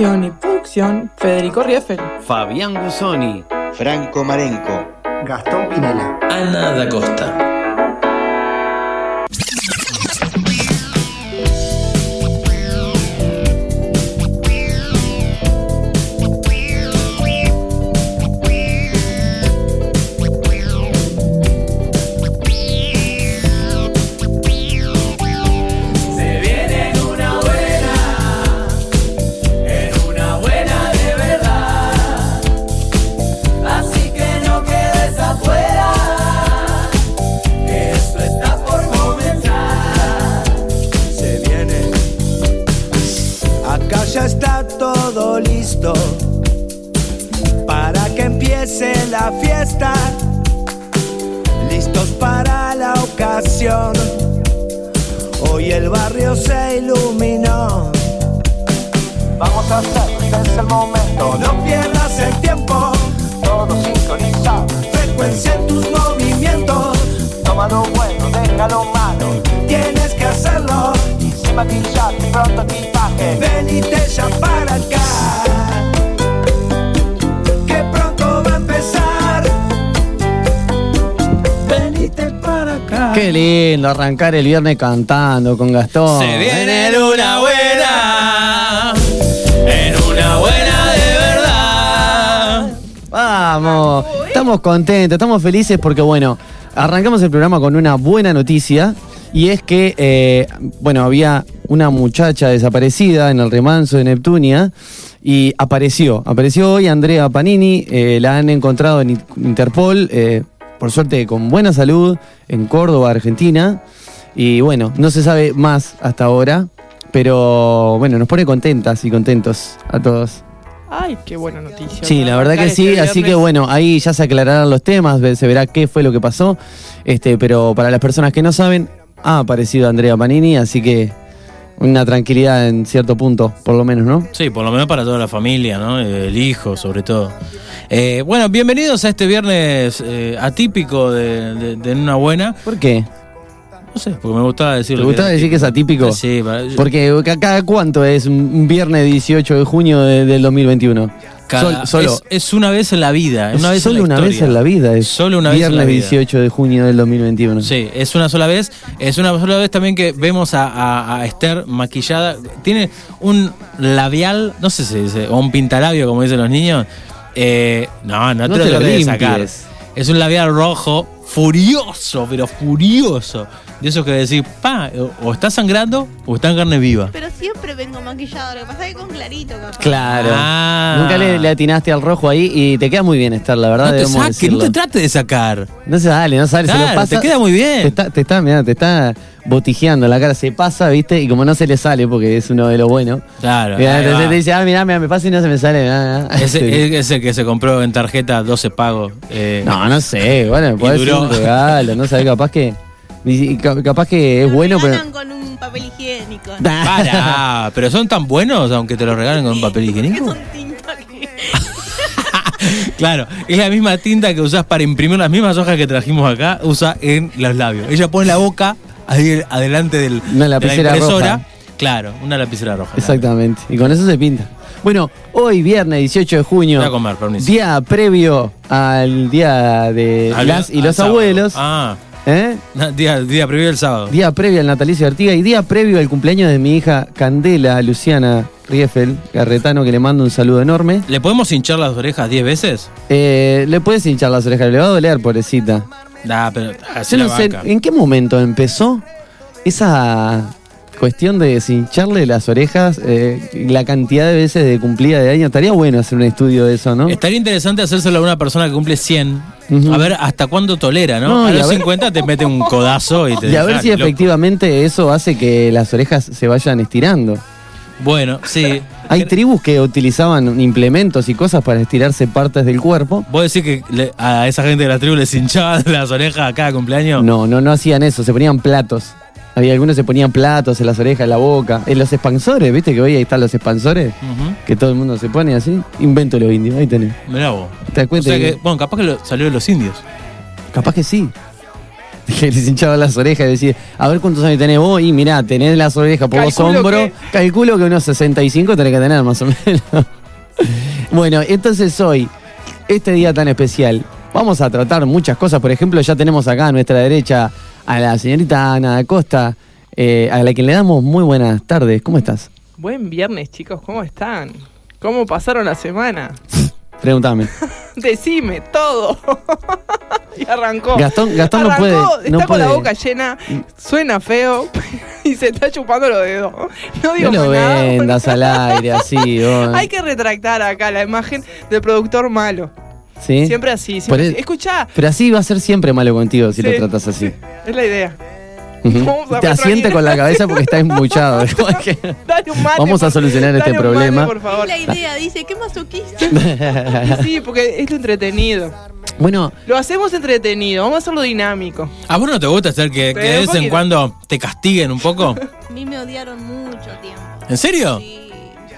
Y producción, Federico Rieffel. Fabián Gusoni. Franco Marenco. Gastón Pinela. Ana da Costa. Lindo arrancar el viernes cantando con Gastón. Se viene en una buena, en una buena de verdad. Vamos, estamos contentos, estamos felices porque, bueno, arrancamos el programa con una buena noticia y es que, eh, bueno, había una muchacha desaparecida en el remanso de Neptunia y apareció, apareció hoy Andrea Panini, eh, la han encontrado en Interpol, eh, por suerte con buena salud, en Córdoba, Argentina, y bueno, no se sabe más hasta ahora, pero bueno, nos pone contentas y contentos a todos. Ay, qué buena noticia. Sí, la verdad que sí, este así que bueno, ahí ya se aclararán los temas, se verá qué fue lo que pasó, este, pero para las personas que no saben, ha aparecido Andrea Panini, así que una tranquilidad en cierto punto, por lo menos, ¿no? Sí, por lo menos para toda la familia, ¿no? El hijo, sobre todo. Eh, bueno, bienvenidos a este viernes eh, atípico de, de- una buena. ¿Por qué? No sé, porque me gustaba decirlo. ¿Te gustaba decir que es atípico? Sí, para- Porque ca- cada cuánto es un un viernes 18 de junio de- del 2021. Cada- solo. Es, es una vez en la vida. Es Una vez solo en la una vez en la vida. Es Solo una vez en viernes la vida. 18 de junio del 2021. Sí, es una sola vez. Es una sola vez también que vemos a, a- a Esther maquillada. Tiene un labial, no sé si dice, o un pintalabio, como dicen los niños. Eh, no, no, No te, te lo lo trates de sacar. Es un labial rojo, furioso, pero furioso. De esos que decís, pa, o, o está sangrando o está en carne viva. Pero siempre vengo maquillado, lo que pasa es que con clarito, capaz. Claro. Ah. Nunca le, le atinaste al rojo ahí y te queda muy bien estar, la verdad. No te debemos saques, no te trate de sacar. No se sale, no sale, se Claro, lo pasa. te queda muy bien. Te está, te está, mirá, te está botijeando la cara, se pasa, ¿viste? Y como no se le sale, porque es uno de los buenos. Claro. mirá, entonces va. te dice, ah, mirá, mirá, me pasa y no se me sale. mirá, mirá. Ese, Sí. es, el que se compró en tarjeta 12 pagos. eh, No, no sé, bueno, puede ser un regalo, no sé, capaz que. Capaz que es Lo bueno, pero. regalan con un papel higiénico. Para, pero son tan buenos aunque te los regalen con un papel higiénico. Claro, es la misma tinta que usás para imprimir las mismas hojas que trajimos acá, usa en los labios. Ella pone la boca ahí adelante del, Una de la impresora. roja. Claro, una lapicera roja. Exactamente. Y con eso se pinta. Bueno, hoy viernes 18 de junio, Voy a comer, permiso. día previo al día de Al- las y al los sábado. abuelos, Ah, ¿eh? na- día, día previo del sábado. día previo al natalicio de Artiga y día previo al cumpleaños de mi hija Candela Luciana Rieffel, Garretano, que le mando un saludo enorme. ¿Le podemos hinchar las orejas 10 veces? Eh, le puedes hinchar las orejas, le va a doler, pobrecita. Nah, pero así Yo la no sé, banca. ¿en qué momento empezó esa cuestión de deshincharle las orejas eh, la cantidad de veces de cumplida de año? Estaría bueno hacer un estudio de eso, ¿no? Estaría interesante hacérselo a una persona que cumple 100. Ujú. A ver hasta cuándo tolera, ¿no? No, a los ver- 50 te mete un codazo y te Y a ver si loco. efectivamente eso hace que las orejas se vayan estirando. Bueno, sí. Hay tribus que utilizaban implementos y cosas para estirarse partes del cuerpo. ¿Vos decís que le- a esa gente de la tribu les hinchaban las orejas a cada cumpleaños? No, no, no hacían eso, se ponían platos. Había algunos que se ponían platos en las orejas, en la boca. En los expansores, ¿viste que hoy ahí están los expansores? Ujú. Que todo el mundo se pone así. Invento los indios, ahí tenés. Mirá vos. ¿Te das O cuenta? sea que- que, bueno, capaz que lo- salió de los indios. Capaz que sí. Que les hinchaban las orejas y decía, a ver cuántos años tenés vos. Y mirá, tenés las orejas por Calculo hombros. que- Calculo que unos 65 tenés que tener más o menos. bueno, entonces hoy, este día tan especial, vamos a tratar muchas cosas. Por ejemplo, ya tenemos acá a nuestra derecha a la señorita Ana Acosta, eh, a la que le damos muy buenas tardes. ¿Cómo estás? Buen viernes, chicos, ¿cómo están? ¿Cómo pasaron la semana? Pregúntame. Decime todo. y arrancó. Gastón- Gastón no puede- Está no con la boca llena, suena feo y se está chupando los dedos. No digo No lo nada, vendas al aire así. vos. Hay que retractar acá la imagen del productor malo. ¿Sí? Siempre así. Siempre el- así. Escuchá, Pero así va a ser siempre malo contigo si Sí. lo tratas así. es la idea. Ujú. Vamos a Te asiente con la cabeza porque está embuchado. Dale un mate. Vamos a solucionar este mate, problema. por favor. La idea dice, qué masoquista. Sí, porque es lo entretenido. bueno, Lo hacemos entretenido, vamos a hacerlo dinámico. ¿A vos no te gusta hacer que, de vez en cuando te castiguen un poco? A mí me odiaron mucho tiempo. ¿En serio? Sí.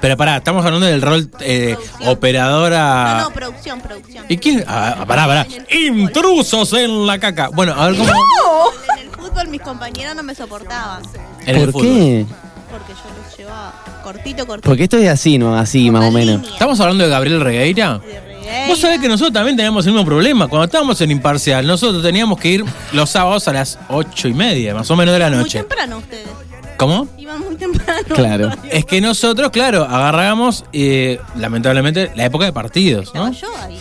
Pero pará, estamos hablando del rol eh, operadora. No, no, producción, producción. ¿Y quién? Ah, pará, pará. Intrusos en la caca. Bueno, a ver cómo. El fútbol mis compañeros no me soportaban. En el ¿por qué? Porque yo los llevaba cortito, cortito. Porque esto es así, ¿no? Así, más o menos. línea ¿Estamos hablando de Gabriel Regueira? de. Vos sabés que nosotros también teníamos el mismo problema. Cuando estábamos en Imparcial, nosotros teníamos que ir los sábados a las ocho y media, más o menos de la Muy noche. temprano ustedes. ¿Cómo? Iban muy temprano. Claro. Es que nosotros, claro, agarrábamos, eh, lamentablemente, la época de partidos, Estaba ¿no? yo ahí.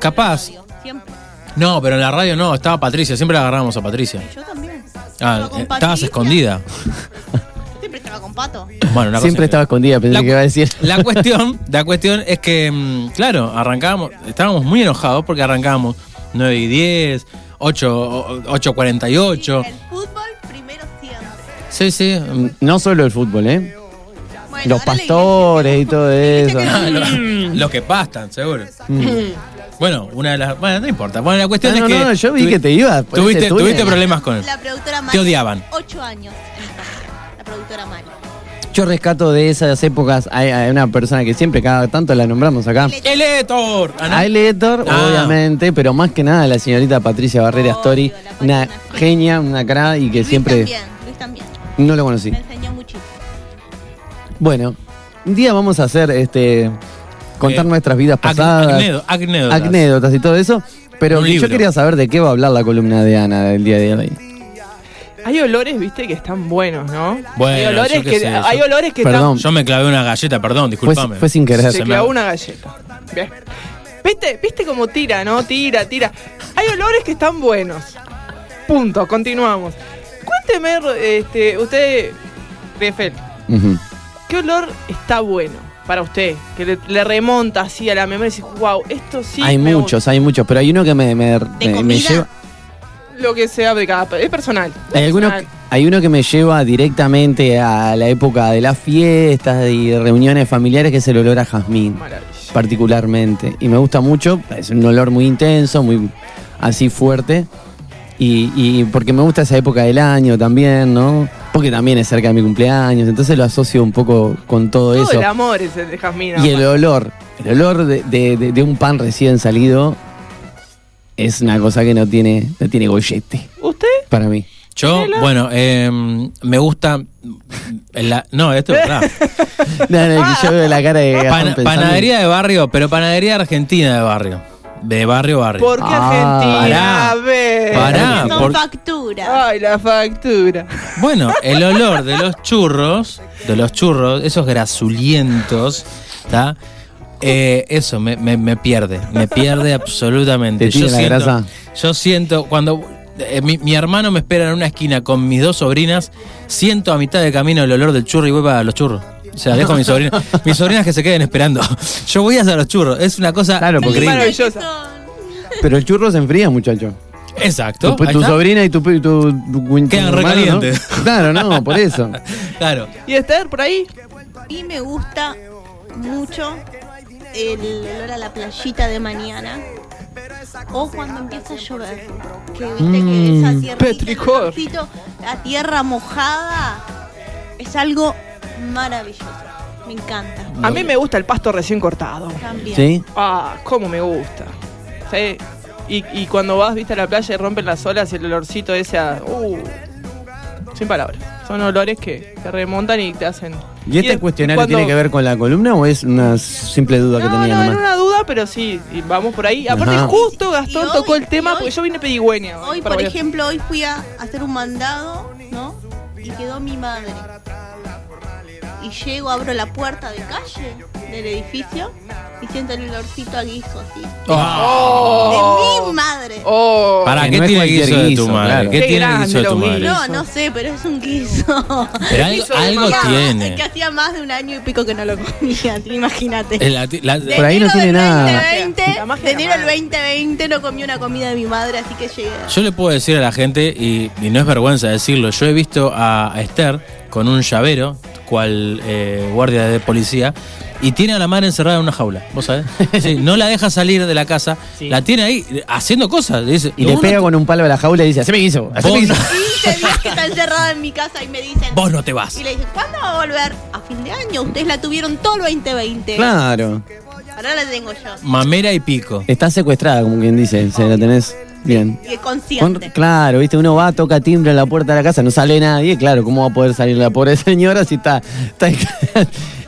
Capaz. Radio, Siempre. No, pero en la radio no, estaba Patricia, siempre la agarrábamos a Patricia. Yo también. Ah, con eh, estabas Patricia. escondida. Siempre estaba con Pato. Bueno, una cosa Siempre estaba escondida, pensé La- que iba a decir. La cuestión, la cuestión es que, mm, claro, arrancábamos, estábamos muy enojados porque arrancábamos 9 y 10, 8, 8.48. El fútbol primero siempre. Sí, sí. mm, No solo el fútbol, ¿eh? Bueno, Los ahora pastores y todo eso. ah, lo- los que pastan, seguro. Bueno, una de las. Bueno, no importa. Bueno, la cuestión Ah, no, es que. no, yo vi tuvi- que te ibas Tuviste, problemas con él. La productora Mali. Te odiaban. Ocho años en. La productora Mali. Yo rescato de esas épocas hay, hay una persona que siempre cada tanto la nombramos acá. ¡El Héctor! Ah. A Héctor, Ah. obviamente, pero más que nada la señorita Patricia Barrera Obvio, Story, una genia, una cara y que Luis siempre también. Luis también. no lo conocí. Me enseñó muchísimo. Bueno, un día vamos a hacer este contar Eh, nuestras vidas pasadas, acnedo- anécdotas. anécdotas y todo eso, pero yo libro. quería saber de qué va a hablar la columna de Ana del día de hoy. Hay olores, viste, que están buenos, ¿no? Bueno, hay olores yo qué que, sé, hay yo- olores que Perdón. Yo me clavé una galleta, perdón, Fue, disculpame. fue sin querer. están. Se me- clavó una galleta. Bien. ¿Viste, ¿Viste cómo tira, no? Tira, tira. Hay olores que están buenos. Punto, continuamos. Cuénteme, este, usted, Riefel, Ujú. ¿qué olor está bueno para usted? Que le, le remonta así a la memoria y dice, wow, esto sí. hay me muchos, hay muchos, pero hay uno que me, me, me- me comida? lleva. gusta". Lo que sea de cada. Es personal. Hay, algunos, Personal. hay uno que me lleva directamente a la época de las fiestas y reuniones familiares, que es el olor a jazmín. Particularmente. Y me gusta mucho, es un olor muy intenso, muy así fuerte. Y, y porque me gusta esa época del año también, ¿no? Porque también es cerca de mi cumpleaños, entonces lo asocio un poco con todo, Todo eso. el amor es el de Jazmín. Y el olor, el olor de, de- de- de un pan recién salido es una cosa que no tiene, no tiene gollete ¿Usted? para mí. Yo, bueno, eh, me gusta. la- no, esto es verdad. No, no, yo veo la cara de Pan- panadería de barrio, pero panadería argentina de barrio. De barrio a barrio. ¿Por qué Ah, Argentina? pará. A ver. Pará. Por- factura. Ay, la factura. Bueno, el olor de los churros, de los churros, esos grasulientos, ¿está? Eh, eso me, me- me pierde, me pierde absolutamente. ¿Te tira la siento, grasa? yo siento, cuando eh, mi, mi hermano me espera en una esquina con mis dos sobrinas, siento a mitad de camino el olor del churro y voy para los churros. O sea, dejo a mis sobrinas, mis sobrinas que se queden esperando. Yo voy hacia los churros, es una cosa Claro, porque- increíble. maravillosa. Pero el churro se enfría, muchacho. Exacto. Tu, ahí tu está. sobrina y tu, tu, tu- tu Quedan hermano, ¿no? recalientes. Claro, no, por eso. Claro. ¿Y Esther por ahí? Y me gusta mucho el olor a la playita de mañana. O cuando empieza a llover. Que viste que Mm. esa tierra. Petricor. La tierra mojada es algo maravilloso. Me encanta. A mí me gusta el pasto recién cortado. También. ¿Sí? Ah, cómo me gusta. Sí. Y, y cuando vas, viste, a la playa y rompen las olas y el olorcito ese a... Uh, sin palabras. Son olores que, que remontan y te hacen... ¿Y este cuestionario cuando- tiene que ver con la columna o es una simple duda que No, tenía no, era nomás? una duda, pero sí, y vamos por ahí. Aparte, Ajá. justo Gastón hoy- tocó el tema hoy- porque yo vine pedigüeña. Hoy, por ejemplo, hoy fui a hacer un mandado, ¿no? Y quedó mi madre. Y llego, abro la puerta de calle del edificio y siento el olorcito a guiso así. Oh. De mi madre. Oh. ¿Para Que qué no es tiene guiso de tu madre? claro. ¿Qué Qué tiene guiso de tu madre? No, no sé, pero es un guiso. Pero algo, algo tiene. Que hacía más de un año y pico que no lo comía, imagínate. Por ahí no enero tiene nada. 2020, La magia de enero del madre. 2020 no comí una comida de mi madre, así que llegué. Yo le puedo decir a la gente, y, y no es vergüenza decirlo, yo he visto a Esther con un llavero, cual eh, guardia de policía, y tiene a la madre encerrada en una jaula, ¿vos sabés? Sí, no la deja salir de la casa, la tiene ahí haciendo cosas. dice, Y le "Vos pega no, con un palo a la jaula y dice, haceme guiso, haceme guiso. no, 15 días que está encerrada en mi casa y me dicen. vos no te vas. Y le dicen, ¿cuándo va a volver? A fin de año. Ustedes la tuvieron todo el 2020. Claro. Ahora la tengo yo. Mamera y pico. Está secuestrada, como quien dice, se la tenés bien. Y es Con- consciente. claro, viste, uno va, toca timbre en la puerta de la casa, no sale nadie, claro, ¿cómo va a poder salir la pobre señora si está, está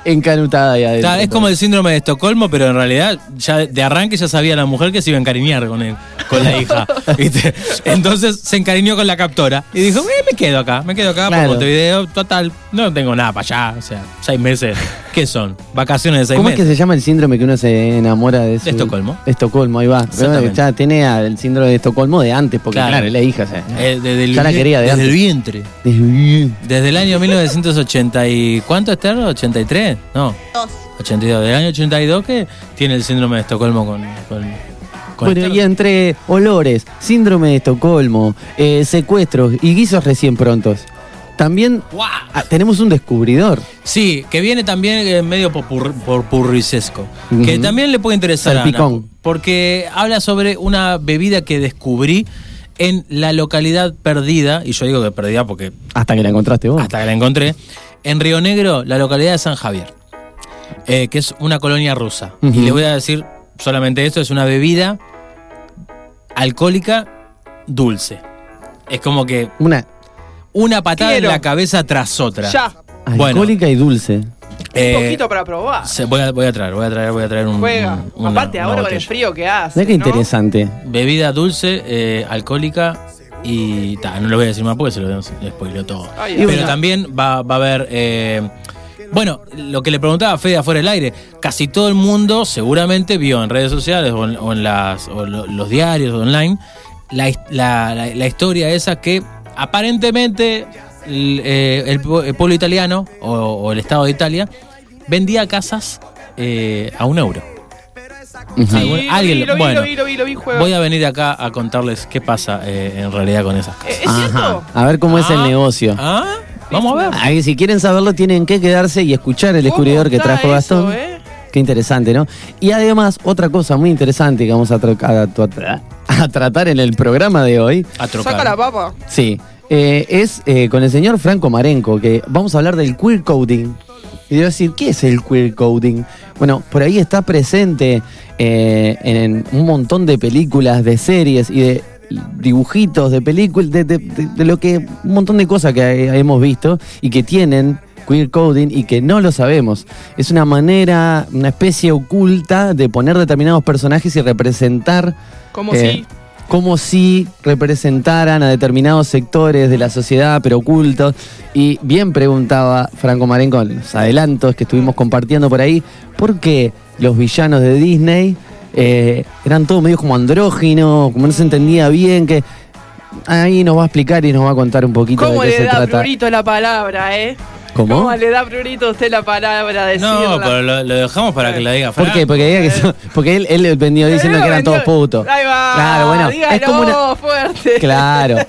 encanutada adentro. Es como el síndrome de Estocolmo, pero en realidad ya de arranque ya sabía la mujer que se iba a encariñar con él, con la hija. Entonces se encariñó con la captora y dijo, eh, me quedo acá, me quedo acá claro. Este por Montevideo, total, no tengo nada para allá, o sea, seis meses. ¿Qué son? Vacaciones de seis ¿Cómo meses. ¿Cómo es que se llama el síndrome que uno se enamora de eso? Estocolmo. Estocolmo, ahí va. Tiene el síndrome de Estocolmo de antes, porque claro, claro la hija, o eh, desde el, ya la quería de desde antes. el vientre. Desde el vientre. Desde el año 1980 y... ¿Cuánto, Esther? ¿83? no. 82, del año 82 que tiene el síndrome de Estocolmo con... con bueno, y entre olores, síndrome de Estocolmo, eh, secuestros y guisos recién prontos también ah, tenemos un descubridor. Sí, que viene también eh, medio por purricesco. Que también le puede interesar Salpicón. a Ana, Porque habla sobre una bebida que descubrí en la localidad perdida. Y yo digo que perdida porque. Hasta que la encontraste vos. Hasta que la encontré en Río Negro, la localidad de San Javier, eh, que es una colonia rusa. Y les voy a decir solamente esto, es una bebida alcohólica dulce. Es como que Una una patada Quiero. en la cabeza tras otra. Ya. Bueno. alcohólica y dulce. Eh, Un poquito para probar. se- voy, a, voy a traer, voy a traer, voy a traer un. Juega. un- una- Aparte, una ahora con el frío que hace. Mira qué ¿no? interesante. Bebida dulce, eh, alcohólica y. ta, no lo voy a decir más porque se lo spoileo todo. Pero bueno. también va, va a haber. eh, bueno, lo que le preguntaba a Fede afuera del aire, casi todo el mundo seguramente vio en redes sociales o en, o en las, o lo- los diarios o online la, la- la- la historia esa que aparentemente el, eh, el pueblo italiano o, o el Estado de Italia vendía casas eh, a un euro. Sí, alguien- vi, lo vi, bueno, lo vi, lo vi, lo vi. Voy a venir acá a contarles qué pasa eh, en realidad con esas casas. Eh, ¿Es cierto? A ver cómo es el Ah, negocio. ¿Ah? Vamos a ver. Ahí, si quieren saberlo, tienen que quedarse y escuchar el descubridor que ¿Cómo está trajo Gastón. eso, eh? Qué interesante, ¿no? Y además, otra cosa muy interesante que vamos a, tra- a tra- a tratar en el programa de hoy, A trocar. Saca la papa. sí, eh, es eh, con el señor Franco Marenco, que vamos a hablar del queer coding. Y debo decir, ¿qué es el queer coding? Bueno, por ahí está presente eh, en un montón de películas, de series y de dibujitos de películas, de, de- de- de lo que, un montón de cosas que hemos visto y que tienen queer coding y que no lo sabemos. Es una manera, una especie oculta de poner determinados personajes y representar Como eh, si. como si representaran a determinados sectores de la sociedad, pero ocultos. Y bien preguntaba Franco Marenco en los adelantos que estuvimos compartiendo por ahí, ¿por qué los villanos de Disney eh, eran todos medios como andróginos, como no se entendía bien? que Ahí nos va a explicar y nos va a contar un poquito ¿Cómo de qué le se da trata. la palabra, eh? ¿Cómo? ¿Cómo le da prurito a usted la palabra de No, pero lo, lo dejamos para que la diga ¿Por Franco. qué? Porque, diga que son- porque él, él vendió diciendo que eran todos putos. Ahí va. Claro, bueno, dígalo es como una- fuerte. Claro.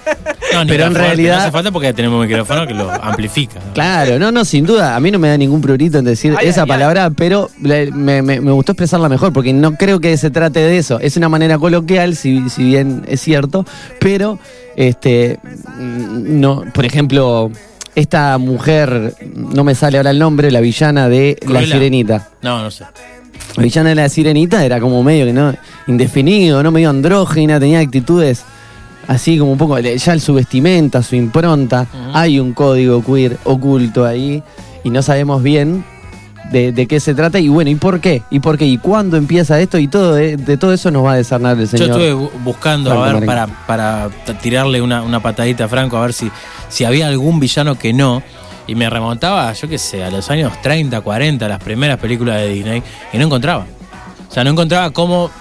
No, ni Pero en fuerte, realidad- No hace falta porque tenemos un micrófono que lo amplifica. ¿no? Claro, no, no, sin duda. A mí no me da ningún prurito en decir Ay, esa ay, ay. palabra, pero me, me- me gustó expresarla mejor, porque no creo que se trate de eso. Es una manera coloquial, si, si bien es cierto, pero, este, mm, no, por ejemplo, esta mujer, no me sale ahora el nombre, la villana de La. Sirenita. No, no sé. La villana de La Sirenita era como medio que no, indefinido, no medio andrógina, tenía actitudes así como un poco, ya su vestimenta, su impronta, hay un código queer oculto ahí y no sabemos bien de, de qué se trata y bueno, ¿y por qué? ¿Y por qué? ¿Y cuándo empieza esto? Y todo de, de todo eso nos va a desarnar el Yo señor. estuve bu- buscando Franco a ver para, para tirarle una, una patadita a Franco a ver si, si había algún villano que no. Y me remontaba, yo qué sé, a los años 30, 40, las primeras películas de Disney, y no encontraba. O sea, no encontraba cómo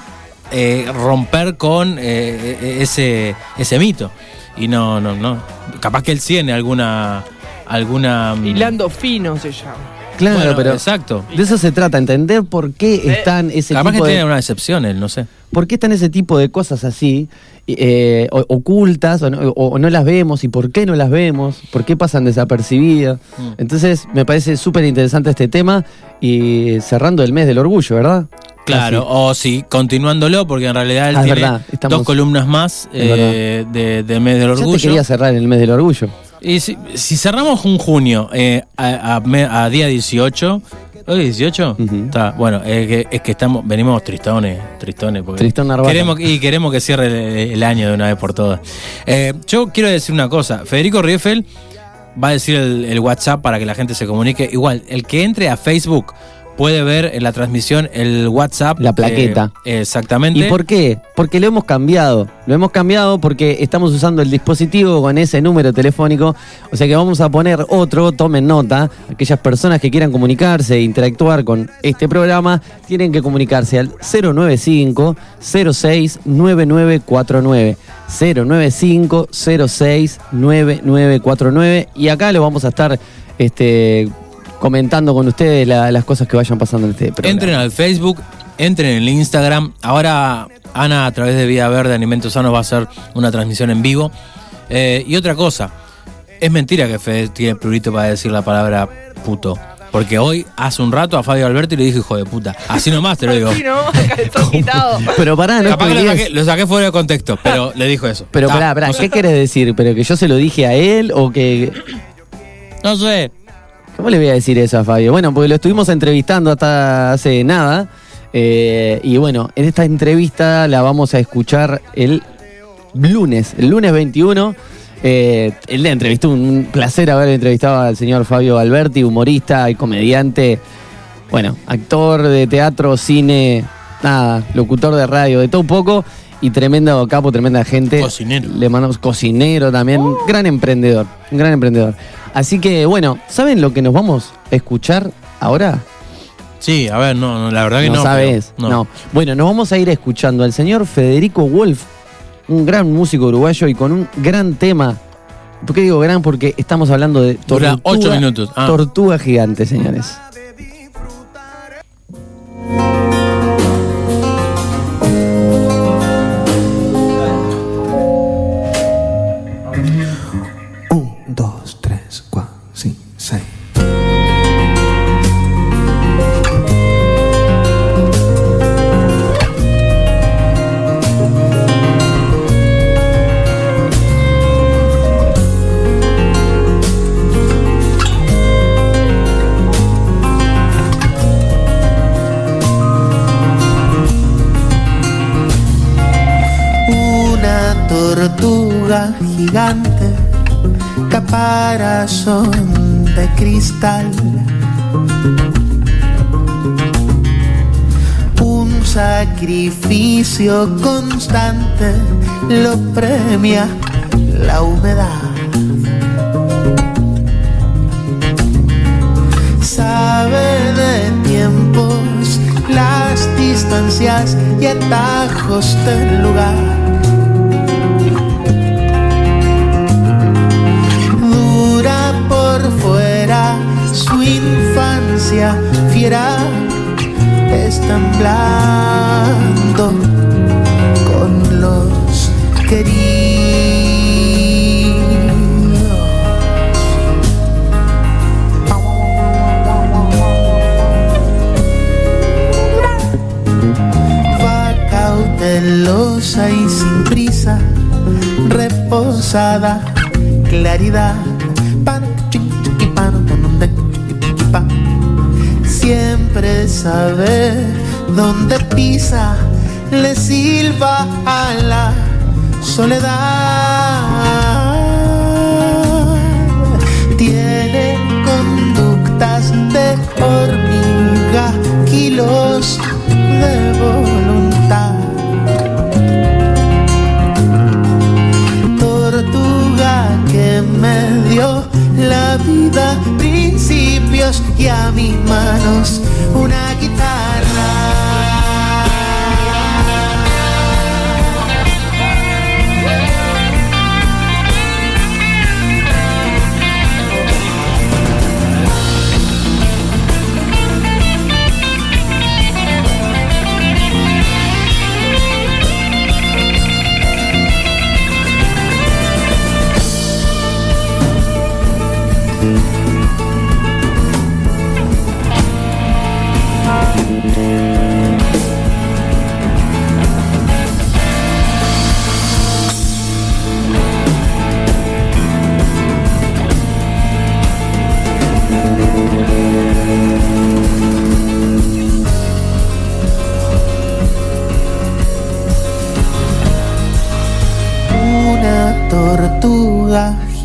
eh, romper con eh, eh, ese, ese mito. Y no, no, no. Capaz que él tiene alguna. alguna mm, Hilando fino se llama. Claro, bueno, pero Exacto. de eso se trata, entender por qué están ese Capaz que tipo de... tiene una excepción él, no sé. ¿Por qué están ese tipo de cosas así, eh, ocultas, o no, o- no las vemos, y por qué no las vemos? ¿Por qué pasan desapercibidas? Mm. Entonces, me parece súper interesante este tema, y cerrando el mes del orgullo, ¿verdad? Claro, o sí, continuándolo, porque en realidad él Ah, tiene verdad, estamos- dos columnas más eh, de, de Mes del te Orgullo. quería cerrar el mes del orgullo. Y si, si cerramos un junio eh, a, a me- a día 18, ¿hoy es 18? Está, bueno, es que, es que estamos, venimos tristones, tristones. Porque Tristón queremos, y queremos que cierre el, el año de una vez por todas. Eh, yo quiero decir una cosa, Federico Rieffel va a decir el, el WhatsApp para que la gente se comunique. Igual, el que entre a Facebook puede ver en la transmisión el WhatsApp. La plaqueta. eh, exactamente. ¿Y por qué? Porque lo hemos cambiado. Lo hemos cambiado porque estamos usando el dispositivo con ese número telefónico. O sea que vamos a poner otro, tomen nota. Aquellas personas que quieran comunicarse e interactuar con este programa tienen que comunicarse al 095 06 9949. 095 06 9949. Y acá lo vamos a estar este, comentando con ustedes la- las cosas que vayan pasando en este programa. Entren al Facebook, entren en el Instagram. Ahora Ana a través de Vía Verde Alimentos Sanos va a hacer una transmisión en vivo. Eh, y otra cosa, es mentira que Fede tiene prurito para decir la palabra puto. Porque hoy, hace un rato, a Fabio Alberti le dije hijo de puta. Así nomás te lo digo. Sí, no, calzón quitado. Pero pará, no Capaz que lo saqué, lo saqué fuera de contexto, pero le dijo eso. Pero pará, pará. ¿qué querés decir? ¿Pero que yo se lo dije a él o que.? No sé. ¿Cómo le voy a decir eso a Fabio? Bueno, porque lo estuvimos entrevistando hasta hace nada. eh, y bueno, en esta entrevista la vamos a escuchar el lunes, el lunes 21. Eh, él le entrevistó, un placer haber entrevistado al señor Fabio Alberti, humorista y comediante. Bueno, actor de teatro, cine, nada, locutor de radio, de todo un poco. Y tremendo capo, tremenda gente. Cocinero. Le mandamos cocinero también. Gran emprendedor. Un gran emprendedor. Así que, bueno, ¿saben lo que nos vamos a escuchar ahora? Sí, a ver, no, no, la verdad que no. no sabes. pero- No. Bueno, nos vamos a ir escuchando al señor Federico Wolf, un gran músico uruguayo y con un gran tema. ¿Por qué digo gran? Porque estamos hablando de Dura ocho minutos. Ah. Tortuga gigante, señores. Constante lo premia la humedad. Sabe de tiempos, las distancias y atajos del lugar. dura por fuera, infancia fiera con y sin prisa, reposada, claridad. Siempre sabe dónde pisa, le silba a la soledad. Tiene conductas de hormiga, kilos de voluntad. Tortuga que me dio la vida, principios y a mis manos una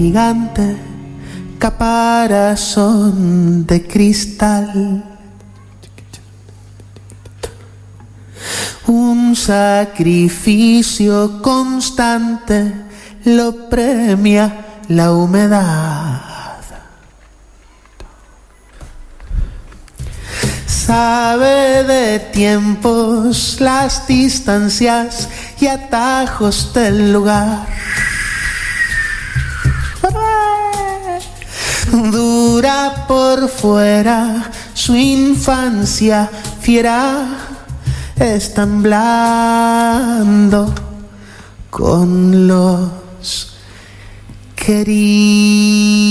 gigante, caparazón de cristal. Un sacrificio constante lo premia la humedad. Sabe de tiempos las distancias y atajos del lugar. Dura por fuera su infancia fiera, estamblando con los queridos.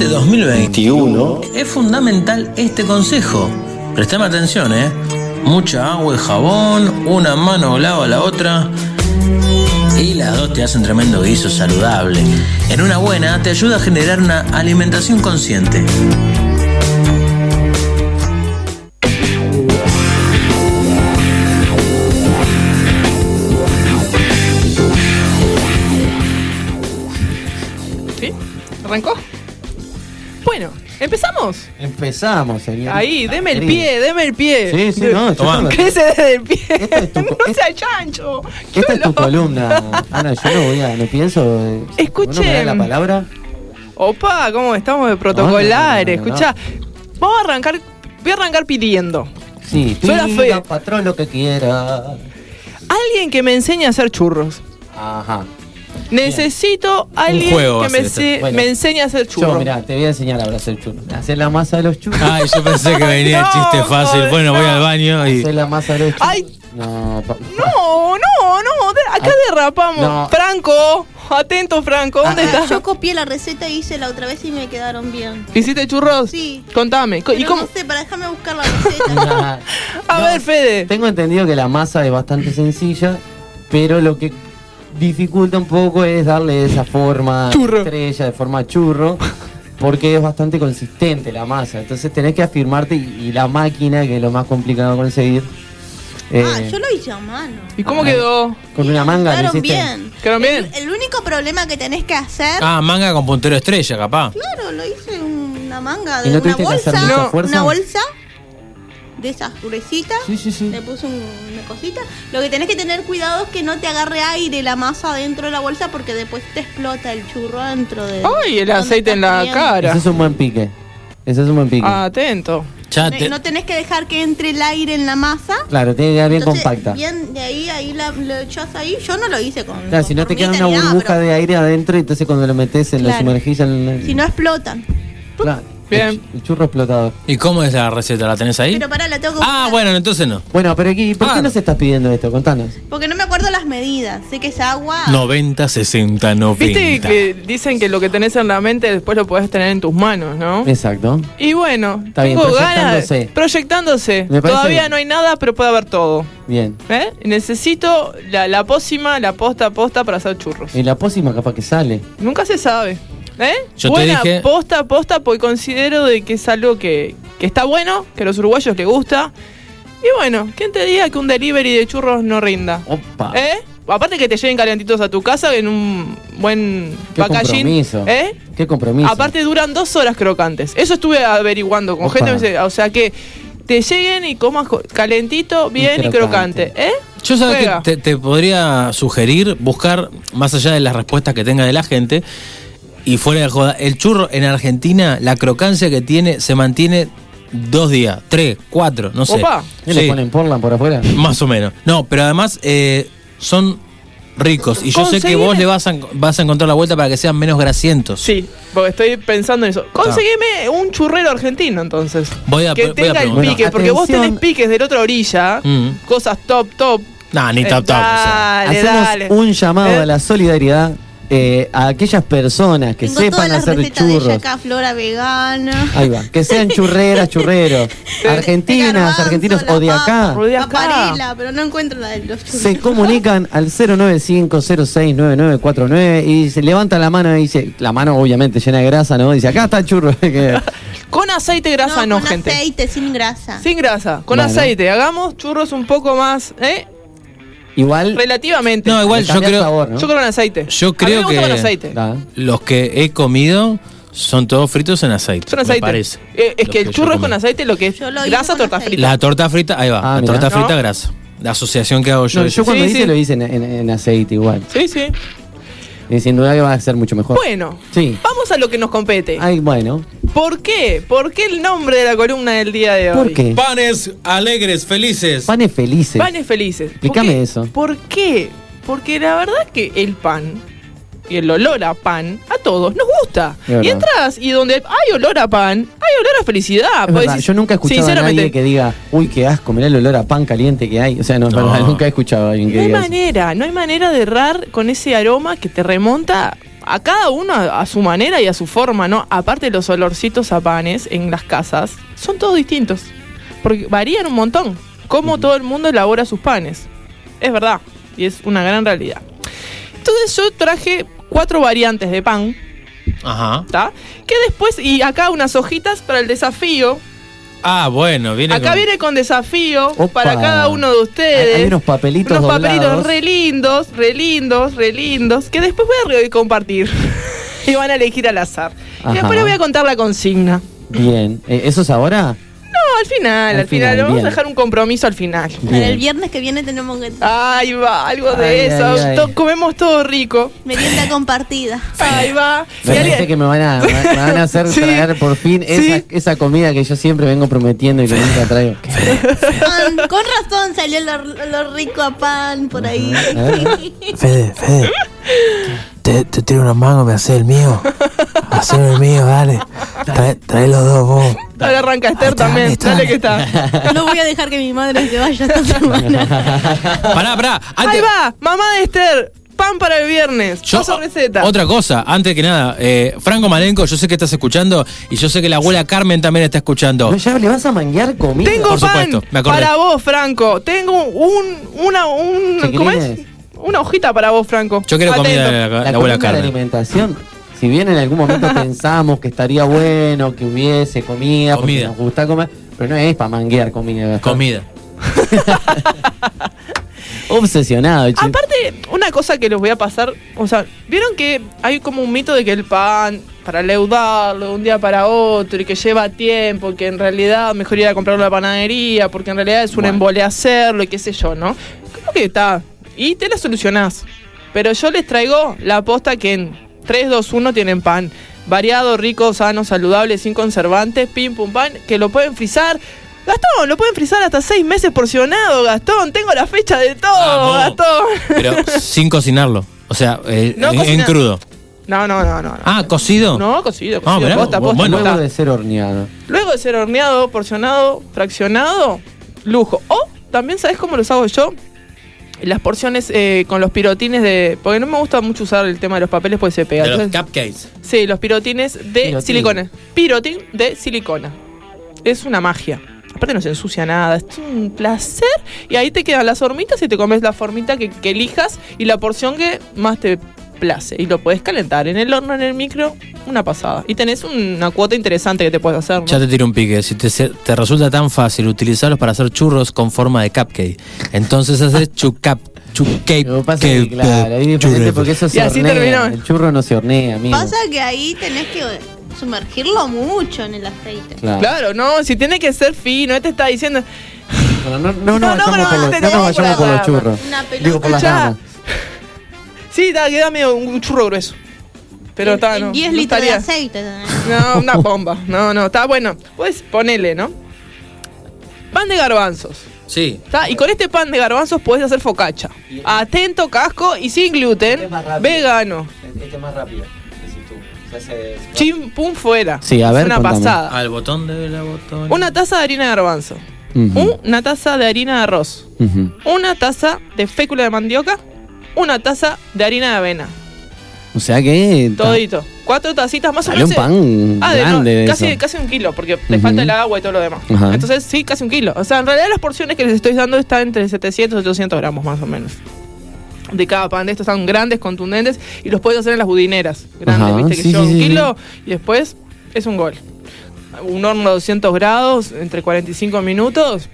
Este 2000 2021 es fundamental este consejo. Prestame atención, ¿eh? Mucha agua y jabón, una mano lava la otra. Y las dos te hacen tremendo guiso saludable. En una buena te ayuda a generar una alimentación consciente. ¿Sí? ¿Arrancó? ¿Empezamos? Empezamos, señor. Ahí, deme el pie, deme el pie. Sí, sí, no, yo Toma. te- ¿Qué se desde el pie? no sea chancho. Esta es tu columna, Ana. Yo no voy a, no pienso. eh, Escuchen. ¿no me da la palabra? Opa, ¿cómo estamos de protocolares? No, no, no, no, Escuchá, vamos a arrancar, voy a arrancar pidiendo. Sí, fe. patrón, lo que quiera. Alguien que me enseñe a hacer churros. Ajá. Necesito alguien juego va que a me, ser esto. se- Bueno. me enseñe a hacer churros. Yo, mira, te voy a enseñar ahora a hacer churros. Hacer la masa de los churros. Ay, yo pensé que venía el chiste fácil. Bueno, voy al baño y. Hacer la masa de los churros. Ay. No, pa- No, no, no, acá derrapamos. No. Franco, atento Franco, ¿dónde Ah, estás? Yo copié la receta y hice la otra vez y me quedaron bien. ¿Hiciste churros? Sí. Contame. co- ¿Y cómo? no sé, para dejarme buscar la receta. A ver, Fede. Tengo entendido que la masa es bastante sencilla, pero lo que dificulta un poco es darle esa forma Churro. estrella, de forma churro, porque es bastante consistente la masa. Entonces tenés que afirmarte y, y la máquina, que es lo más complicado de conseguir. eh, ah, yo lo hice a mano. ¿Y cómo quedó? Con una manga Quedaron bien. ¿Quedaron bien? El, el único problema que tenés que hacer. Ah, manga con puntero estrella, capaz. Claro, lo hice una manga ¿Y de no una tuviste que hacer bolsa. mucha fuerza? Una bolsa de esas gruesitas. Sí, sí, sí. Le puse un- una cosita. Lo que tenés que tener cuidado es que no te agarre aire la masa dentro de la bolsa porque después te explota el churro dentro de. Ay, el aceite en la cara. Ese es un buen pique. Ese es un buen pique. Atento. Ya No- No tenés que dejar que entre el aire en la masa. Claro, tiene que quedar bien Entonces, compacta. Bien, de ahí, ahí la, lo echás ahí. Yo no lo hice con. Claro, si no te queda una nada, burbuja pero de aire adentro, entonces cuando lo metes en lo Claro. sumergís en el, Si no explotan. Claro, Bien. el, churro explotador. ¿Y cómo es la receta? ¿La tenés ahí? Pero pará, la tengo que Ah, buscar. bueno, entonces no. Bueno, pero aquí, ¿por qué nos estás pidiendo esto? Contanos. Porque no me acuerdo las medidas. Sé que es agua. 90, 60, 90. Viste que dicen que lo que tenés en la mente después lo podés tener en tus manos, ¿no? Exacto. Y bueno, Está bien, tengo ganas. proyectándose. Proyectándose. Me parece Todavía bien. no hay nada, pero puede haber todo. Bien. ¿Eh? Necesito la, la pócima, la posta posta para hacer churros. Y la pócima capaz que sale. Nunca se sabe. ¿Eh? Yo te Buena dije- posta posta, porque considero de que es algo que, que está bueno, que a los uruguayos les gusta. Y bueno, ¿quién te diga que un delivery de churros no rinda? Opa. ¿Eh? Aparte que te lleguen calentitos a tu casa en un buen Qué packaging. compromiso. ¿Eh? Qué compromiso. Aparte duran dos horas crocantes. Eso estuve averiguando con Opa. gente. O sea que te lleguen y comas co- calentito, bien y crocante. ¿Eh? Yo sabes que te, te podría sugerir buscar, más allá de las respuestas que tenga de la gente, y fuera de joda, el churro en Argentina, la crocancia que tiene, se mantiene dos días, tres, cuatro, no sé. Opa. ¿Qué le ponen Portland por afuera? más o menos. No, pero además eh, son ricos. Y yo sé que vos le vas a, vas a encontrar la vuelta para que sean menos grasientos. Sí, porque estoy pensando en eso. Conseguime un churrero argentino entonces. Voy a, que voy a tenga el pique, porque vos tenés piques de la otra orilla. Mm. Cosas top, top. Nah, ni Eh, o sea. Dale, Hacemos dale. un llamado ¿Eh? a la solidaridad eh, a aquellas personas que Tengo sepan todas las hacer de churros. yaca flora vegana. Ahí va. Que sean churreras, churreros. Argentinas, garbanzo, argentinos o de acá. O de acá. Pero no encuentro la de los churros. Se comunican al 095069949 y se levanta la mano y dice, la mano obviamente llena de grasa, ¿no? Dice, acá está el churro. Con aceite grasa no, con gente. aceite, sin grasa. Sin grasa, con Bueno. aceite. Hagamos churros un poco más, ¿eh? Igual, Relativamente. No, igual yo creo, sabor, ¿no? Yo creo en aceite. Yo creo me que- con aceite. Los que he comido son todos fritos en aceite. Son me aceite. parece. Eh, es que el churro es con aceite, lo que es lo grasa, con torta aceite. frita. La torta frita, ahí va. Ah, la mirá. torta frita ¿No? grasa. La asociación que hago yo. no, yo cuando Sí, hice sí. lo hice en, en- en aceite igual. Sí, sí. Y sin duda que va a ser mucho mejor. Bueno, Sí. vamos a lo que nos compete. Ay, bueno. ¿Por qué? ¿Por qué el nombre de la columna del día de hoy? ¿Por qué? Panes alegres, felices. Panes felices. Panes felices. Explícame eso. ¿Por qué? Porque la verdad es que el pan y el olor a pan a todos nos gusta. Y entras y donde hay olor a pan, hay olor a felicidad. Es verdad, yo nunca he escuchado a nadie que diga, uy, qué asco, mirá el olor a pan caliente que hay. O sea, no, es No. verdad, nunca he escuchado a alguien que No hay diga eso. manera, no hay manera de errar con ese aroma que te remonta a cada uno a, a su manera y a su forma, ¿no? Aparte los olorcitos a panes en las casas son todos distintos. Porque varían un montón. Cómo todo el mundo elabora sus panes. Es verdad. Y es una gran realidad. Entonces yo traje cuatro variantes de pan. Ajá. ¿Está? Que después, y acá unas hojitas para el desafío. Ah, bueno, viene Acá con- viene con desafío Opa. para cada uno de ustedes. hay unos papelitos Unos papelitos doblados. re lindos, re lindos, re lindos, que después voy a compartir. y van a elegir al azar. Ajá. Y después les voy a contar la consigna. Bien. Eh, ¿Eso es ahora? No, al final, Al al, final. final, Vamos bien. a dejar un compromiso al final. Para el viernes que viene tenemos que. Ahí va, algo de Ay, eso. ay, ay. To- comemos todo rico. Merienda compartida. Ahí va. Parece que me van a, me van a hacer Sí. traer por fin esa, esa comida que yo siempre vengo prometiendo y que nunca traigo. Pan, con razón salió lo, lo rico a pan por ahí. Fede, Fede. Te, te tiro unos mangos, me hace el mío. Haceme el mío, dale. Trae, trae los dos vos. Dale, arranca Esther también. Dale que está. No voy a dejar que mi madre se vaya esta semana. Pará, pará. Ahí va, mamá de Esther. Pan para el viernes. Yo- Paso receta. Otra cosa, antes que nada, eh, Franco Malenco, yo sé que estás escuchando y yo sé que la abuela Carmen también está escuchando. No, ya le vas a manguear comida. Tengo Por pan supuesto, me para vos, Franco. Tengo un, una, un, ¿cómo es? Una hojita para vos, Franco. Yo quiero comida de la, la La abuela de alimentación. Si bien en algún momento pensamos que estaría bueno que hubiese comida, porque Comida. nos gusta comer, pero no es para manguear comida. Comida. Obsesionado, che. Aparte, una cosa que les voy a pasar, o sea, vieron que hay como un mito de que el pan, para leudarlo de un día para otro y que lleva tiempo, que en realidad mejor ir a comprarlo a la panadería, porque en realidad es un embole hacerlo y qué sé yo, ¿no? Creo que está. Y te la solucionás. Pero yo les traigo la posta que en 3, 2, 1 tienen pan. Variado, rico, sano, saludable, sin conservantes, pim pum pan, que lo pueden frizar. Gastón, lo pueden frizar hasta 6 meses porcionado, Gastón. Tengo la fecha de todo, Vamos. Gastón. Pero sin cocinarlo. O sea, eh, No en, cocina- en crudo. No, no, no, no. no. Ah, cocido. No, cocido, Ah, cocido, mirá, posta, posta, bueno. posta. Luego de ser horneado. Luego de ser horneado, porcionado, fraccionado, lujo. O también, ¿sabes cómo los hago yo? Las porciones eh, con los pirotines de. Porque no me gusta mucho usar el tema de los papeles porque se pega. De los Entonces- cupcakes. sí, los pirotines de Pirotín. silicona. Pirotín de silicona. Es una magia. Aparte no se ensucia nada, es un placer. Y ahí te quedan las hormitas y te comes la formita que, que elijas y la porción que más te place. Y lo puedes calentar en el horno, en el micro, una pasada. Y tenés una cuota interesante que te puedes hacer. ¿no? Ya te tiro un pique. Si te, te resulta tan fácil utilizarlos para hacer churros con forma de cupcake, entonces haces chucap, chucake. Que claro, ahí diferente porque eso Y se así hornea. terminó. El churro no se hornea, amigo. Pasa que ahí tenés que sumergirlo mucho en el aceite. Claro. Claro, no, si tiene que ser fino, este está diciendo. No, no, no, No, nos no, vayamos no, por los, no tenemos nos vayamos por los la- churros. Una pelota. Digo, por las Escuchá. ramas. Sí, da, queda medio un churro grueso. Pero está, no. 10 no litros de aceite. No, una bomba. No, no, está bueno. Pues ponele, ¿no? Pan de garbanzos. Sí. ¿tá? Y con este pan de garbanzos podés hacer focaccia. Atento, casco y sin gluten. Vegano. Este es más rápido. Chim, pum, fuera. Sí, a ver, Es una contame. pasada. Al botón de la botón. Una taza de harina de garbanzo. Una taza de harina de arroz. Una taza de fécula de mandioca. Una taza de harina de avena. O sea que. Todito. Cuatro tacitas más o menos. un pan Ah, de- no, grande de casi, eso. casi un kilo, porque le falta el agua y todo lo demás. Ajá. Entonces, sí, casi un kilo. O sea, en realidad las porciones que les estoy dando están entre 700 y 800 gramos más o menos. De cada pan de estos son grandes, contundentes y los puedes hacer en las budineras. Grandes, Ajá, viste, que sí, sí, un sí, kilo y después es un gol. Un horno a 200 grados, entre 45 minutos.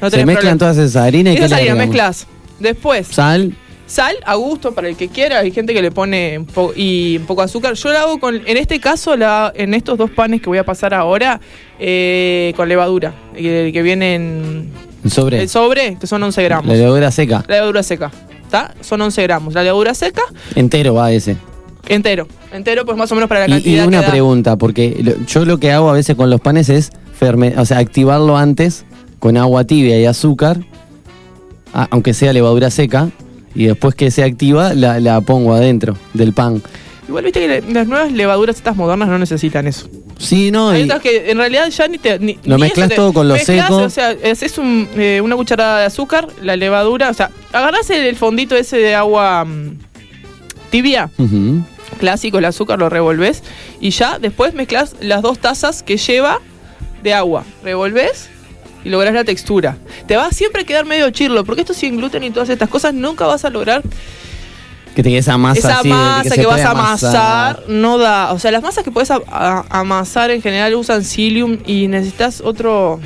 No Se mezclan problema. todas esas harinas y Esas ¿qué le harinas mezclas. Después, Sal. Sal a gusto para el que quiera, hay gente que le pone un po- y un poco de azúcar. Yo la hago con, en este caso, la, en estos dos panes que voy a pasar ahora, eh, con levadura, que, que vienen El sobre. el sobre, que son 11 gramos. La levadura seca. La levadura seca, ¿está? Son 11 gramos. La levadura seca, Entero va ese. entero. Entero, pues más o menos para la cantidad y una que da. pregunta, porque lo- yo lo que hago a veces con los panes es ferme- o sea, activarlo antes con agua tibia y azúcar, a- aunque sea levadura seca, y después que se activa la, la pongo adentro del pan. Igual viste que le- las nuevas levaduras estas modernas no necesitan eso. Sí, no, Hay y- otras que en realidad ya ni te. Ni, Lo ni mezclas eso te- todo con lo mezclas, seco. O sea, haces un, eh, una cucharada de azúcar, la levadura. O sea, agarrás el, el fondito ese de agua mm, tibia, Ujú. clásico, el azúcar lo revolves y ya después mezclas las dos tazas que lleva de agua. Revolves y lográs la textura. Te va a siempre quedar medio chirlo, porque esto sin gluten y todas estas cosas nunca vas a lograr Que te quede esa masa esa así, masa que, se vas puede a amasar no da. O sea, las masas que puedes a- a- amasar en general usan psyllium y necesitas otro.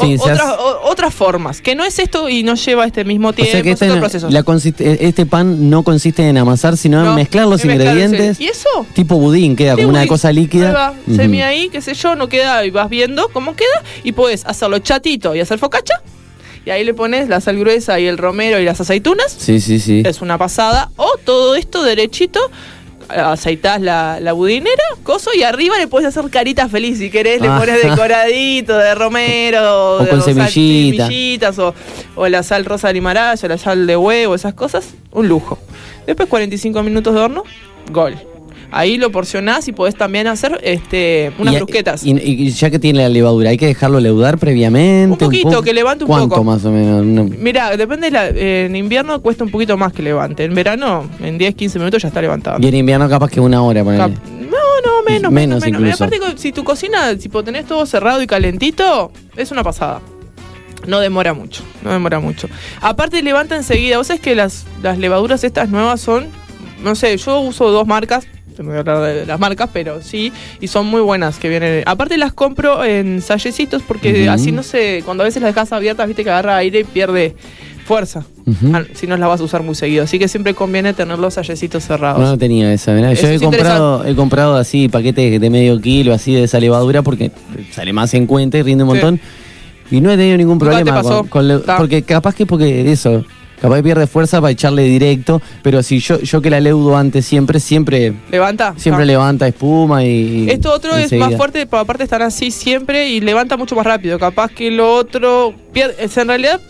O- Sí, otras, o- otras formas, que no es esto y no lleva este mismo O tiempo, sea que es este, proceso. la consist- este pan no consiste en amasar, sino en mezclar los en mezclar, ingredientes. ¿Y eso? Tipo budín, queda como una cosa líquida. va, Ujú. semi ahí, qué sé yo, no queda y vas viendo cómo queda y puedes hacerlo chatito y hacer focacha. Y ahí le pones la sal gruesa y el romero y las aceitunas. Sí, sí, sí. Es una pasada. O todo esto derechito. Aceitas la, la budinera, coso, y arriba le puedes hacer carita feliz si querés, le Ah. pones decoradito de romero, O de con semillita. semillitas, o, o la sal rosa de limaraya, la sal de huevo, esas cosas, un lujo. Después 45 minutos de horno, gol. Ahí lo porcionás y podés también hacer este, unas Y- brusquetas. Y, y ya que tiene la levadura, ¿hay que dejarlo leudar previamente? Un poquito, poco? que levante un ¿Cuánto poco. más o menos? Una- Mira, depende, de la- eh, en invierno cuesta un poquito más que levante. En verano, en 10, 15 minutos ya está levantado. Y en invierno capaz que una hora, ponele. Cap- No, no, menos, menos, Menos menos. incluso. Aparte, co- si tu cocina, tipo, tenés todo cerrado y calentito, es una pasada. No demora mucho, no demora mucho. Aparte, levanta enseguida. Vos sabés que las, las levaduras estas nuevas son, no sé, yo uso dos marcas, no voy a hablar de las marcas, pero sí, y son muy buenas que vienen. Aparte, las compro en sallecitos porque así, no sé, cuando a veces las dejas abiertas, viste que agarra aire y pierde fuerza. Ah, Si no las vas a usar muy seguido. Así que siempre conviene tener los sallecitos cerrados. No, no tenía esa, mirá. Yo he comprado, he comprado así paquetes de medio kilo, así de esa levadura, porque sale más en cuenta y rinde un Sí. montón. Y no he tenido ningún problema con, con le- porque capaz que porque eso, capaz pierde fuerza para echarle directo, pero si yo, yo que la leudo antes siempre, siempre, Levanta. siempre Ah. levanta espuma y. Esto otro es más fuerte, pero aparte están así siempre y levanta mucho más rápido. Capaz que lo otro pierde. es, En realidad,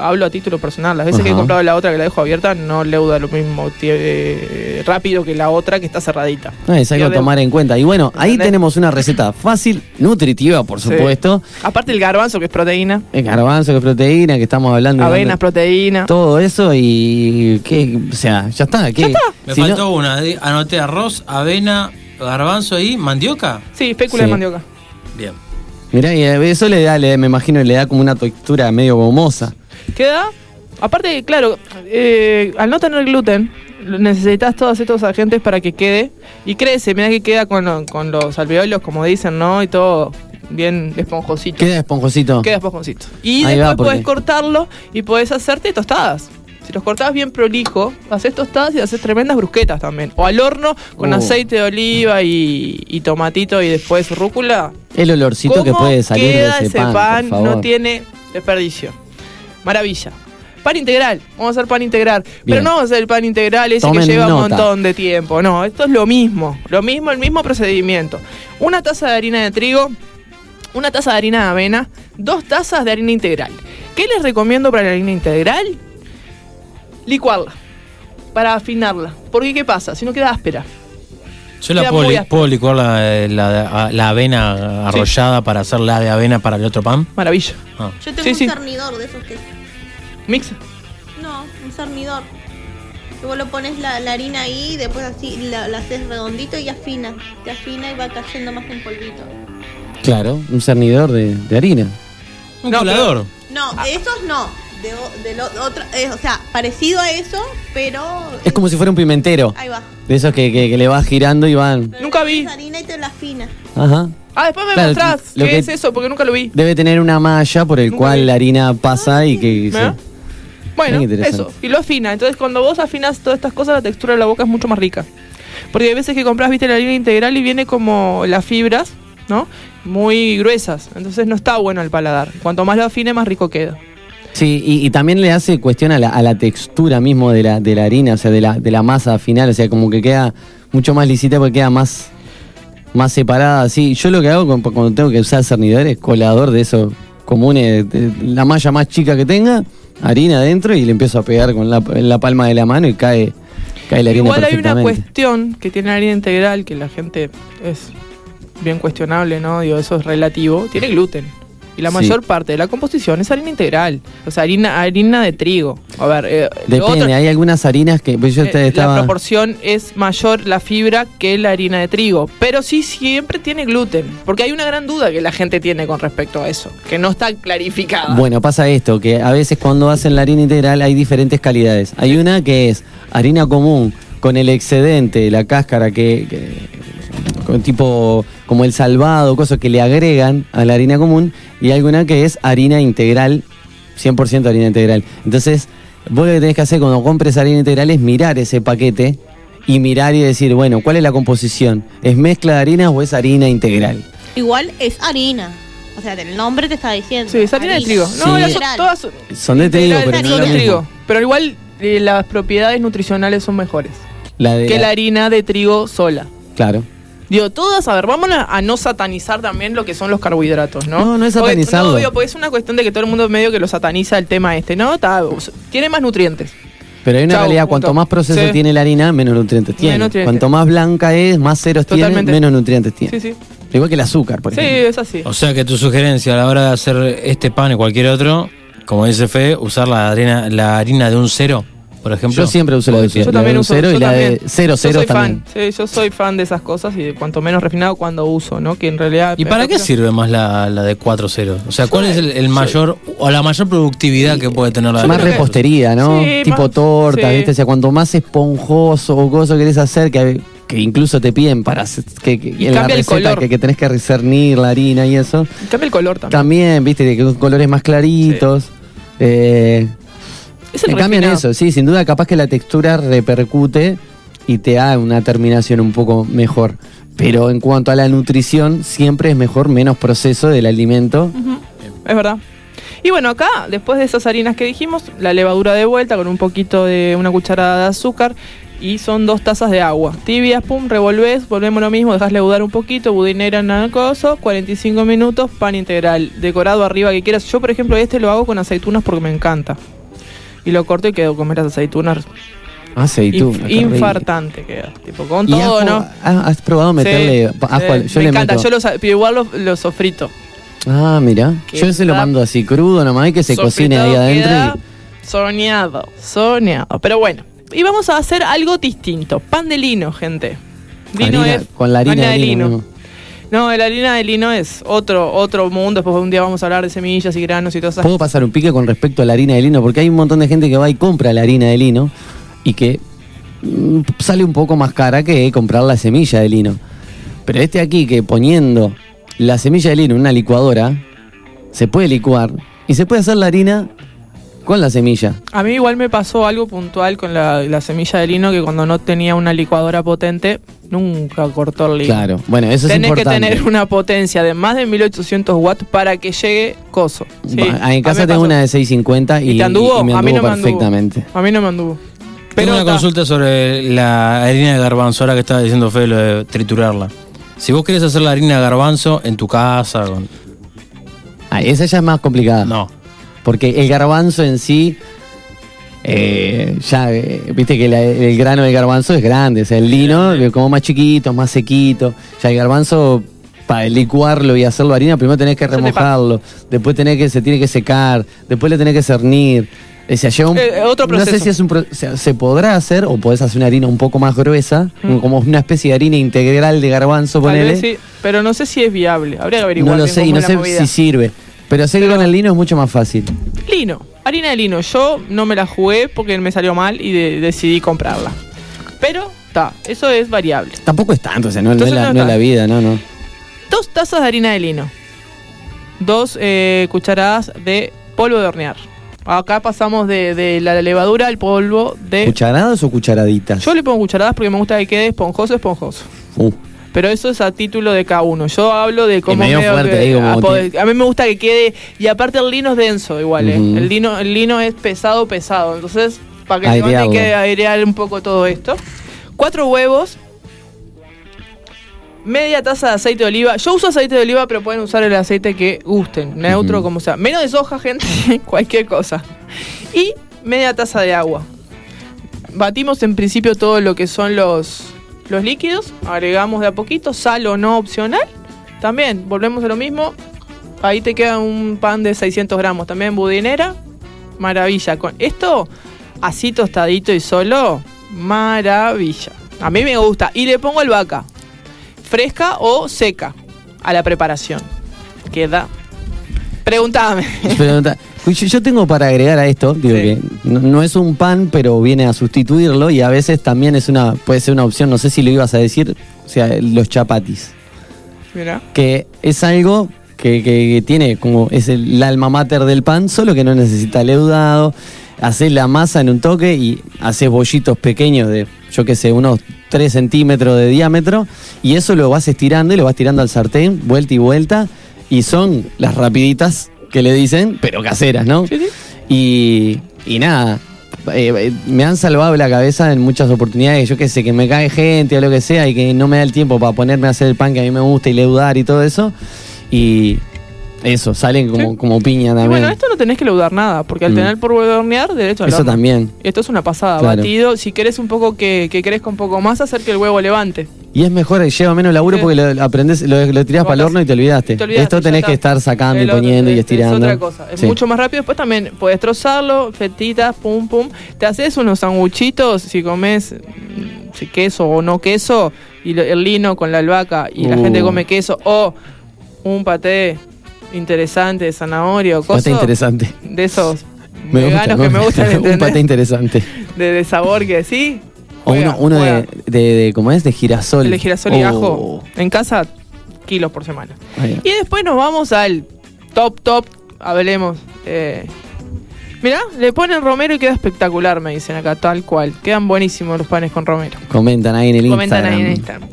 hablo a título personal. Las veces que he comprado la otra que la dejo abierta, no leuda lo mismo eh, rápido que la otra que está cerradita. No, es algo a tomar en cuenta. Y bueno, ahí ¿Entendés? tenemos una receta fácil, nutritiva, por Sí. supuesto. Aparte el garbanzo que es proteína, El garbanzo, que es proteína, que estamos hablando. avena es proteína. Todo eso y. ¿qué? O sea, ya está. ¿qué? Me Si no- faltó una. Anoté arroz, avena, garbanzo y mandioca. Sí, fécula Sí. de mandioca. Bien. Mirá, y eso le da, le, me imagino, le da como una textura medio gomosa. Queda. Aparte, claro, eh, al no tener gluten, necesitas todos estos agentes para que quede. Y crece, mira que queda con, lo- con los alveolos, como dicen, ¿no? Y todo bien esponjosito. Queda esponjosito. Queda esponjosito. Y Ahí después puedes cortarlo y puedes hacerte tostadas. Si los cortás bien prolijo, haces tostadas y haces tremendas brusquetas también. O al horno con Uh. aceite de oliva y, y tomatito y después rúcula. El olorcito que ¿Cómo puede salir de queda ese, pan, por no favor. tiene desperdicio. Maravilla. Pan integral, vamos a hacer pan integral. Pero no vamos a hacer el pan integral ese Tomen que lleva un montón de tiempo. No, esto es lo mismo. Lo mismo, el mismo procedimiento. Una taza de harina de trigo, una taza de harina de avena, dos tazas de harina integral. ¿Qué les recomiendo para la harina integral? Licuarla. Para afinarla. Porque ¿qué pasa? Si no queda áspera. Yo la puedo, li- licuar la, la- la avena arrollada para hacer la de avena para el otro pan. Maravilla. Ah. Yo tengo Sí, un sí. cernidor de esos que. Mix. No, un cernidor. Luego lo pones la, la harina ahí, después así la, la haces redondito y afina. Te afina y va cayendo más en polvito. Claro, un cernidor de, de harina. Un No, colador. No, esos no. De, lo, otro, eh, o sea, parecido a eso, pero. Es como si fuera un pimentero. Ahí va. De esos que, que- que le vas girando y van. Nunca vi. Harina y te la afina. Ajá. Ah, después me Claro, mostrás lo qué que- es eso, porque nunca lo vi. Debe tener una malla por el Nunca cual vi. la harina pasa y que. Bueno, interesante. eso. Y lo afina. Entonces, cuando vos afinas todas estas cosas, la textura de la boca es mucho más rica. Porque hay veces que compras, viste, la harina integral y viene como las fibras, ¿no? Muy gruesas. Entonces no está bueno el paladar. Cuanto más lo afine, más rico queda. Sí, y, y también le hace cuestión a la, a la textura mismo de la, de la harina, o sea, de la, de la masa final, o sea, como que queda mucho más lisita porque queda más, más separada. Sí, yo lo que hago cuando tengo que usar cernidor es colador de esos comunes, de- la malla más chica que tenga, harina adentro y le empiezo a pegar con la, palma de la mano y cae, cae la harina Igual hay una cuestión que tiene la harina integral que la gente es bien cuestionable, ¿no? Digo, eso es relativo. Tiene gluten. Y la Sí. mayor parte de la composición es harina integral. O sea, harina, harina de trigo. A ver, eh, Depende, otro- hay algunas harinas que. pues yo eh, la proporción es mayor la fibra que la harina de trigo. Pero sí siempre tiene gluten. Porque hay una gran duda que la gente tiene con respecto a eso. Que no está clarificada. Bueno, pasa esto, que a veces cuando hacen la harina integral hay diferentes calidades. Hay una que es harina común con el excedente, la cáscara que, tipo como el salvado, cosas que le agregan a la harina común, y hay alguna que es harina integral, 100% harina integral. Entonces, vos lo que tenés que hacer cuando compres harina integral es mirar ese paquete y mirar y decir, bueno, ¿cuál es la composición? ¿Es mezcla de harinas o es harina integral? Igual es harina. O sea, el nombre te está diciendo. Sí, es harina de trigo. No, Sí. las son todas Son de trigo, pero no de trigo. Pero igual eh, las propiedades nutricionales son mejores La de que la- la harina de trigo sola. Claro. Digo, todas, a ver, vamos a, no satanizar también lo que son los carbohidratos, ¿no? No, no es Porque- satanizarlo. no, porque es una cuestión de que todo el mundo medio que lo sataniza el tema este, ¿no? Está- tiene más nutrientes. Pero hay una Chau, realidad, punto. cuanto más proceso Sí. tiene la harina, menos nutrientes tiene. Menos nutrientes. Cuanto más blanca es, más ceros Totalmente. tiene, menos nutrientes tiene. Sí, sí. Igual que el azúcar, por Sí, ejemplo. es así. O sea que tu sugerencia a la hora de hacer este pan y cualquier otro, como dice Fe, usar la harina, la harina de un cero, por ejemplo. Yo siempre uso la de, Yo la también de uso y la de también. cero Yo cero soy también. fan. Sí, yo soy fan de esas cosas y de cuanto menos refinado cuando uso, ¿no? Que en realidad. ¿Y para qué sirve más la, la de 4-0? O sea, ¿cuál es el, el mayor o la mayor productividad que puede tener la de Más repostería, ¿no? Sí, tipo más- torta, sí. ¿viste? O sea, cuanto más esponjoso o cosa querés hacer, que, que incluso te piden para hacer- que, que Y en la receta color. que, que tenés que discernir la harina y eso. Cambia el color también. También, viste, que con colores más claritos. Eh, Es el cambian eso, sí, sin duda capaz que la textura repercute y te da una terminación un poco mejor. Pero en cuanto a la nutrición, siempre es mejor menos proceso del alimento. Es verdad. Y bueno, acá, después de esas harinas que dijimos, la levadura de vuelta con un poquito de una cucharada de azúcar y son dos tazas de agua. Tibias, pum, revolvés, volvemos lo mismo, dejas leudar un poquito, budinera en el coso, 45 minutos, pan integral, decorado arriba que quieras. Yo, por ejemplo, este lo hago con aceitunas porque me encanta. Y lo corto y quedo comer las aceitunas. Aceituna. Inf- qué rico. infartante queda. Tipo, con ¿Y todo, ajo? ¿no? Ah, ¿Has probado meterle Sí, ajo? Yo me le encanta, meto. yo lo, sa- pero igual lo, lo sofrito. Ah, mira. Yo se lo mando así crudo nomás y que se cocine ahí adentro. y- Soñado, soñado. Pero bueno, y vamos a hacer algo distinto. Pan de lino, gente. Lino harina- es con la harina de lino. ¿no? No, la harina de lino es otro otro mundo. Después un día vamos a hablar de semillas y granos y todas esas Puedo pasar un pique con respecto a la harina de lino, porque hay un montón de gente que va y compra la harina de lino y que mm, sale un poco más cara que comprar la semilla de lino. Pero este aquí que poniendo la semilla de lino en una licuadora, se puede licuar y se puede hacer la harina con la semilla. A mí igual me pasó algo puntual con la, la semilla de lino que cuando no tenía una licuadora potente, nunca cortó el lino. Claro, bueno, eso es Tenés importante. que tener una potencia de más de 1800 watts para que llegue coso. Sí, Va, en casa tengo una de 650 y, ¿Y te anduvo? y me A mí anduvo no me anduvo. perfectamente. A mí no me anduvo. Tengo Pero una ta. consulta sobre la harina de garbanzo, ahora que estaba diciendo Fede lo de triturarla. Si vos querés hacer la harina de garbanzo en tu casa, con... Ah, esa ya es más complicada. no. Porque el garbanzo en sí, eh, ya, eh, viste que la- el grano del garbanzo es grande, o sea, el lino es como más chiquito, más sequito. Ya el garbanzo, para licuarlo y hacerlo harina, primero tenés que te pasa. remojarlo, después tenés que, se tiene que secar, después le tenés que cernir. O sea, lleva un- Eh, otro No sé proceso. si es un pro- o sea, se podrá hacer o podés hacer una harina un poco más gruesa, Mm. como una especie de harina integral de garbanzo, Tal ponele. vez sí, pero no sé si es viable. Habría que averiguar. No lo bien sé y cómo no es la sé movida. si sirve. Pero sé que con el lino es mucho más fácil. Lino, harina de lino. Yo no me la jugué porque me salió mal y de- decidí comprarla. Pero, está, eso es variable. Tampoco es tanto, o sea, no, no Entonces es, la, no no es está. la vida, no, no. Dos tazas de harina de lino. Dos eh, cucharadas de polvo de hornear. Acá pasamos de, de la levadura al polvo de... ¿Cucharadas o cucharaditas? Yo le pongo cucharadas porque me gusta que quede esponjoso, esponjoso. Uh, Pero eso es a título de cada uno. Yo hablo de cómo medio medio fuerte que- como a, que- poder- a mí me gusta que quede y aparte el lino es denso igual, ¿eh? El lino el lino es pesado pesado, entonces para que hay Airearlo. que airear un poco todo esto. Cuatro huevos, media taza de aceite de oliva. Yo uso aceite de oliva, pero pueden usar el aceite que gusten, neutro como sea. Menos de soja, gente, cualquier cosa. Y media taza de agua. Batimos en principio todo lo que son los, los líquidos, agregamos de a poquito, sal o no opcional. También volvemos a lo mismo, ahí te queda un pan de 600 gramos. También budinera, maravilla. Con esto, así tostadito y solo, maravilla. A mí me gusta. Y le pongo albahaca, fresca o seca, a la preparación. Queda. Pregúntame. Pregunta- Yo, yo tengo para agregar a esto, digo Sí. que no, no es un pan, pero viene a sustituirlo y a veces también es una, puede ser una opción, no sé si lo ibas a decir, o sea, los chapatis, Mira. que es algo que, que- que tiene como, es el, el alma mater del pan, solo que no necesita leudado, haces la masa en un toque y haces bollitos pequeños de, yo qué sé, unos 3 centímetros de diámetro y eso lo vas estirando y lo vas tirando al sartén, vuelta y vuelta, y son las rapiditas que le dicen, pero caseras, ¿no? Y, y nada, eh, eh, me han salvado la cabeza en muchas oportunidades, yo qué sé, que me cae gente o lo que sea y que no me da el tiempo para ponerme a hacer el pan que a mí me gusta y leudar y todo eso. Y eso, salen como, como piña Y también. bueno, esto no tenés que leudar nada, porque al Mm. tener por hornear, derecho al eso horno. también. Esto es una pasada, Claro. batido. Si querés un poco que, que crezca un poco más, hacer que el huevo levante. Y es mejor, lleva menos laburo porque lo aprendés, lo, lo tirás para el horno y te olvidaste. Te olvidaste, Esto tenés que estar sacando y otro, poniendo y estirando. Es otra cosa. Es Sí. mucho más rápido. Después también podés trozarlo, fetitas, pum, pum. Te haces unos sanguchitos si comes mm, si queso o no queso, y el lino con la albahaca y la Uh. gente come queso, o un paté interesante de zanahoria o Paté cosas interesante. de esos Me gusta, veganos que me gustan, Un paté interesante. De, de sabor que sí. O uno, de, de, de- ¿cómo es? De girasol. El de girasol y Oh. ajo. En casa, kilos por semana. Y después nos vamos al top, top. Hablemos. Eh, mirá, le ponen romero y queda espectacular, me dicen acá, tal cual. Quedan buenísimos los panes con romero. Comentan ahí en el Comentan Instagram. ahí en Instagram.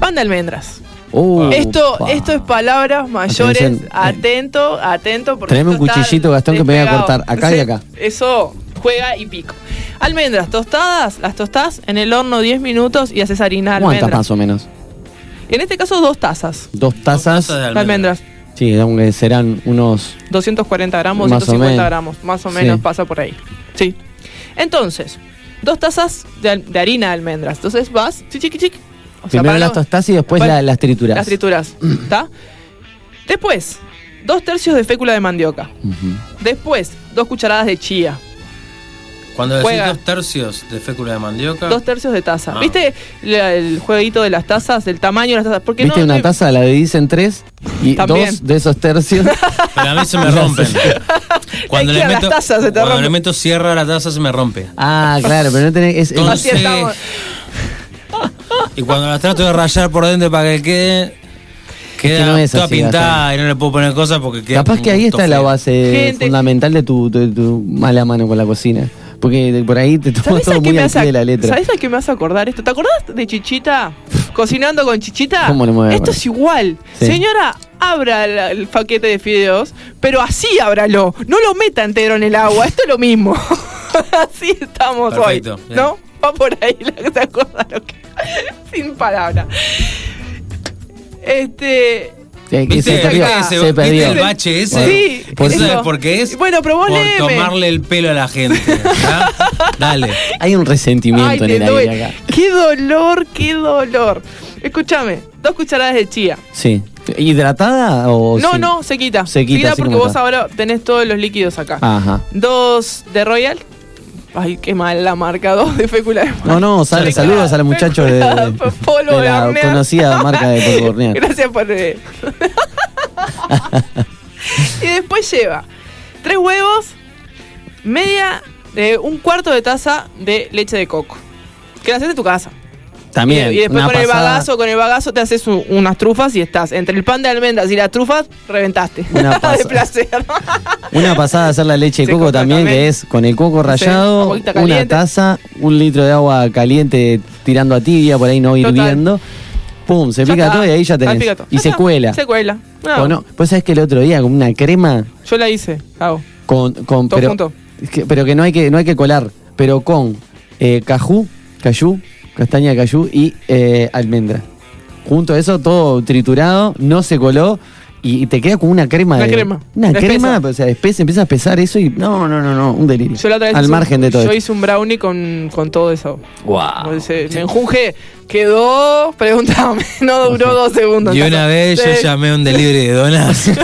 Pan de almendras. Uh, esto, pa. esto es palabras mayores. Atención. Atento, atento. porque un cuchillito, Gastón, que me voy a cortar acá y acá. Eso juega y pico. Almendras tostadas, las tostás en el horno 10 minutos y haces harina de ¿Cuántas almendras. más o menos? En este caso, dos tazas Dos tazas. de almendras. Sí, aunque serán unos. 240 gramos, Más o 150 menos. gramos, más o menos Sí. pasa por ahí. Sí. Entonces, dos tazas de, al- de harina de almendras. Entonces vas, chiqui, chiqui, o sea, Primero para las no- tostás y después la- las trituras. Las trituras, ¿está? Después, dos tercios de fécula de mandioca. Después, dos cucharadas de chía. Cuando decís dos tercios de fécula de mandioca. Dos tercios de taza. Ah. ¿Viste la- el jueguito de las tazas, el tamaño de las tazas? Porque ¿Viste no, una no- taza? La dicen tres y También. dos de esos tercios. Pero a mí se me rompen. Cuando, le que las meto, tazas se te cuando rompen. le meto cierra a la taza se me rompe. ah, claro, pero no tenés. Es, es- Así estamos. Y cuando la trato de rayar por dentro para que quede, queda que no es toda así, pintada y no le puedo poner cosas porque queda Capaz que ahí está la base Gente- fundamental de tu, de tu mala mano con la cocina. Porque de- por ahí te tomas ¿Sabes todo a muy al de la letra. ¿Sabes a qué me hace acordar esto? ¿Te acordás de Chichita? Cocinando con Chichita. ¿Cómo no me voy a Esto es igual. Sí. Señora, abra la- el paquete de fideos, pero así ábralo. No lo meta entero en el agua. Esto es lo mismo. así estamos Perfecto, hoy. bien. ¿No? Va por ahí la que se acuerda lo que. Sin palabra. Este. Que ¿Viste, se perdió. ese- se viste el bache ese? Sí, por ¿Sabes eso. por qué es? Bueno, pero vos Por léeme. tomarle el pelo a la gente. ¿verdad? Dale. Hay un resentimiento Ay, en el doy. aire acá. Qué dolor, qué dolor. Escúchame, dos cucharadas de chía. Sí. ¿Hidratada o.? No, no, se quita. Se quita, así porque como vos está. ahora tenés todos los líquidos acá. Ajá. Dos de Royal. Ay, qué mal la marca. Dos de fécula de No, no, sale, saludos a los muchachos de, de- de de la conocida marca de polvo de hornear. Gracias por. eh. y después lleva tres huevos, media, de un cuarto de taza de leche de coco. Que la haces en tu casa. También. Y, y después con el bagazo, con el bagazo te haces unas trufas y estás entre el pan de almendras y las trufas, reventaste. Una de placer. Una pasada de hacer la leche de coco también, también. que es con el coco rallado, una taza, un litro de agua caliente tirando a tibia, por ahí no Total. hirviendo. Pum, se Ya pica está. todo y ahí ya tenés. Y Ya se está. cuela. Se cuela. No, ¿O no? Pues sabes que el otro día con una crema Yo la hice, hago. con, con Todo pero, junto. que- pero que no hay que no hay que colar, pero con eh, cajú, cayú, castaña de cayú y eh, almendra. Junto a eso todo triturado, no se coló y te queda como una crema. Una de- crema. Una Espesa. crema, o sea, espesa, empieza a pesar eso y. No, no, no, no, un delirio. Yo la otra vez Al hice un- margen de todo Yo esto. hice un brownie con, con todo eso. Guau. Como dice, Me enjunje, quedó, pregúntame, no duró dos segundos. Y una vez yo llamé a un delivery de donas.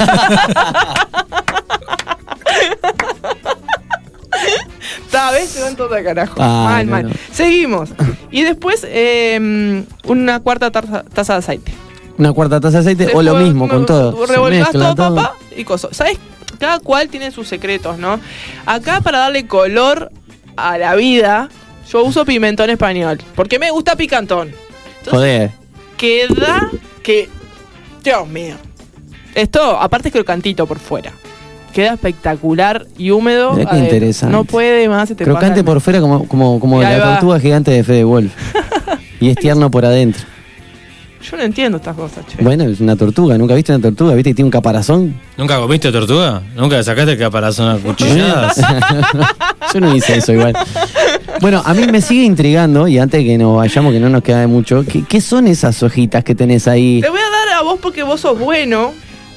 Esta vez se van todo de carajo. Ah, mal, no, mal. no. Seguimos. Y después, eh, una cuarta taza, taza de aceite. Una cuarta taza de aceite o lo mismo con todo. Mezcla todo, papá, y cosas. ¿Sabes? Cada cual tiene sus secretos, ¿no? Acá para darle color a la vida, yo uso pimentón español. Porque me gusta picantón. Joder. Queda que. Dios mío. Esto, aparte es crocantito por fuera. Queda espectacular y húmedo. Mirá qué interesante. No puede más. se te Crocante pasa por fuera como, como, como la va. tortuga gigante de Fede Wolf. y es tierno por adentro. Yo no entiendo estas cosas, che. Bueno, es una tortuga. ¿Nunca viste una tortuga? ¿Viste que tiene un caparazón? ¿Nunca comiste tortuga? ¿Nunca sacaste el caparazón a cuchilladas? Yo no hice eso igual. Bueno, a mí me sigue intrigando, y antes de que nos vayamos, que no nos queda de mucho, ¿qué, qué son esas hojitas que tenés ahí? Te voy a dar a vos porque vos sos bueno.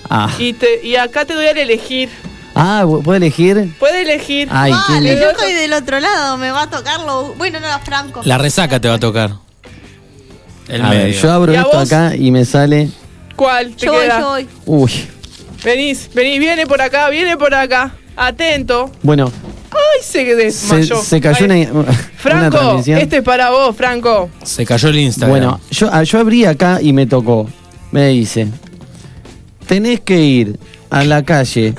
Ah, Y, te, y acá te doy a elegir. Ah ¿puedo elegir? Puedes elegir. Ay, Vale, yo estoy del otro lado, me va a tocarlo. Bueno, no, Franco. La resaca te va a tocar. El a ver, medio. yo abro ¿Y a esto vos? acá y me sale... ¿Cuál? ¿Te Yo voy, queda? yo voy. Uy, Venís, venís, viene por acá, viene por acá. Atento. bueno, Ay, se desmayó. se cayó Ay, una, una Franco, este es para vos, Franco. Se cayó el Instagram. Bueno, yo, ah, yo abrí acá y me tocó. Me dice, tenés que ir a la calle.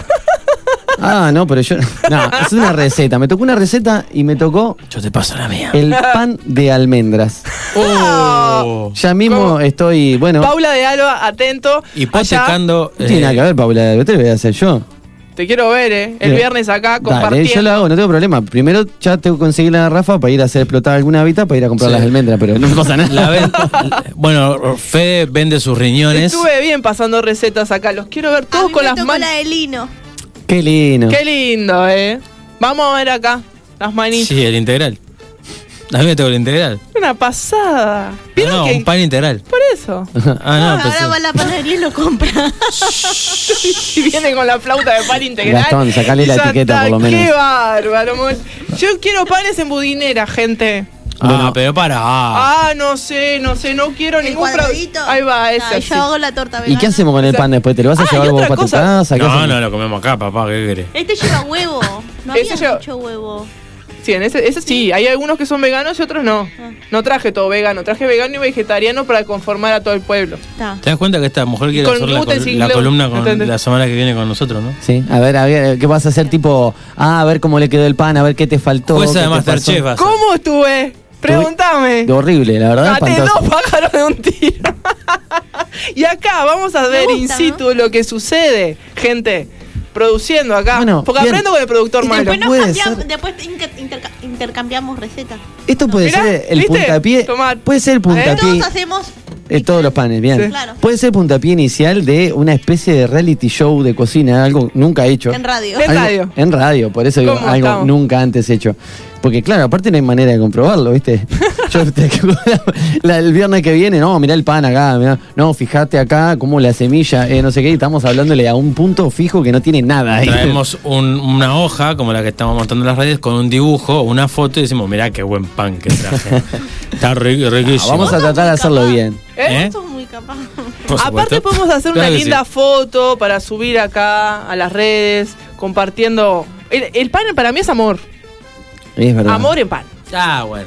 Ah, no, pero yo... No, es una receta. Me tocó una receta y me tocó yo te paso la mía. el pan de almendras. Oh. Ya mismo ¿Cómo? estoy, bueno... Paula de Alba, atento. Y Allá. potecando. No tiene nada que ver, Paula, te lo voy a hacer yo. Te quiero ver, ¿eh? El viernes acá Dale, compartiendo. yo lo hago, no tengo problema. Primero ya tengo que conseguir la Rafa para ir a hacer explotar algún hábitat para ir a comprar Sí. las almendras, pero no pasa nada. La ven- bueno, Fede vende sus riñones. Estuve bien pasando recetas acá. Los quiero ver A todos mí con me las manos. la de lino. Qué lindo. Qué lindo, ¿eh? Vamos a ver acá. Las manitas. Sí, el integral. A mí me tocó el integral. Una pasada. No, ¿Vieron no, que un pan integral. por eso? Ah, no, ahora pensé- va a la panadería y lo compra. y viene con la flauta de pan integral. Gastón, sacale la etiqueta, por lo menos. Qué bárbaro. mon. Yo quiero panes en budinera, gente. Ah, pero para. Ah, no sé, no sé, no quiero El ningún cuadradito. Ahí va. Ay, sí. yo hago la torta ¿Y vegana. qué hacemos con el pan después? ¿Te lo vas a Ah, llevar y vos para tu casa? ¿Qué No, hacemos? no, lo comemos acá, papá. ¿Qué querés? Este lleva huevo. No había lleva- mucho huevo. Sí, en ese, ese sí, hay algunos que son veganos y otros no. Ah. No traje todo vegano, traje vegano y vegetariano para conformar a todo el pueblo. Está. ¿Te das cuenta que esta mujer quiere hacer la, col- la columna con ¿entendés? la semana que viene con nosotros, no? Sí, a ver, a ver, ¿qué vas a hacer? Tipo, ah, a ver cómo le quedó el pan, a ver qué te faltó. Jueza de te Masterchef. ¿Cómo estuve? Pregúntame. Horrible, la verdad, Maté dos pájaros de un tiro. y acá vamos a ver in situ lo que sucede, gente. Produciendo acá. Bueno, Porque bien. aprendo con el productor Y malo. después, nos puede cambiamos, ser. después inter- interca- intercambiamos recetas. Esto puede Mirá, ser el ¿viste? puntapié. Puede ser el puntapié. Todos hacemos. Eh, todos los panes, bien. Sí. Claro. Puede ser el puntapié inicial de una especie de reality show de cocina, algo nunca hecho. En radio. En radio. En radio, por eso digo, ¿Cómo algo estamos? nunca antes hecho. Porque claro, aparte no hay manera de comprobarlo, ¿viste? Yo te- la- el viernes que viene, no, mirá el pan acá, mirá, no, fíjate acá cómo la semilla, eh, no sé qué, y estamos hablándole a un punto fijo que no tiene nada ahí. Traemos un- una hoja, como la que estamos mostrando en las redes, con un dibujo, una foto y decimos, mirá qué buen pan que traje. Está ri- Ah, vamos a tratar de hacerlo bien. ¿Eh? ¿Eh? Sos muy capaz. Aparte podemos hacer Claro una linda sí. foto para subir acá a las redes, compartiendo. El, el pan para mí es amor. Es verdad. Amor en pan. Ah, bueno.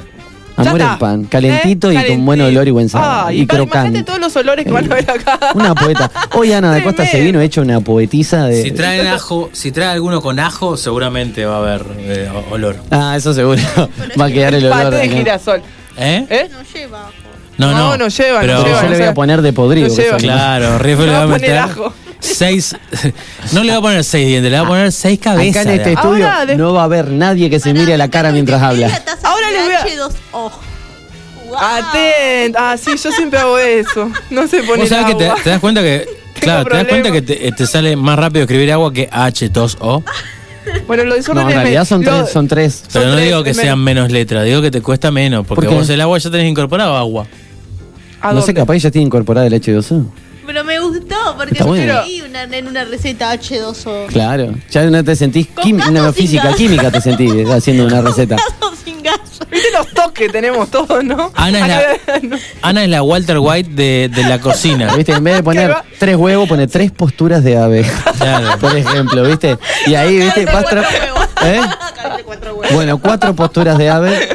Amor en pan, calentito ¿Eh? y con buen olor y buen sabor. Ah, y crocante. todos los olores que van a ver acá. Una poeta. Hoy Ana de Costa se vino hecha una poetisa de. Si traen ajo, si trae alguno con ajo, seguramente va a haber eh, olor. Ah, eso seguro. Va a quedar el olor. Pate de girasol. ¿Eh? ¿Eh? No lleva. No, no. No, no lleva, no pero lleva, Yo le voy a poner de podrido. No lleva. Claro, Riffo Le va a meter ajo. Seis. No le va a poner seis dientes, le va a poner seis cabezas. Acá en este estudio Ahora, de- no va a haber nadie que se mire a la cara mientras habla. Ahora les voy a- H2O. Wow. Atento. Ah, sí, yo siempre hago eso. No se pone Vos sabés que te, te das cuenta que. Claro, te das cuenta que te, te sale más rápido escribir agua que H2O. Bueno, lo No, desorden en realidad son lo- tres. Son tres. Pero no tres, digo que es sean menos letras, digo que te cuesta menos. Porque ¿Por qué? vos el agua ya tenés incorporado agua. ¿A No sé, dónde? capaz ya tiene incorporada el H2O. Pero me gustó, porque Está yo bueno. leí una, en una receta H2O. Claro, ya no te sentís quim- gato no, sin física, gas. química te sentís haciendo una receta. sin gas. ¿Viste los toques que tenemos todos, no? Ana es la, Ana es la Walter White de, de la cocina. ¿Viste? En vez de poner tres huevos, pone tres posturas de ave. Por ejemplo, ¿viste? Y ahí, ¿viste? Vas tra- ¿Eh? Bueno, cuatro posturas de ave.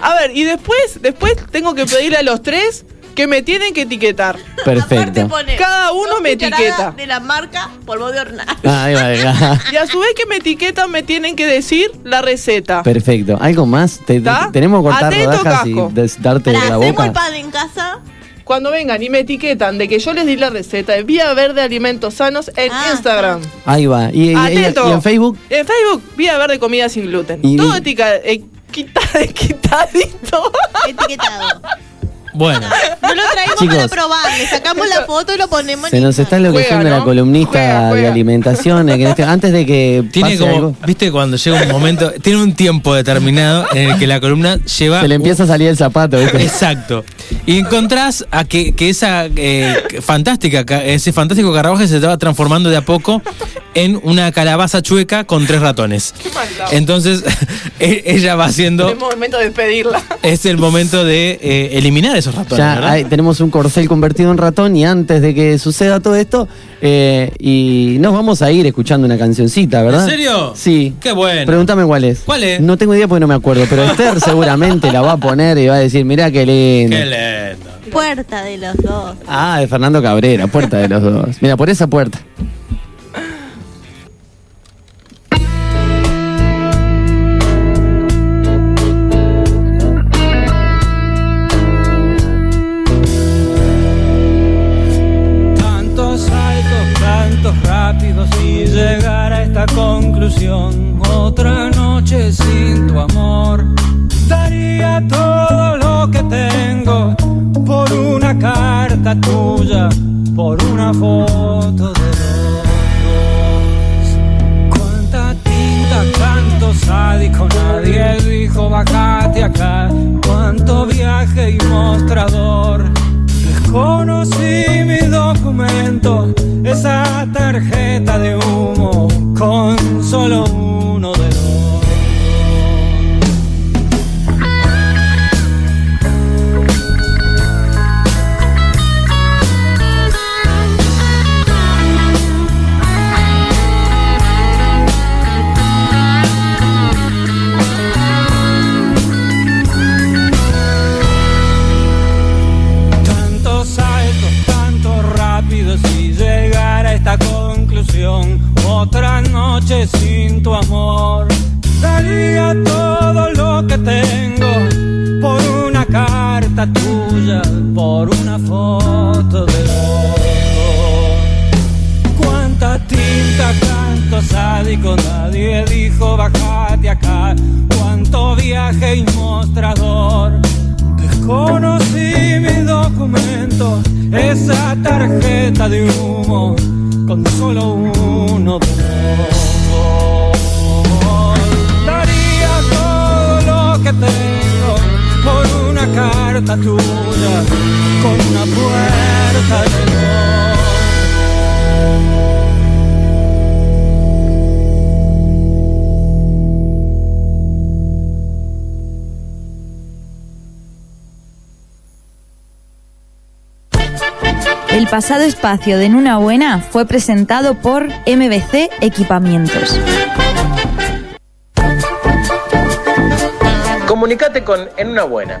A ver, y después, después tengo que pedirle a los tres que me tienen que etiquetar. Perfecto. Pone Cada uno me etiqueta. De la marca polvo de va, ahí va. Y a su vez que me etiquetan me tienen que decir la receta. Perfecto. ¿Algo más? Tenemos que cortar Atento, rodajas y casco. des- darte Para, la hacemos el boca. pan en casa. Cuando vengan y me etiquetan de que yo les di la receta de Vía Verde Alimentos Sanos en Ah, Instagram. Ahí va. ¿Y, y- y- Atento. y en Facebook? En Facebook, Vía Verde Comida Sin Gluten. Y- Todo equita- equitadito. Etiquetado. Bueno, No lo traemos Chicos. para probar. Le sacamos la foto y lo ponemos Se en nos está enloqueciendo Juega, la ¿no? columnista Juega, de alimentación. que este- antes de que tiene pase como, algo, viste, cuando llega un momento, tiene un tiempo determinado en el que la columna lleva. se le empieza a salir el zapato. ¿viste? Exacto. Y encontrás a que, que esa eh, fantástica, ca- ese fantástico carruaje se va transformando de a poco en una calabaza chueca con tres ratones. Entonces, e- ella va haciendo. Es momento de despedirla. Es el momento de eh, eliminar esos ratones. Ya ¿verdad? hay- tenemos un corcel convertido en ratón y antes de que suceda todo esto, eh, y nos vamos a ir escuchando una cancioncita, ¿verdad? ¿En serio? Sí. Qué bueno. Pregúntame cuál es. ¿Cuál es? No tengo idea porque no me acuerdo, pero Esther seguramente la va a poner y va a decir, mirá qué lindo. Qué lindo. Puerta de los dos. Ah, de Fernando Cabrera, puerta de los dos. Mira, por esa puerta. Conclusión. Otra noche sin tu amor. Daría todo lo que tengo por una carta tuya, por una foto de dos. Cuánta tinta, canto sádico, nadie dijo bajate acá. Cuánto viaje y mostrador. Desconocí mi documento, esa tarjeta de humo con solo uno de los. Noche sin tu amor. Daría todo lo que tengo por una carta tuya, por una foto de los. Cuánta tinta, canto sádico, nadie dijo bajate acá. Cuánto viaje y mostrador. Desconocí mi documento, esa tarjeta de humo con solo uno. Una carta tuya, con una puerta de. El pasado espacio de En Una Buena fue presentado por MBC Equipamientos. Comunicate con En Una Buena.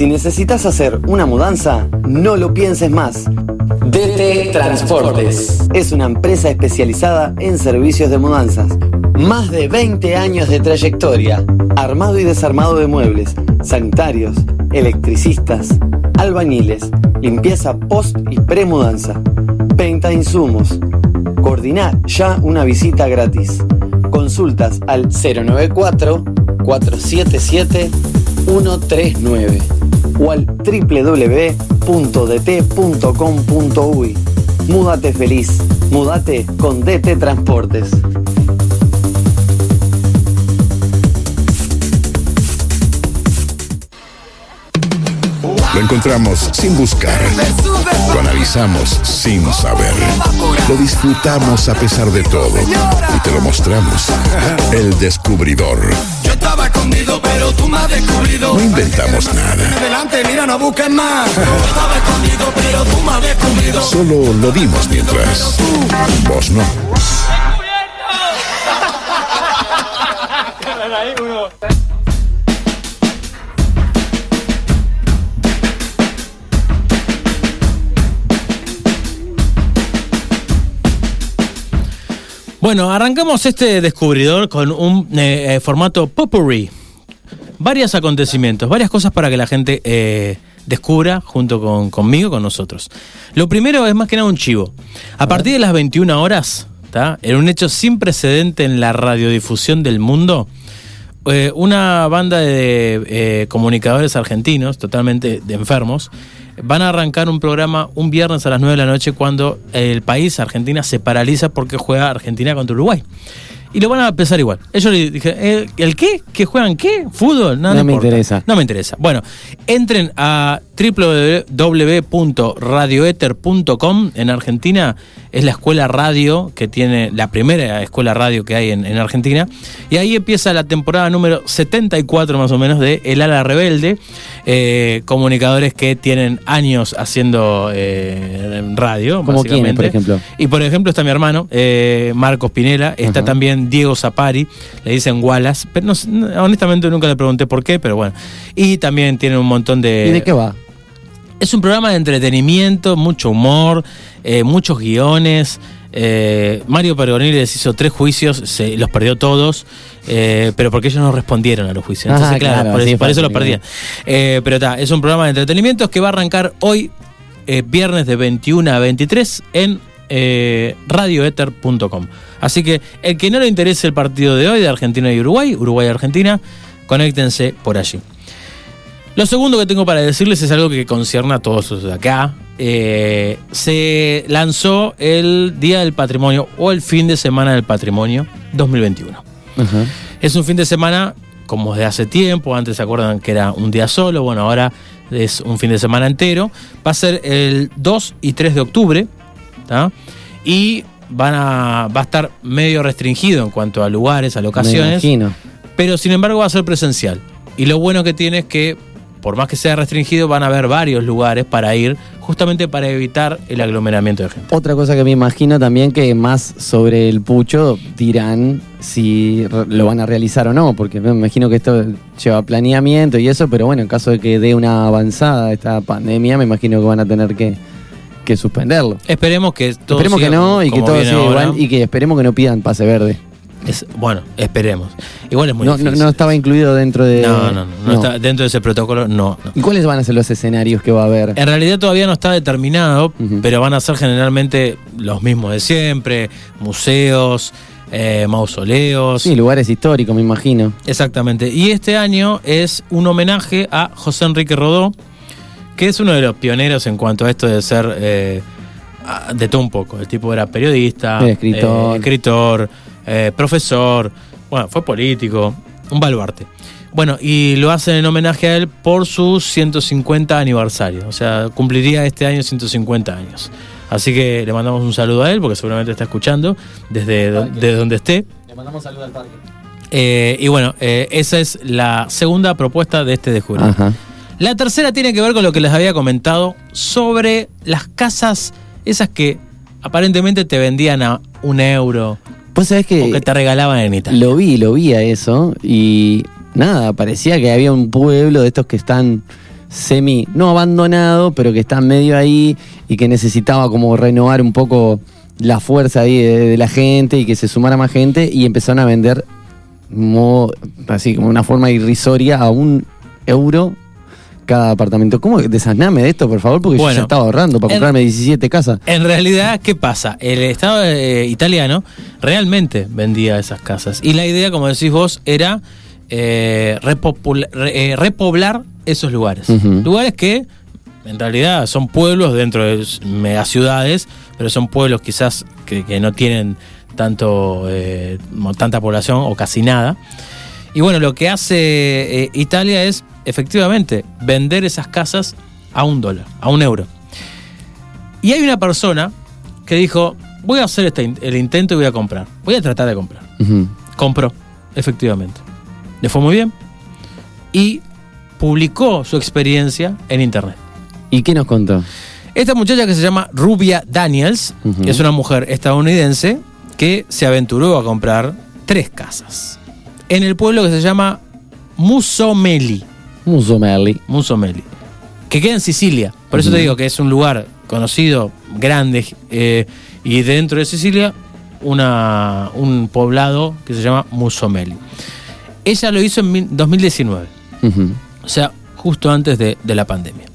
Si necesitas hacer una mudanza, no lo pienses más. DT Transportes es una empresa especializada en servicios de mudanzas. Más de 20 años de trayectoria, armado y desarmado de muebles, sanitarios, electricistas, albañiles, limpieza post y premudanza, venta de insumos. Coordina ya una visita gratis. Consultas al 094 477 139 o al www.dt.com.uy. Múdate feliz. Múdate con DT Transportes. Lo encontramos sin buscar. Lo analizamos sin saber. Lo disfrutamos a pesar de todo. Y te lo mostramos. El descubridor. Yo estaba escondido, pero tú me has descubrido. No inventamos nada. Adelante, mira, no busques más. Yo estaba escondido, pero tú me has descubrido. Solo lo dimos mientras. Vos no. Bueno, arrancamos este descubridor con un eh, eh, formato potpourri. Varios acontecimientos, varias cosas para que la gente eh, descubra junto con, conmigo, con nosotros. Lo primero es más que nada un chivo. A partir de las 21 horas, ¿tá? en un hecho sin precedente en la radiodifusión del mundo, eh, una banda de comunicadores argentinos, totalmente de enfermos, van a arrancar un programa un viernes a las 9 de la noche cuando el país, Argentina, se paraliza porque juega Argentina contra Uruguay. Y lo van a empezar igual. Ellos le dije, ¿el, el qué? ¿Que juegan qué? ¿Fútbol? No me importa. interesa. No me interesa. Bueno, entren a www.radioether.com en Argentina. Es la escuela radio que tiene, la primera escuela radio que hay en, en Argentina. Y ahí empieza la temporada número 74 más o menos de El Ala Rebelde. eh, comunicadores que tienen años haciendo eh, radio. ¿Como quiénes, por ejemplo? Y por ejemplo está mi hermano, eh, Marcos Pinela, está Ajá. también Diego Zapari, le dicen Wallace, pero no sé, no, honestamente nunca le pregunté por qué, pero bueno. Y también tiene un montón de... ¿Y de qué va? Es un programa de entretenimiento, mucho humor, eh, muchos guiones. eh, Mario Pergolini les hizo tres juicios, se, los perdió todos, eh, pero porque ellos no respondieron a los juicios. Entonces, Ah, claro, claro, por, sí, por eso lo fácil, perdían. Eh, pero está, es un programa de entretenimiento que va a arrancar hoy, eh, viernes de 21 a 23, en eh, radioether.com. Así que el que no le interese el partido de hoy de Argentina y Uruguay, Uruguay-Argentina, conéctense por allí. Lo segundo que tengo para decirles es algo que concierne a todos acá. Eh, se lanzó el Día del Patrimonio o el fin de semana del Patrimonio 2021. Ajá. Es un fin de semana como de hace tiempo, antes se acuerdan que era un día solo, bueno, ahora es un fin de semana entero. Va a ser el 2 y 3 de octubre, ¿tá? Y van a, va a estar medio restringido en cuanto a lugares, a locaciones, imagino. pero sin embargo va a ser presencial. Y lo bueno que tiene es que, por más que sea restringido, van a haber varios lugares para ir, justamente para evitar el aglomeramiento de gente. Otra cosa que me imagino también que más sobre el pucho dirán si lo van a realizar o no, porque me imagino que esto lleva planeamiento y eso, pero bueno, en caso de que dé una avanzada esta pandemia, me imagino que van a tener que, que suspenderlo. Esperemos que todo esperemos que no y que todo siga igual y que esperemos que no pidan pase verde. Es- bueno, esperemos. Igual es muy No, no, difícil. no estaba incluido dentro de... No, no, no, no está dentro de ese protocolo, no. ¿Y cuáles van a ser los escenarios que va a haber? En realidad todavía no está determinado, pero van a ser generalmente los mismos de siempre, museos, eh, mausoleos. Sí, lugares históricos, me imagino. Exactamente. Y este año es un homenaje a José Enrique Rodó, que es uno de los pioneros en cuanto a esto de ser eh, de todo un poco. El tipo era periodista, escritor. eh, escritor, eh, profesor, bueno, fue político, un baluarte. Bueno, y lo hacen en homenaje a él por su 150 aniversario. O sea, cumpliría este año 150 años. Así que le mandamos un saludo a él, porque seguramente está escuchando desde do- de donde esté. Le mandamos saludos al parque. Eh, y bueno, eh, esa es la segunda propuesta de este descubrimiento. Ajá. La tercera tiene que ver con lo que les había comentado sobre las casas, esas que aparentemente te vendían a un euro. Pues sabés que, o que te regalaban en Italia. Lo vi, lo vi a eso y nada, parecía que había un pueblo de estos que están semi, no abandonado, pero que están medio ahí y que necesitaba como renovar un poco la fuerza ahí de, de la gente y que se sumara más gente y empezaron a vender mo- así como una forma irrisoria a un euro cada apartamento. ¿Cómo desasname de esto, por favor? Porque yo ya estaba ahorrando para en- comprarme 17 casas. En realidad, ¿qué pasa? El Estado eh, italiano realmente vendía esas casas. Y la idea, como decís vos, era eh, repopula- re- eh, repoblar esos lugares. Lugares que en realidad son pueblos dentro de s- megaciudades, pero son pueblos quizás que, que no tienen tanto eh, tanta población o casi nada. Y bueno, lo que hace eh, Italia es efectivamente vender esas casas a un dólar, a un euro. Y hay una persona que dijo, voy a hacer este el intento y voy a comprar. Voy a tratar de comprar. Compró, efectivamente. Le fue muy bien. Y publicó su experiencia en internet. ¿Y qué nos contó? Esta muchacha que se llama Rubia Daniels, que es una mujer estadounidense que se aventuró a comprar tres casas. En el pueblo que se llama Musomeli. Musomeli. Musomeli. Que queda en Sicilia. Por eso te digo que es un lugar conocido, grande, eh, y dentro de Sicilia, una, un poblado que se llama Musomeli. Ella lo hizo en mil- 2019. Ujú. O sea, justo antes de, de la pandemia.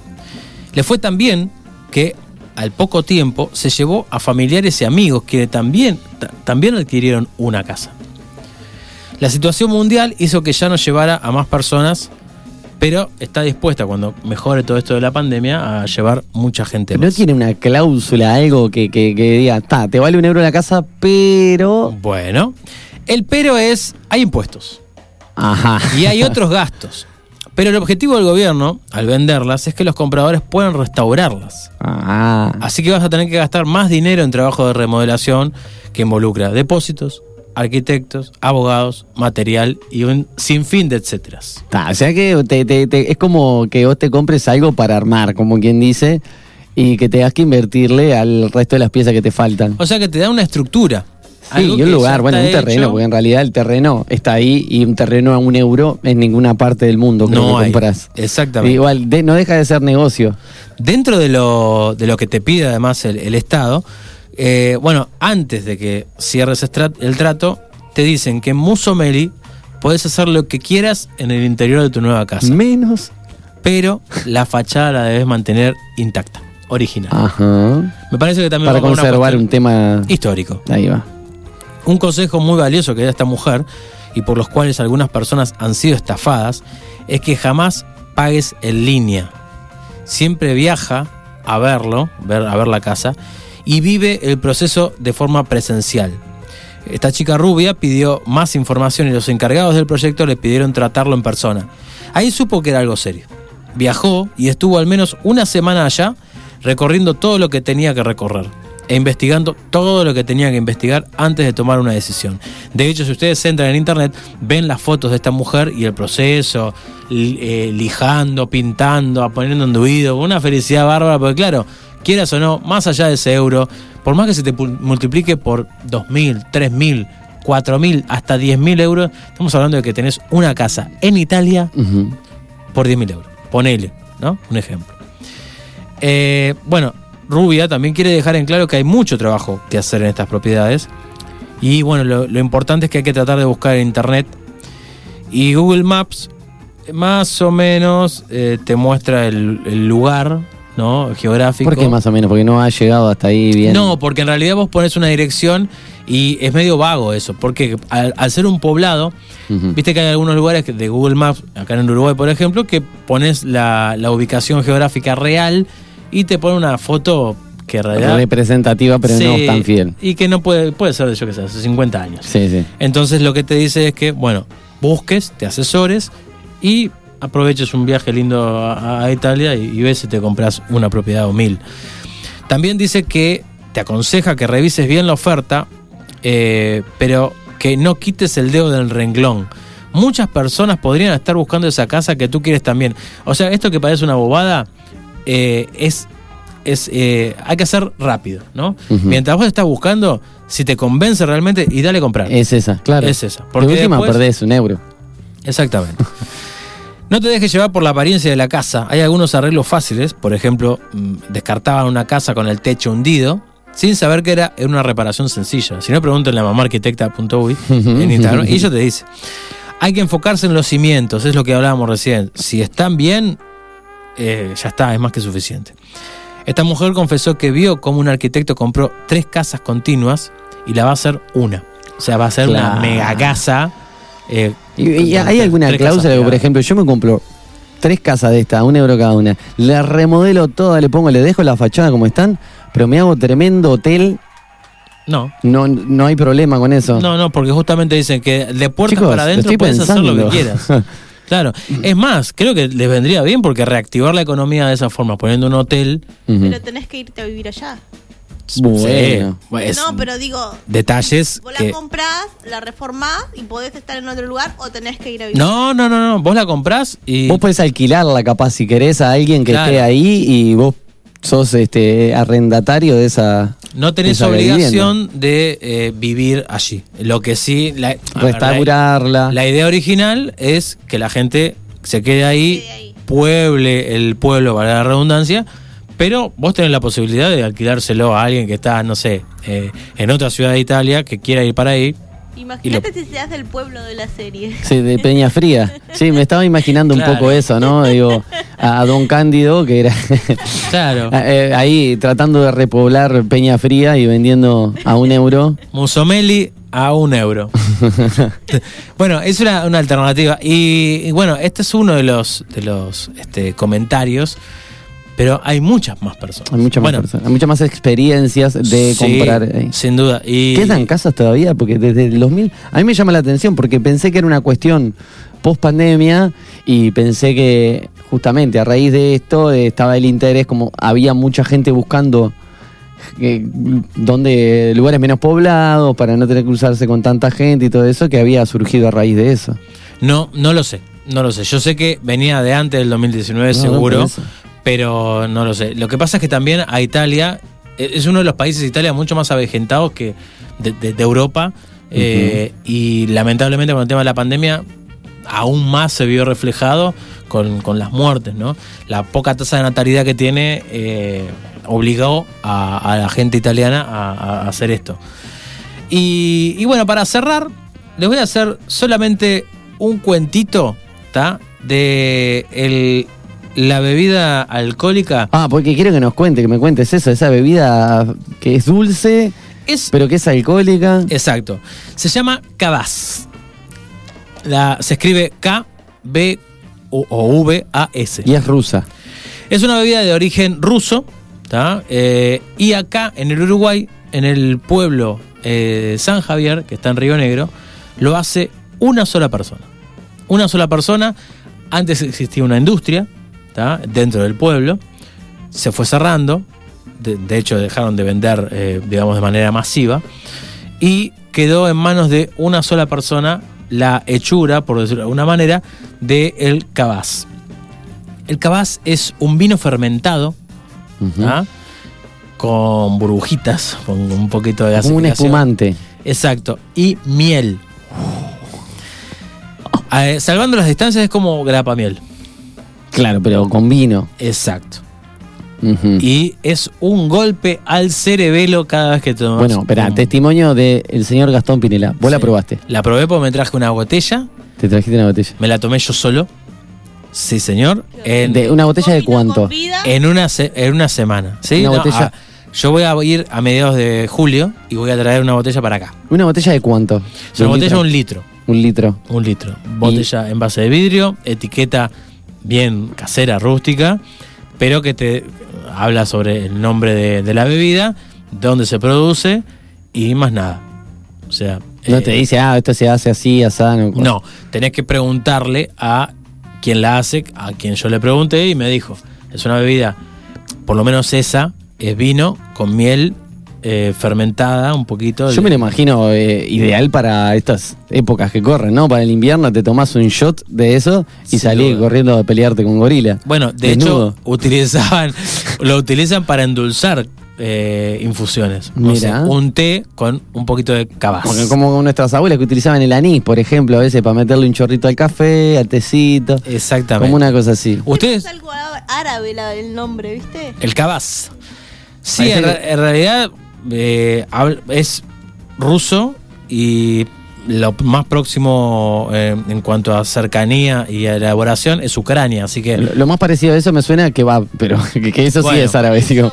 Le fue tan bien que al poco tiempo se llevó a familiares y amigos que también, ta- también adquirieron una casa. La situación mundial hizo que ya no llevara a más personas, pero está dispuesta cuando mejore todo esto de la pandemia a llevar mucha gente ¿No más. tiene una cláusula, algo que, que, que diga, ta, te vale un euro la casa, pero. Bueno, el pero es, hay impuestos. Ajá. Y hay otros gastos. Pero el objetivo del gobierno, al venderlas, es que los compradores puedan restaurarlas. Ah. Así que vas a tener que gastar más dinero en trabajo de remodelación que involucra depósitos, arquitectos, abogados, material y un sinfín de etcéteras. O sea que te- te- te- es como que vos te compres algo para armar, como quien dice, y que tengas que invertirle al resto de las piezas que te faltan. O sea que te da una estructura. Sí, y un lugar, bueno, un terreno, hecho. porque en realidad el terreno está ahí y un terreno a un euro en ninguna parte del mundo creo No que hay. compras. Exactamente. Igual, de- no deja de ser negocio. Dentro de lo, de lo que te pide además el, el Estado, eh, bueno, antes de que cierres el trato, te dicen que en Musomeli puedes hacer lo que quieras en el interior de tu nueva casa. Menos. Pero la fachada la debes mantener intacta, original. Ajá. Me parece que también Para conservar un tema histórico. Ahí va. Un consejo muy valioso que da esta mujer y por los cuales algunas personas han sido estafadas es que jamás pagues en línea. Siempre viaja a verlo, ver, a ver la casa y vive el proceso de forma presencial. Esta chica rubia pidió más información y los encargados del proyecto le pidieron tratarlo en persona. Ahí supo que era algo serio. Viajó y estuvo al menos una semana allá recorriendo todo lo que tenía que recorrer e investigando todo lo que tenía que investigar antes de tomar una decisión. De hecho, si ustedes entran en internet, ven las fotos de esta mujer y el proceso, eh, lijando, pintando, poniendo enduido, una felicidad bárbara, porque claro, quieras o no, más allá de ese euro, por más que se te multiplique por 2.000, 3.000, 4.000, hasta 10.000 euros, estamos hablando de que tenés una casa en Italia Ujú. por 10.000 euros. Ponele, ¿no? Un ejemplo. Eh, bueno, Rubia también quiere dejar en claro que hay mucho trabajo que hacer en estas propiedades. Y bueno, lo, lo importante es que hay que tratar de buscar en internet. Y Google Maps, más o menos, eh, te muestra el, el lugar, ¿no? Geográfico. ¿Por qué más o menos? Porque no ha llegado hasta ahí bien. No, porque en realidad vos pones una dirección y es medio vago eso, porque al, al ser un poblado, viste que hay algunos lugares de Google Maps, acá en Uruguay por ejemplo, que pones la, la ubicación geográfica real y te pone una foto que en realidad... Representativa, pero no tan fiel. Y que no puede, puede ser de yo que sé, hace 50 años. Sí, sí. Entonces lo que te dice es que, bueno, busques, te asesores y aproveches un viaje lindo a, a Italia y, y ves si te compras una propiedad o mil. También dice que te aconseja que revises bien la oferta, eh, pero que no quites el dedo del renglón. Muchas personas podrían estar buscando esa casa que tú quieres también. O sea, esto que parece una bobada eh, es, es eh, hay que hacer rápido, ¿no? Mientras vos estás buscando, si te convence realmente, y dale a comprar. Es esa, claro. Es esa. Porque Porque de última después- perdés un euro. Exactamente. No te dejes llevar por la apariencia de la casa. Hay algunos arreglos fáciles. Por ejemplo, mm, descartaban una casa con el techo hundido sin saber que era una reparación sencilla. Si no, pregúntenle a mamarquitecta.uy en Instagram y ella te dice. Hay que enfocarse en los cimientos, es lo que hablábamos recién. Si están bien, eh, ya está, es más que suficiente. Esta mujer confesó que vio cómo un arquitecto compró tres casas continuas y la va a hacer una. O sea, va a ser una mega casa eh, ¿Y, y hay alguna cláusula que, por ejemplo, yo me compro tres casas de esta, un euro cada una, la remodelo toda, le pongo, le dejo la fachada como están, pero me hago tremendo hotel, No. no, no hay problema con eso. No, no, porque justamente dicen que de puertas Chicos, para adentro puedes hacer lo que quieras. Claro. Es más, creo que les vendría bien porque reactivar la economía de esa forma, poniendo un hotel. Pero tenés que irte a vivir allá. Bueno, es no, pero digo, detalles vos que. la comprás, la reformás y podés estar en otro lugar o tenés que ir a vivir. No, no, no, no. Vos la comprás y. Vos podés alquilarla capaz si querés a alguien que Claro. esté ahí y vos sos este arrendatario de esa No tenés esa obligación de eh, vivir allí. Lo que sí. La, Restaurarla. La, la idea original es que la gente se quede ahí, pueble el pueblo, para la redundancia. Pero vos tenés la posibilidad de alquilárselo a alguien que está, no sé, eh, en otra ciudad de Italia que quiera ir para ahí. Imagínate si se hace el pueblo de la serie. Sí, de Peña Fría. Sí, me estaba imaginando un poco eso, ¿no? Digo, a a Don Cándido, que era Claro. eh, ahí tratando de repoblar Peña Fría y vendiendo a un euro. Musomeli a un euro. bueno, es una, una alternativa. Y, y bueno, este es uno de los, de los este, comentarios. Pero hay muchas más personas. Hay muchas más Bueno, personas, hay muchas más experiencias de sí, comprar. ahí. Sin duda. Y, ¿Quedan casas todavía? Porque desde el 2000. A mí me llama la atención porque pensé que era una cuestión post pandemia y pensé que justamente a raíz de esto eh, estaba el interés, como había mucha gente buscando eh, donde lugares menos poblados para no tener que cruzarse con tanta gente y todo eso que había surgido a raíz de eso. No, no lo sé. No lo sé. Yo sé que venía de antes del 2019, No, seguro. Pero no lo sé. Lo que pasa es que también a Italia, eh, es uno de los países de Italia mucho más avejentados que de, de- de Europa. eh, y lamentablemente con el tema de la pandemia, aún más se vio reflejado con, con las muertes, ¿no? La poca tasa de natalidad que tiene eh, obligó a, a la gente italiana a, a hacer esto. Y, y bueno, para cerrar, les voy a hacer solamente un cuentito, ¿está? De el- la bebida alcohólica. Ah, porque quiero que nos cuente, que me cuentes eso, esa bebida que es dulce, pero que es alcohólica. Exacto. Se llama Kavas. La, se escribe K-B o, o V-A-S. Y es rusa. Es una bebida de origen ruso. Eh, y acá en el Uruguay, en el pueblo eh, San Javier, que está en Río Negro, lo hace una sola persona. Una sola persona. Antes existía una industria ¿tá? dentro del pueblo. Se fue cerrando. De, de hecho, dejaron de vender, eh, digamos, de manera masiva. Y quedó en manos de una sola persona la hechura, por decirlo de alguna manera, del el cabaz. El cabaz es un vino fermentado ¿ah? con burbujitas, con un poquito de Como un espumante. Exacto. Y miel. Eh, salvando las distancias es como grapa miel. Claro, pero con vino. Exacto. Y es un golpe al cerebelo cada vez que tomas. Bueno, espera, un- testimonio del señor Gastón Pinela. Vos la probaste. La probé porque me traje una botella. Te trajiste una botella. Me la tomé yo solo. Sí, señor. En, ¿De una botella de cuánto? en, una, se- en una semana. ¿sí? Una No, botella- ah, yo voy a ir a mediados de julio y voy a traer una botella para acá. ¿Una botella de cuánto? Una ¿De botella de un litro. Un litro. Un litro. Botella en base de vidrio, etiqueta bien casera, rústica, pero que te habla sobre el nombre de, de la bebida, dónde se produce y más nada. O sea. No eh, te dice, ah, esto se hace así, asano. No, tenés que preguntarle a quien la hace, a quien yo le pregunté y me dijo, es una bebida, por lo menos esa, es vino con miel eh, fermentada un poquito. Yo me lo imagino eh, ideal para estas épocas que corren, ¿no? Para el invierno te tomás un shot de eso y salís corriendo a pelearte con gorila. Bueno, de Desnudo. hecho, utilizaban, lo utilizan para endulzar eh, infusiones. O sea, un té con un poquito de cabaz. Porque como nuestras abuelas que utilizaban el anís, por ejemplo, a veces para meterle un chorrito al café, al tecito. Exactamente. Como una cosa así. Ustedes, Es algo árabe la- el nombre, ¿viste? el cabaz. Sí, en, que- en realidad eh, es ruso y lo más próximo eh, en cuanto a cercanía y a elaboración es Ucrania, así que Lo, lo más parecido a eso me suena que va, pero que, que eso sí es árabe, digo.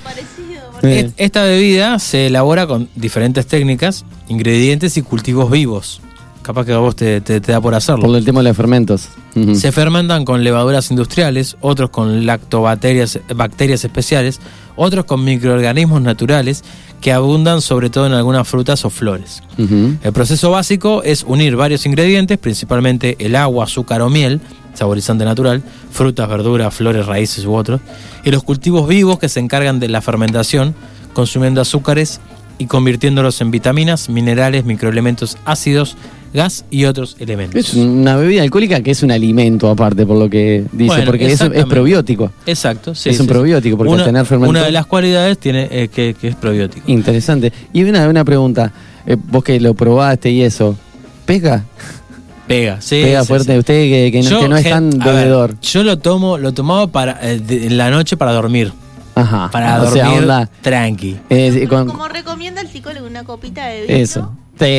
Eh, Esta bebida se elabora con diferentes técnicas, ingredientes y cultivos vivos. capaz que a vos te, te- te da por hacerlo. Por el tema de los fermentos. Se fermentan con levaduras industriales, otros con lactobacterias bacterias especiales, otros con microorganismos naturales que abundan sobre todo en algunas frutas o flores. El proceso básico es unir varios ingredientes, principalmente el agua, azúcar o miel, saborizante natural, frutas, verduras, flores, raíces u otros, y los cultivos vivos que se encargan de la fermentación, consumiendo azúcares y convirtiéndolos en vitaminas, minerales, microelementos ácidos, gas y otros elementos. Es una bebida alcohólica que es un alimento aparte, por lo que dice, Bueno, porque es, es probiótico. Exacto, sí. es un sí, probiótico, porque una, al tener fermento... una de las cualidades tiene eh, que, que es probiótico. Interesante. Y una, una pregunta, eh, vos que lo probaste y eso, ¿pega? Pega, sí. Pega sí, fuerte. sí. Usted que, que no, que no es tan ver, bebedor. yo lo tomo, lo tomaba para eh, de- en la noche para dormir. Ajá. Para o sea, dormir onda, tranqui. eh, con- Como recomienda el psicólogo, una copita de vino. eso.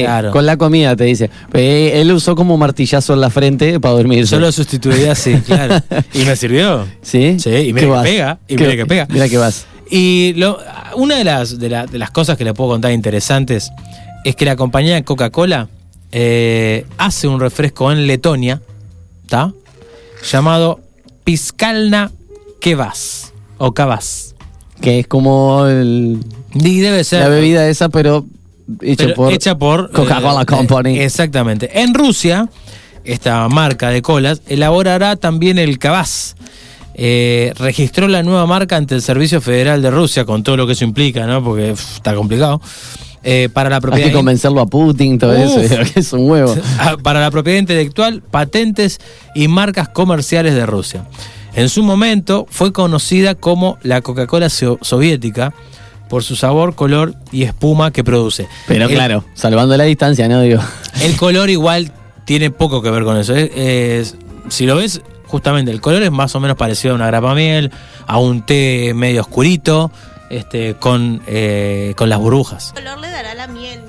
Claro. Con la comida te dice. Eh, él usó como martillazo en la frente para dormir. Yo lo sustituiría así, claro. Y me sirvió. ¿Sí? Sí, y ¿Qué mira que vas? pega. Y ¿Qué- mira que pega. Mira que vas. Y lo- una de las, de, la- de las cosas que le puedo contar interesantes es que la compañía Coca-Cola eh, hace un refresco en Letonia, ¿está? Llamado Piscalna Kevas o Kavas. Que es como el- Y debe ser la bebida esa, pero hecha pero por, hecha por Coca-Cola eh, Company. eh, exactamente. En Rusia, esta marca de colas elaborará también el Kavas. Eh, registró la nueva marca ante el Servicio Federal de Rusia, con todo lo que eso implica, ¿no? Porque uf, está complicado. Eh, para la Hay propiedad que convencerlo a Putin, todo Uf. eso. que es un huevo. Ah, para la propiedad intelectual, patentes y marcas comerciales de Rusia. En su momento fue conocida como la Coca-Cola so- soviética por su sabor, color y espuma que produce. Pero El- claro, salvando la distancia, ¿no? Digo. El color igual tiene poco que ver con eso. Es- es- si lo ves, justamente el color es más o menos parecido a una grapa miel, a un té medio oscurito, este, con, eh, con las burbujas. El color le dará la miel.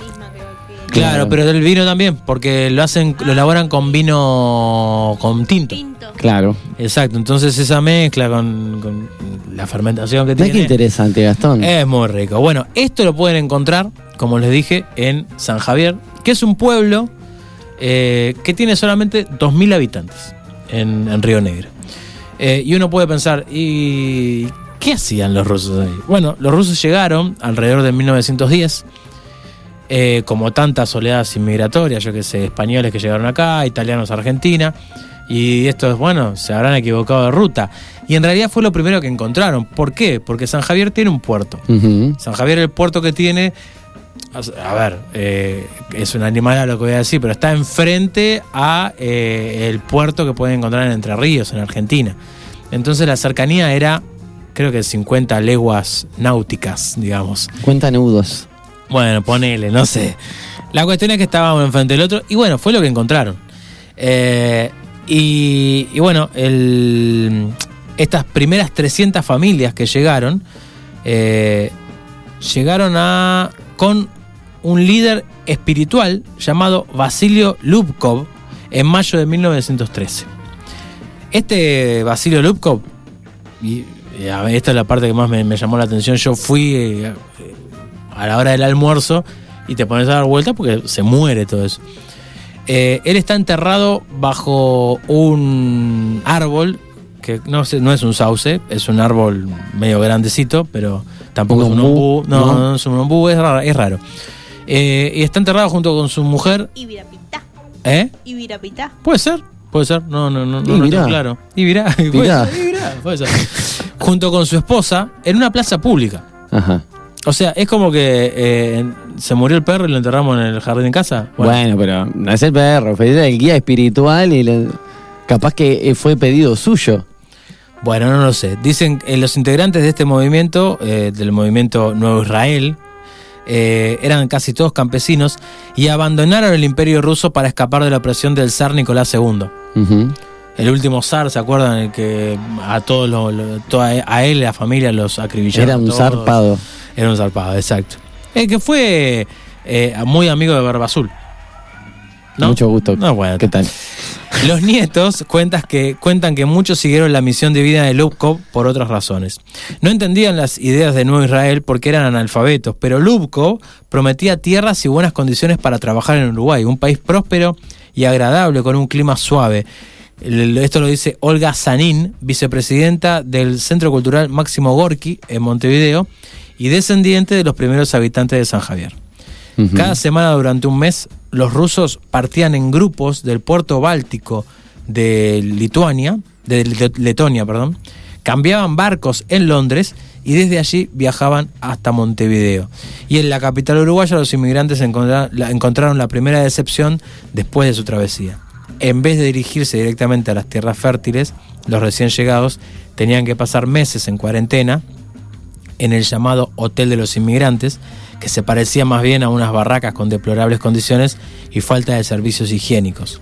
Claro, pero del vino también, porque lo hacen, lo elaboran con vino con tinto. Claro. Exacto, entonces esa mezcla con, con la fermentación que Mira qué tiene interesante, Gastón. es muy rico. Bueno, esto lo pueden encontrar, como les dije, en San Javier, que es un pueblo eh, que tiene solamente 2.000 habitantes en, en Río Negro. Eh, y uno puede pensar, ¿y qué hacían los rusos ahí? Bueno, los rusos llegaron alrededor de 1910, eh, como tantas oleadas inmigratorias, yo que sé, españoles que llegaron acá, italianos a Argentina, y estos, bueno, se habrán equivocado de ruta. Y en realidad fue lo primero que encontraron. ¿Por qué? Porque San Javier tiene un puerto. San Javier, el puerto que tiene, a ver, eh, es un animal a lo que voy a decir, pero está enfrente a eh, el puerto que pueden encontrar en Entre Ríos, en Argentina. Entonces la cercanía era, creo que 50 leguas náuticas, digamos. Cuenta nudos. Bueno, ponele, no sé. La cuestión es que estábamos enfrente del otro y bueno, fue lo que encontraron. Eh, y, y bueno, estas primeras 300 familias que llegaron, eh, llegaron a con un líder espiritual llamado Basilio Lubkov en mayo de 1913. Este Basilio Lubkov, y, esta es la parte que más me, me llamó la atención, yo fui eh, a la hora del almuerzo y te pones a dar vuelta porque se muere todo eso. Eh, él está enterrado bajo un árbol que no, sé, no es un sauce, es un árbol medio grandecito, pero tampoco ¿Un es un ombú? No, No. no, es un ombú, es raro. Es raro. Eh, y está enterrado junto con su mujer. Ibirapitá. ¿Eh? Ibirapitá. Puede ser, puede ser. No, no, no, no, no Ibirá. tengo claro. Ibirá, puede ser, Ibirá, puede ser. junto con su esposa en una plaza pública. Ajá. O sea, es como que eh, se murió el perro y lo enterramos en el jardín de casa. Bueno, pero no es el perro, fue el guía espiritual y capaz que eh, fue pedido suyo. Bueno, no lo sé. Dicen que los integrantes de este movimiento, eh, del movimiento Nuevo Israel, eh, eran casi todos campesinos y abandonaron el imperio ruso para escapar de la opresión del zar Nicolás II. El último zar, ¿se acuerdan? El que a todos lo- lo- a él y a la familia los acribillaron. Era un zarpado. Era un zarpado, exacto. El que fue eh, muy amigo de Barba Azul. ¿No? Mucho gusto. No, bueno. ¿Qué tal? Los nietos cuentas que, cuentan que muchos siguieron la misión divina de Lubkov por otras razones. No entendían las ideas de Nuevo Israel porque eran analfabetos, pero Lubkov prometía tierras y buenas condiciones para trabajar en Uruguay, un país próspero y agradable con un clima suave. Esto lo dice Olga Sanín, vicepresidenta del Centro Cultural Máximo Gorki en Montevideo y descendiente de los primeros habitantes de San Javier. Cada semana durante un mes, los rusos partían en grupos del puerto báltico de Lituania, de Let- Letonia, perdón, cambiaban barcos en Londres y desde allí viajaban hasta Montevideo. Y en la capital uruguaya los inmigrantes encontra- encontraron la primera decepción después de su travesía. En vez de dirigirse directamente a las tierras fértiles, los recién llegados tenían que pasar meses en cuarentena en el llamado Hotel de los Inmigrantes, que se parecía más bien a unas barracas con deplorables condiciones y falta de servicios higiénicos.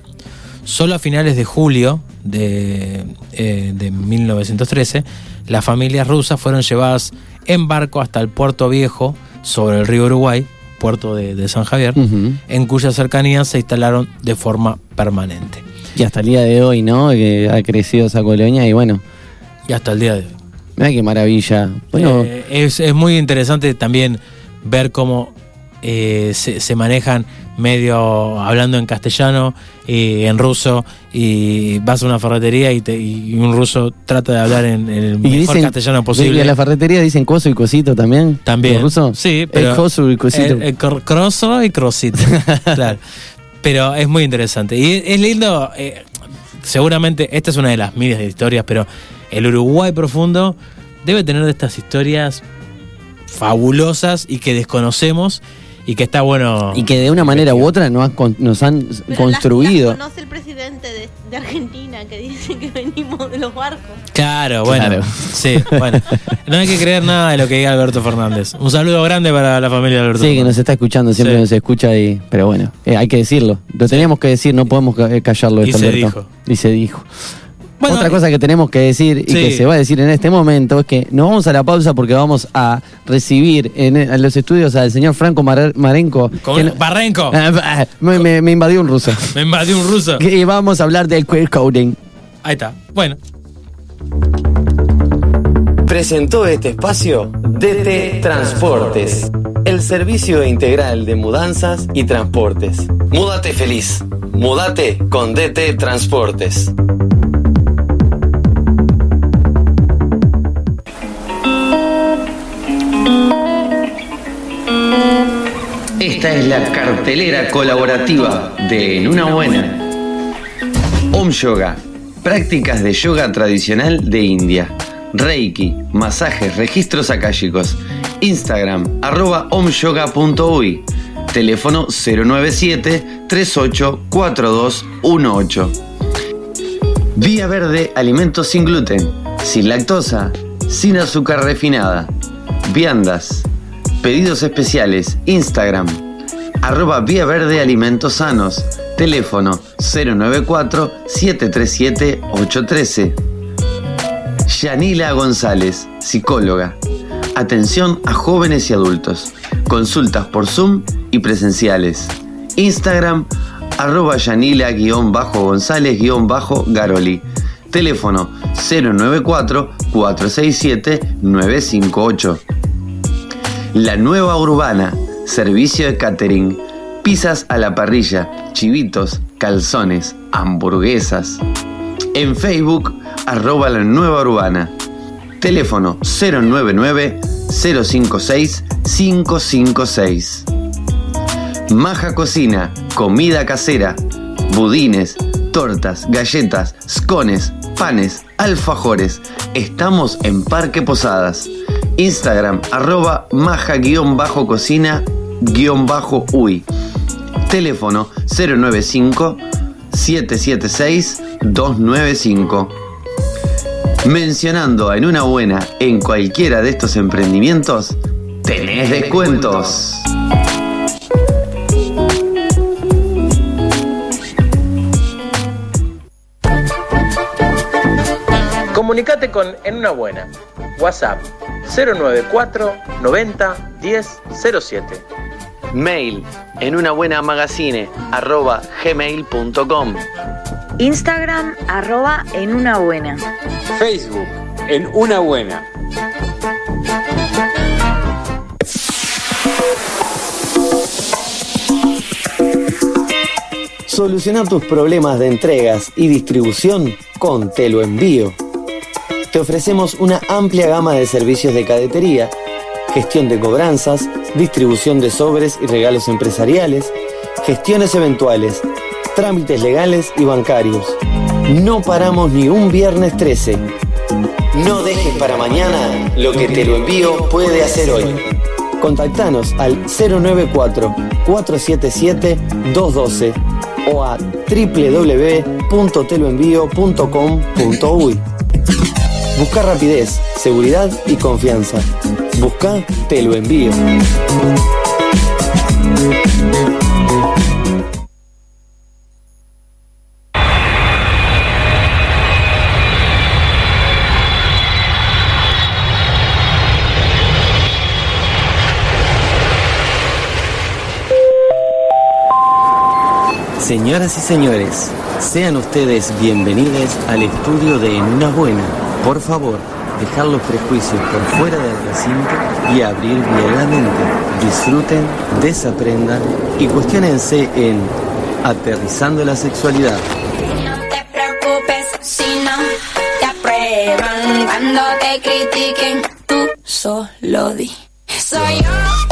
Solo a finales de julio de, eh, de 1913, las familias rusas fueron llevadas en barco hasta el puerto viejo sobre el río Uruguay, puerto de, de San Javier, en cuyas cercanías se instalaron de forma permanente. Y hasta el día de hoy, ¿no? Que ha crecido esa colonia y bueno. Y hasta el día de hoy. Mira qué maravilla. Bueno, Eh, es, es muy interesante también ver cómo eh, se, se manejan medio hablando en castellano y en ruso y vas a una ferretería y, te- y un ruso trata de hablar en, en el y mejor dicen, castellano Y posible. en la ferretería dicen coso y cosito también. También. ¿Los rusos? Sí, pero. El coso y cosito. El, el cor- croso y crosito. claro. Pero es muy interesante. Y es lindo. eh, seguramente, esta es una de las miles de historias, pero el Uruguay profundo debe tener de estas historias fabulosas y que desconocemos y que está bueno. y que de una manera u otra nos han, con- nos han Pero construido. Las, las conoce el presidente de, de Argentina que dice que venimos de los barcos. Claro, bueno. Claro. Sí, bueno. No hay que creer nada de lo que diga Alberto Fernández. Un saludo grande para la familia de Alberto Sí, que nos está escuchando, siempre Sí. nos escucha y. Pero bueno, eh, hay que decirlo. Lo teníamos que decir, no podemos ca- callarlo Y esto, se Alberto. dijo. Y se dijo. Bueno, Otra cosa que tenemos que decir y Sí. que se va a decir en este momento es que nos vamos a la pausa porque vamos a recibir en, en los estudios al señor Franco Mar- Marenco. Con- que no- Barrenco. Ah, me- me invadió un ruso. Me invadió un ruso. Y vamos a hablar del queer coding. Ahí está. Bueno. Presentó este espacio DT Transportes, el servicio integral de mudanzas y transportes. Múdate feliz. Múdate con DT Transportes. Esta es la cartelera colaborativa de En una buena. Om Yoga, prácticas de yoga tradicional de India. Reiki, masajes, registros akáshicos. Instagram, arroba. Teléfono 097-384218. Vía Verde, alimentos sin gluten, sin lactosa, sin azúcar refinada. Viandas. Pedidos especiales. Instagram, arroba Vía Verde Alimentos Sanos. Teléfono 094-737-813. Yanila González, psicóloga. Atención a jóvenes y adultos. Consultas por Zoom y presenciales. Instagram, arroba Yanila-González-Garoli. Teléfono 094-467-958. La Nueva Urbana, servicio de catering, pizzas a la parrilla, chivitos, calzones, hamburguesas. En Facebook, arroba la Nueva Urbana. Teléfono 099-056-556. Maja Cocina, comida casera, budines, tortas, galletas, scones, panes, alfajores. Estamos en Parque Posadas. Instagram arroba maja-cocina-uy. Teléfono 095-776-295. Mencionando en una buena en cualquiera de estos emprendimientos, tenés descuentos. Comunicate con En Una Buena. WhatsApp 094 90 10 07. Mail en una buena magazine arroba gmail.com. Instagram arroba en una buena. Facebook, en una buena. Solucionar tus problemas de entregas y distribución con Te lo envío. Te ofrecemos una amplia gama de servicios de cadetería, gestión de cobranzas, distribución de sobres y regalos empresariales, gestiones eventuales, trámites legales y bancarios. No paramos ni un viernes 13. No dejes para mañana lo que te lo envío puede hacer hoy. Contactanos al 094-477-212 o a www.teloenvío.com.uy. Busca rapidez, seguridad y confianza. Busca Te lo envío. Señoras y señores, sean ustedes bienvenidos al estudio de En una Buena. Por favor, dejar los prejuicios por fuera del recinto y abrir bien la mente. Disfruten, desaprendan y cuestionense en Aterrizando la Sexualidad. cuando te critiquen. Tú solo di. Soy yo.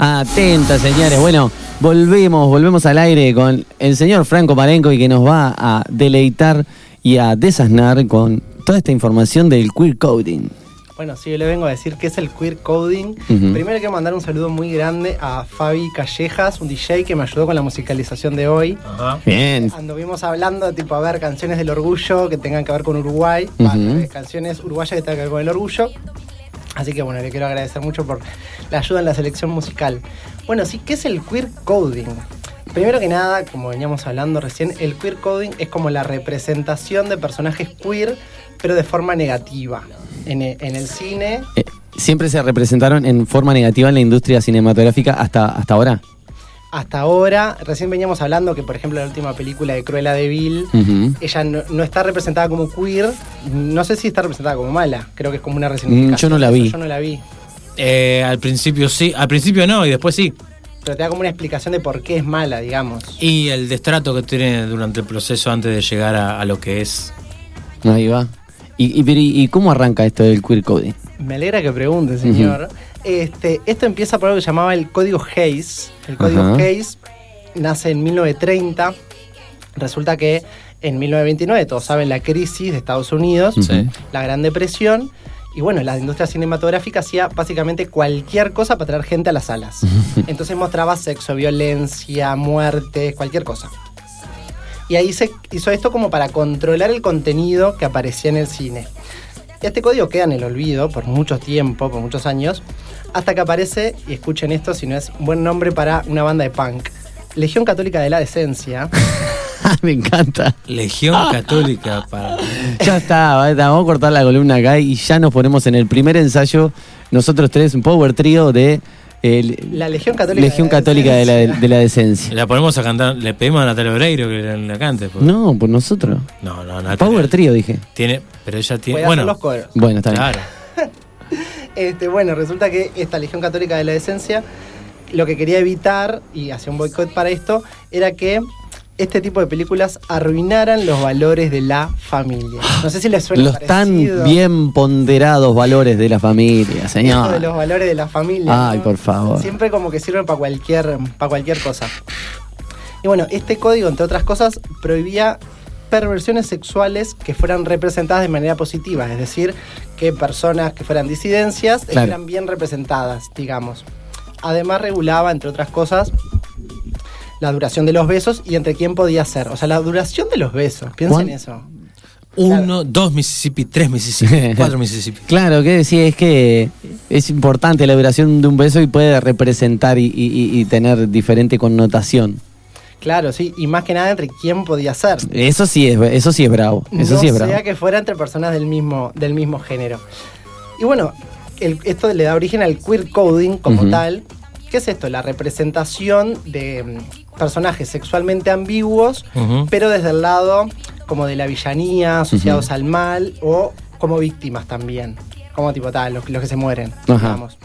Atentas, señores. Bueno, volvemos, volvemos al aire con el señor Franco Marenco y que nos va a deleitar y a desasnar con toda esta información del queer coding. Bueno, sí, yo le vengo a decir que es el queer coding. Primero quiero mandar un saludo muy grande a Fabi Callejas, un DJ que me ayudó con la musicalización de hoy. Bien. Anduvimos hablando, tipo, a ver, canciones del orgullo que tengan que ver con Uruguay, canciones uruguayas que tengan que ver con el orgullo. Así que bueno, le quiero agradecer mucho por la ayuda en la selección musical. Bueno, sí, ¿qué es el queer coding? Primero que nada, como veníamos hablando recién, el queer coding es como la representación de personajes queer, pero de forma negativa. En e- en el cine, Siempre se representaron en forma negativa en la industria cinematográfica hasta, hasta ahora. Hasta ahora, recién veníamos hablando que, por ejemplo, la última película de Cruella de Vil, ella no, no está representada como queer, no sé si está representada como mala, creo que es como una Mm, resignificación. yo no la vi. Yo no la vi. Eh, al principio sí, al principio no y después sí. Pero te da como una explicación de por qué es mala, digamos. Y el destrato que tiene durante el proceso antes de llegar a, a lo que es. Ahí va. ¿Y, y, pero, y- y cómo arranca esto del queer coding? Me alegra que pregunte, señor. Este, esto empieza por algo que llamaba el código Hayes. El código Ajá. Hayes nace en 1930. Resulta que en 1929, todos saben la crisis de Estados Unidos, Sí. la Gran Depresión. Y bueno, la industria cinematográfica hacía básicamente cualquier cosa para traer gente a las salas. Entonces mostraba sexo, violencia, muerte, cualquier cosa. Y ahí se hizo esto como para controlar el contenido que aparecía en el cine. Este código queda en el olvido por mucho tiempo, por muchos años, hasta que aparece, y escuchen esto si no es un buen nombre para una banda de punk, Legión Católica de la Decencia. Me encanta. Legión Católica para. Ya está, vamos a cortar la columna acá y ya nos ponemos en el primer ensayo, nosotros tres, un power trío de el- La Legión Católica. Legión de la Católica de la, Decencia. de la Decencia. La ponemos a cantar, le pedimos a Natalia Oreiro que la, la cante. pues. No, por nosotros. No, no, Natalia. Power trío, dije. Tiene, pero ella tiene. Bueno, los coros. Bueno, está bien. claro. Este, bueno, resulta que esta Legión Católica de la Decencia lo que quería evitar, y hacía un boicot para esto, era que este tipo de películas arruinaran los valores de la familia. No sé si les suena Los tan bien ponderados valores de la familia, esto señor. de los valores de la familia. Ay, ¿no? por favor. Siempre como que sirven para cualquier, para cualquier cosa. Y bueno, este código, entre otras cosas, prohibía perversiones sexuales que fueran representadas de manera positiva, es decir, que personas que fueran disidencias Claro. estuvieran bien representadas, digamos. Además regulaba, entre otras cosas, la duración de los besos y entre quién podía ser. O sea, la duración de los besos. Piensen ¿Cuán- en eso. Uno, dos Mississippi, tres Mississippi, cuatro Mississippi. Claro, que decía es que es importante la duración de un beso y puede representar y, y- tener diferente connotación. Claro, sí, y más que nada entre quién podía ser. Eso sí es, eso sí es bravo. Eso no sí es bravo. sea que fuera entre personas del mismo, del mismo género. Y bueno, el- esto le da origen al queer coding como tal. ¿Qué es esto? La representación de mm, personajes sexualmente ambiguos, pero desde el lado como de la villanía, asociados al mal o como víctimas también. Como tipo tal, los, los que se mueren, Ajá. digamos.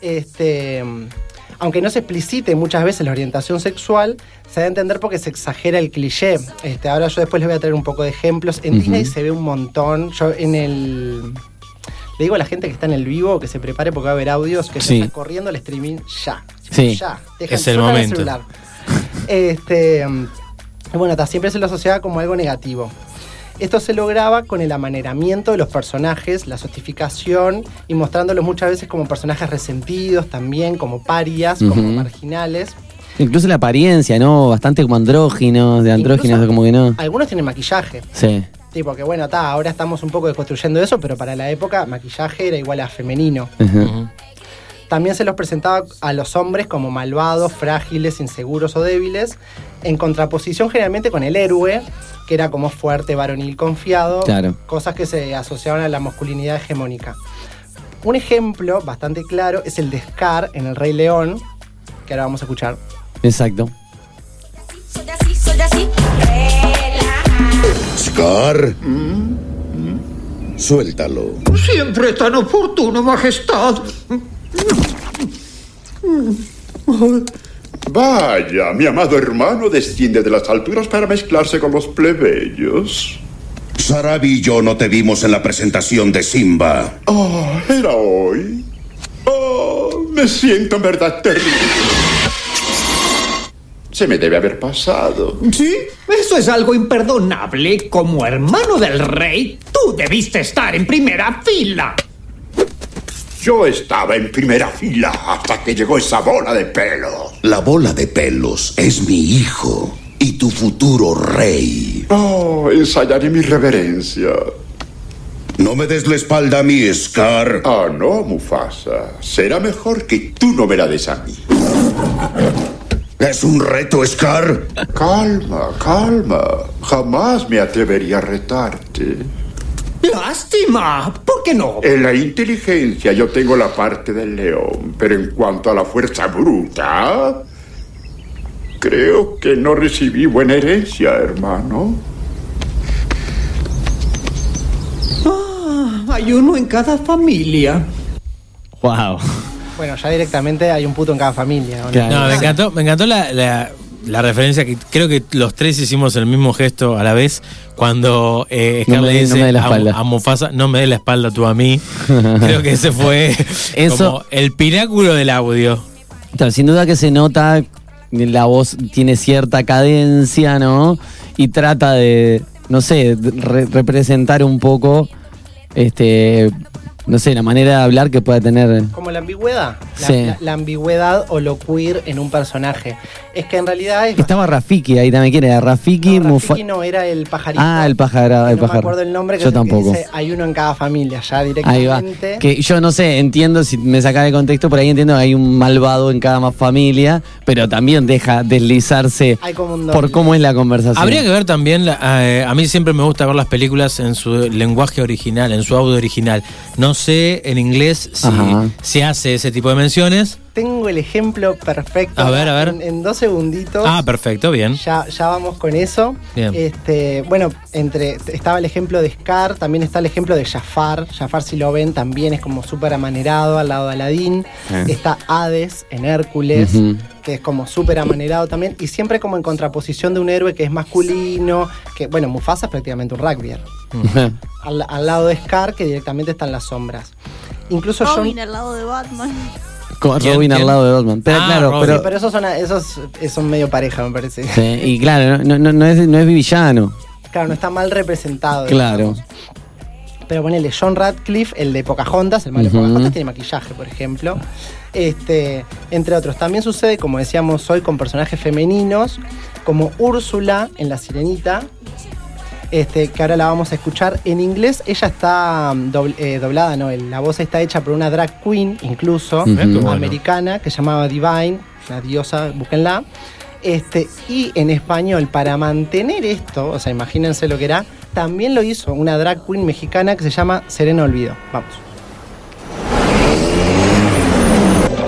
Este, mm, aunque no se explicite muchas veces la orientación sexual, se da a entender porque se exagera el cliché. Este, ahora yo después les voy a traer un poco de ejemplos. En. Disney se ve un montón. Yo en el. Le digo a la gente que está en el vivo que se prepare porque va a haber audios que Sí. se está corriendo el streaming ya. Sí. Ya. Dejen- Es el momento. celular. Este, bueno, siempre se lo asociaba como algo negativo. Esto se lograba con el amaneramiento de los personajes, la sostificación y mostrándolos muchas veces como personajes resentidos también, como parias, como marginales. Incluso la apariencia, ¿no? Bastante como andróginos, de andróginos, como que no. Algunos tienen maquillaje. Sí. Tipo que bueno, ta, ahora estamos un poco desconstruyendo eso, pero para la época maquillaje era igual a femenino. También se los presentaba a los hombres como malvados, frágiles, inseguros o débiles, en contraposición generalmente con el héroe, que era como fuerte, varonil, confiado, Claro. cosas que se asociaban a la masculinidad hegemónica. Un ejemplo bastante claro es el de Scar en El Rey León, que ahora vamos a escuchar. Exacto. Soy así, soy así. Scar. Suéltalo. Siempre tan oportuno, Majestad. Vaya, mi amado hermano desciende de las alturas para mezclarse con los plebeyos. Sarabi y yo no te vimos en la presentación de Simba. Oh, era hoy. Oh, me siento en verdad terrible. Se me debe haber pasado. Sí, eso es algo imperdonable. Como hermano del rey, tú debiste estar en primera fila. Yo estaba en primera fila hasta que llegó esa bola de pelo. La bola de pelos es mi hijo y tu futuro rey. Oh, ensayaré mi reverencia. No me des la espalda a mí, Scar. Ah, no, Mufasa. Será mejor que tú no me la des a mí. ¿Es un reto, Scar? Calma, calma. Jamás me atrevería a retarte. Lástima. ¿Por qué no? En la inteligencia yo tengo la parte del león, pero en cuanto a la fuerza bruta, creo que no recibí buena herencia, hermano. Ah, hay uno en cada familia. Wow. Bueno, ya directamente hay un puto en cada familia. ¿o no? No, me encantó, me encantó la, la- la referencia que creo que los tres hicimos el mismo gesto a la vez cuando eh, No me le dice no me dé la a- espalda. a, Mufasa, no me dé la espalda tú a mí. creo que ese fue Eso- como el pináculo del audio. Claro, sin duda que se nota, la voz tiene cierta cadencia, ¿no? Y trata de, no sé, re- representar un poco, este, no sé, la manera de hablar que pueda tener. Como la ambigüedad. La, Sí. la- la ambigüedad o lo queer en un personaje. Es que en realidad es. Estaba Rafiki ahí también, ¿quién era? Rafiki, Mufa- Rafiki no era el pajarito. Ah, el pájaro, el no me acuerdo el nombre que Yo que tampoco. dice, hay uno en cada familia, ya Ahí directamente. va. Que yo no sé, entiendo, si me saca de contexto, por ahí entiendo que hay un malvado en cada más familia, pero también deja deslizarse por cómo es la conversación. Habría que ver también, la- eh, a mí siempre me gusta ver las películas en su lenguaje original, en su audio original. No sé en inglés si Ajá. se hace ese tipo de menciones. Tengo el ejemplo perfecto. A ver, a ver. En, en dos segunditos. Ah, perfecto, bien. Ya, ya vamos con eso. Bien. Este, bueno, entre estaba el ejemplo de Scar, también está el ejemplo de Jafar. Jafar, si lo ven, también es como súper amanerado al lado de Aladín. Eh. Está Hades en Hércules, que es como súper amanerado también. Y siempre como en contraposición de un héroe que es masculino, que, bueno, Mufasa es prácticamente un rugbyer. Al, al lado de Scar, que directamente está en las sombras. Incluso John... Robin al lado de Batman. Con ¿Quién? Robin al ¿Quién? lado de Batman. Pero Ah, claro, Robin. pero. Sí, pero esos son, esos son medio pareja, me parece. Sí, y claro, no, no, no es, no es villano. Claro, no está mal representado. Claro. digamos. Pero ponele John Radcliffe, el de Pocahontas, el malo de Ujú. Pocahontas, tiene maquillaje, por ejemplo. Este, entre otros. También sucede, como decíamos hoy, con personajes femeninos, como Úrsula en La Sirenita, este, que ahora la vamos a escuchar en inglés. Ella está mm, eh, doblada, ¿no? La voz está hecha por una drag queen, incluso, americana, que se llamaba Divine, una diosa, búsquenla. Este, y en español, para mantener esto, o sea, imagínense lo que era, también lo hizo una drag queen mexicana que se llama Serena Olvido. Vamos.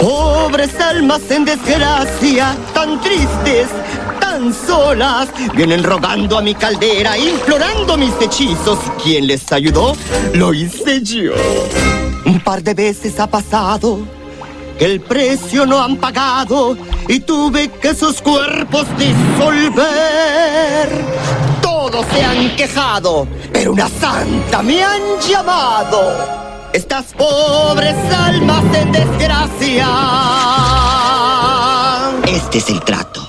Pobres almas en desgracia, tan tristes, solas, vienen rogando a mi caldera, implorando mis hechizos. ¿Quién les ayudó? Lo hice yo. Un par de veces ha pasado que el precio no han pagado y tuve que sus cuerpos disolver. Todos se han quejado, pero una santa me han llamado. Estas pobres almas en desgracia. Este es el trato.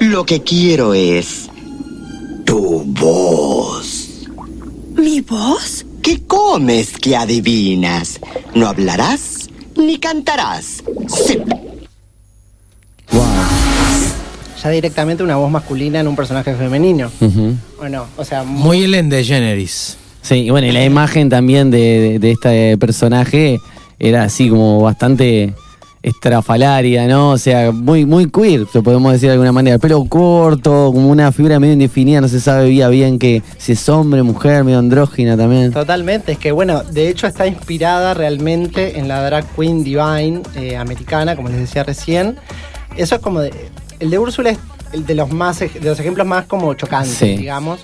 Lo que quiero es tu voz. ¿Mi voz? ¿Qué comes que adivinas? No hablarás ni cantarás. Sí. Ya directamente una voz masculina en un personaje femenino. Ujú. ¿O sea, Muy Ellen DeGeneres. Sí, y bueno, y la imagen también de, de- de este personaje era así como bastante estrafalaria, ¿no? O sea, muy, muy queer, lo podemos decir de alguna manera. Pelo corto, como una figura medio indefinida, no se sabe bien, que si es hombre, mujer, medio andrógina también. Totalmente, es que bueno, de hecho está inspirada realmente en la drag queen divine eh, americana, como les decía recién. Eso es como de, el de Úrsula es el de los más de los ejemplos más como chocantes, Sí. digamos.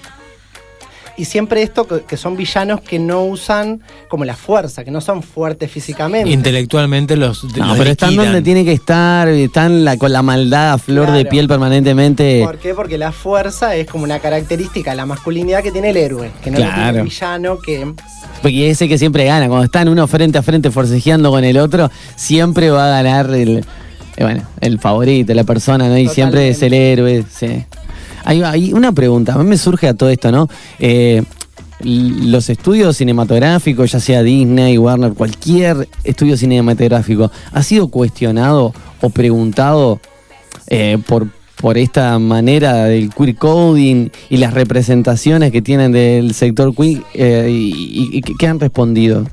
Y siempre esto que, que son villanos que no usan como la fuerza, que no son fuertes físicamente. Intelectualmente los, No, los pero están donde tiene que estar, están la- con la maldad a flor de Claro. piel permanentemente. ¿Por qué? Porque la fuerza es como una característica de la masculinidad que tiene el héroe, que no lo tiene Claro. el villano que Porque ese que siempre gana, cuando están uno frente a frente forcejeando con el otro, siempre va a ganar el, eh, bueno, el favorito, la persona, ¿no? Y siempre es el héroe, sí. Ahí va, hay una pregunta, a mí me surge a todo esto, ¿no? Eh, los estudios cinematográficos, ya sea Disney, Warner, cualquier estudio cinematográfico, ¿ha sido cuestionado o preguntado eh, por, por esta manera del queer coding y las representaciones que tienen del sector queer eh, y, y- y qué han respondido?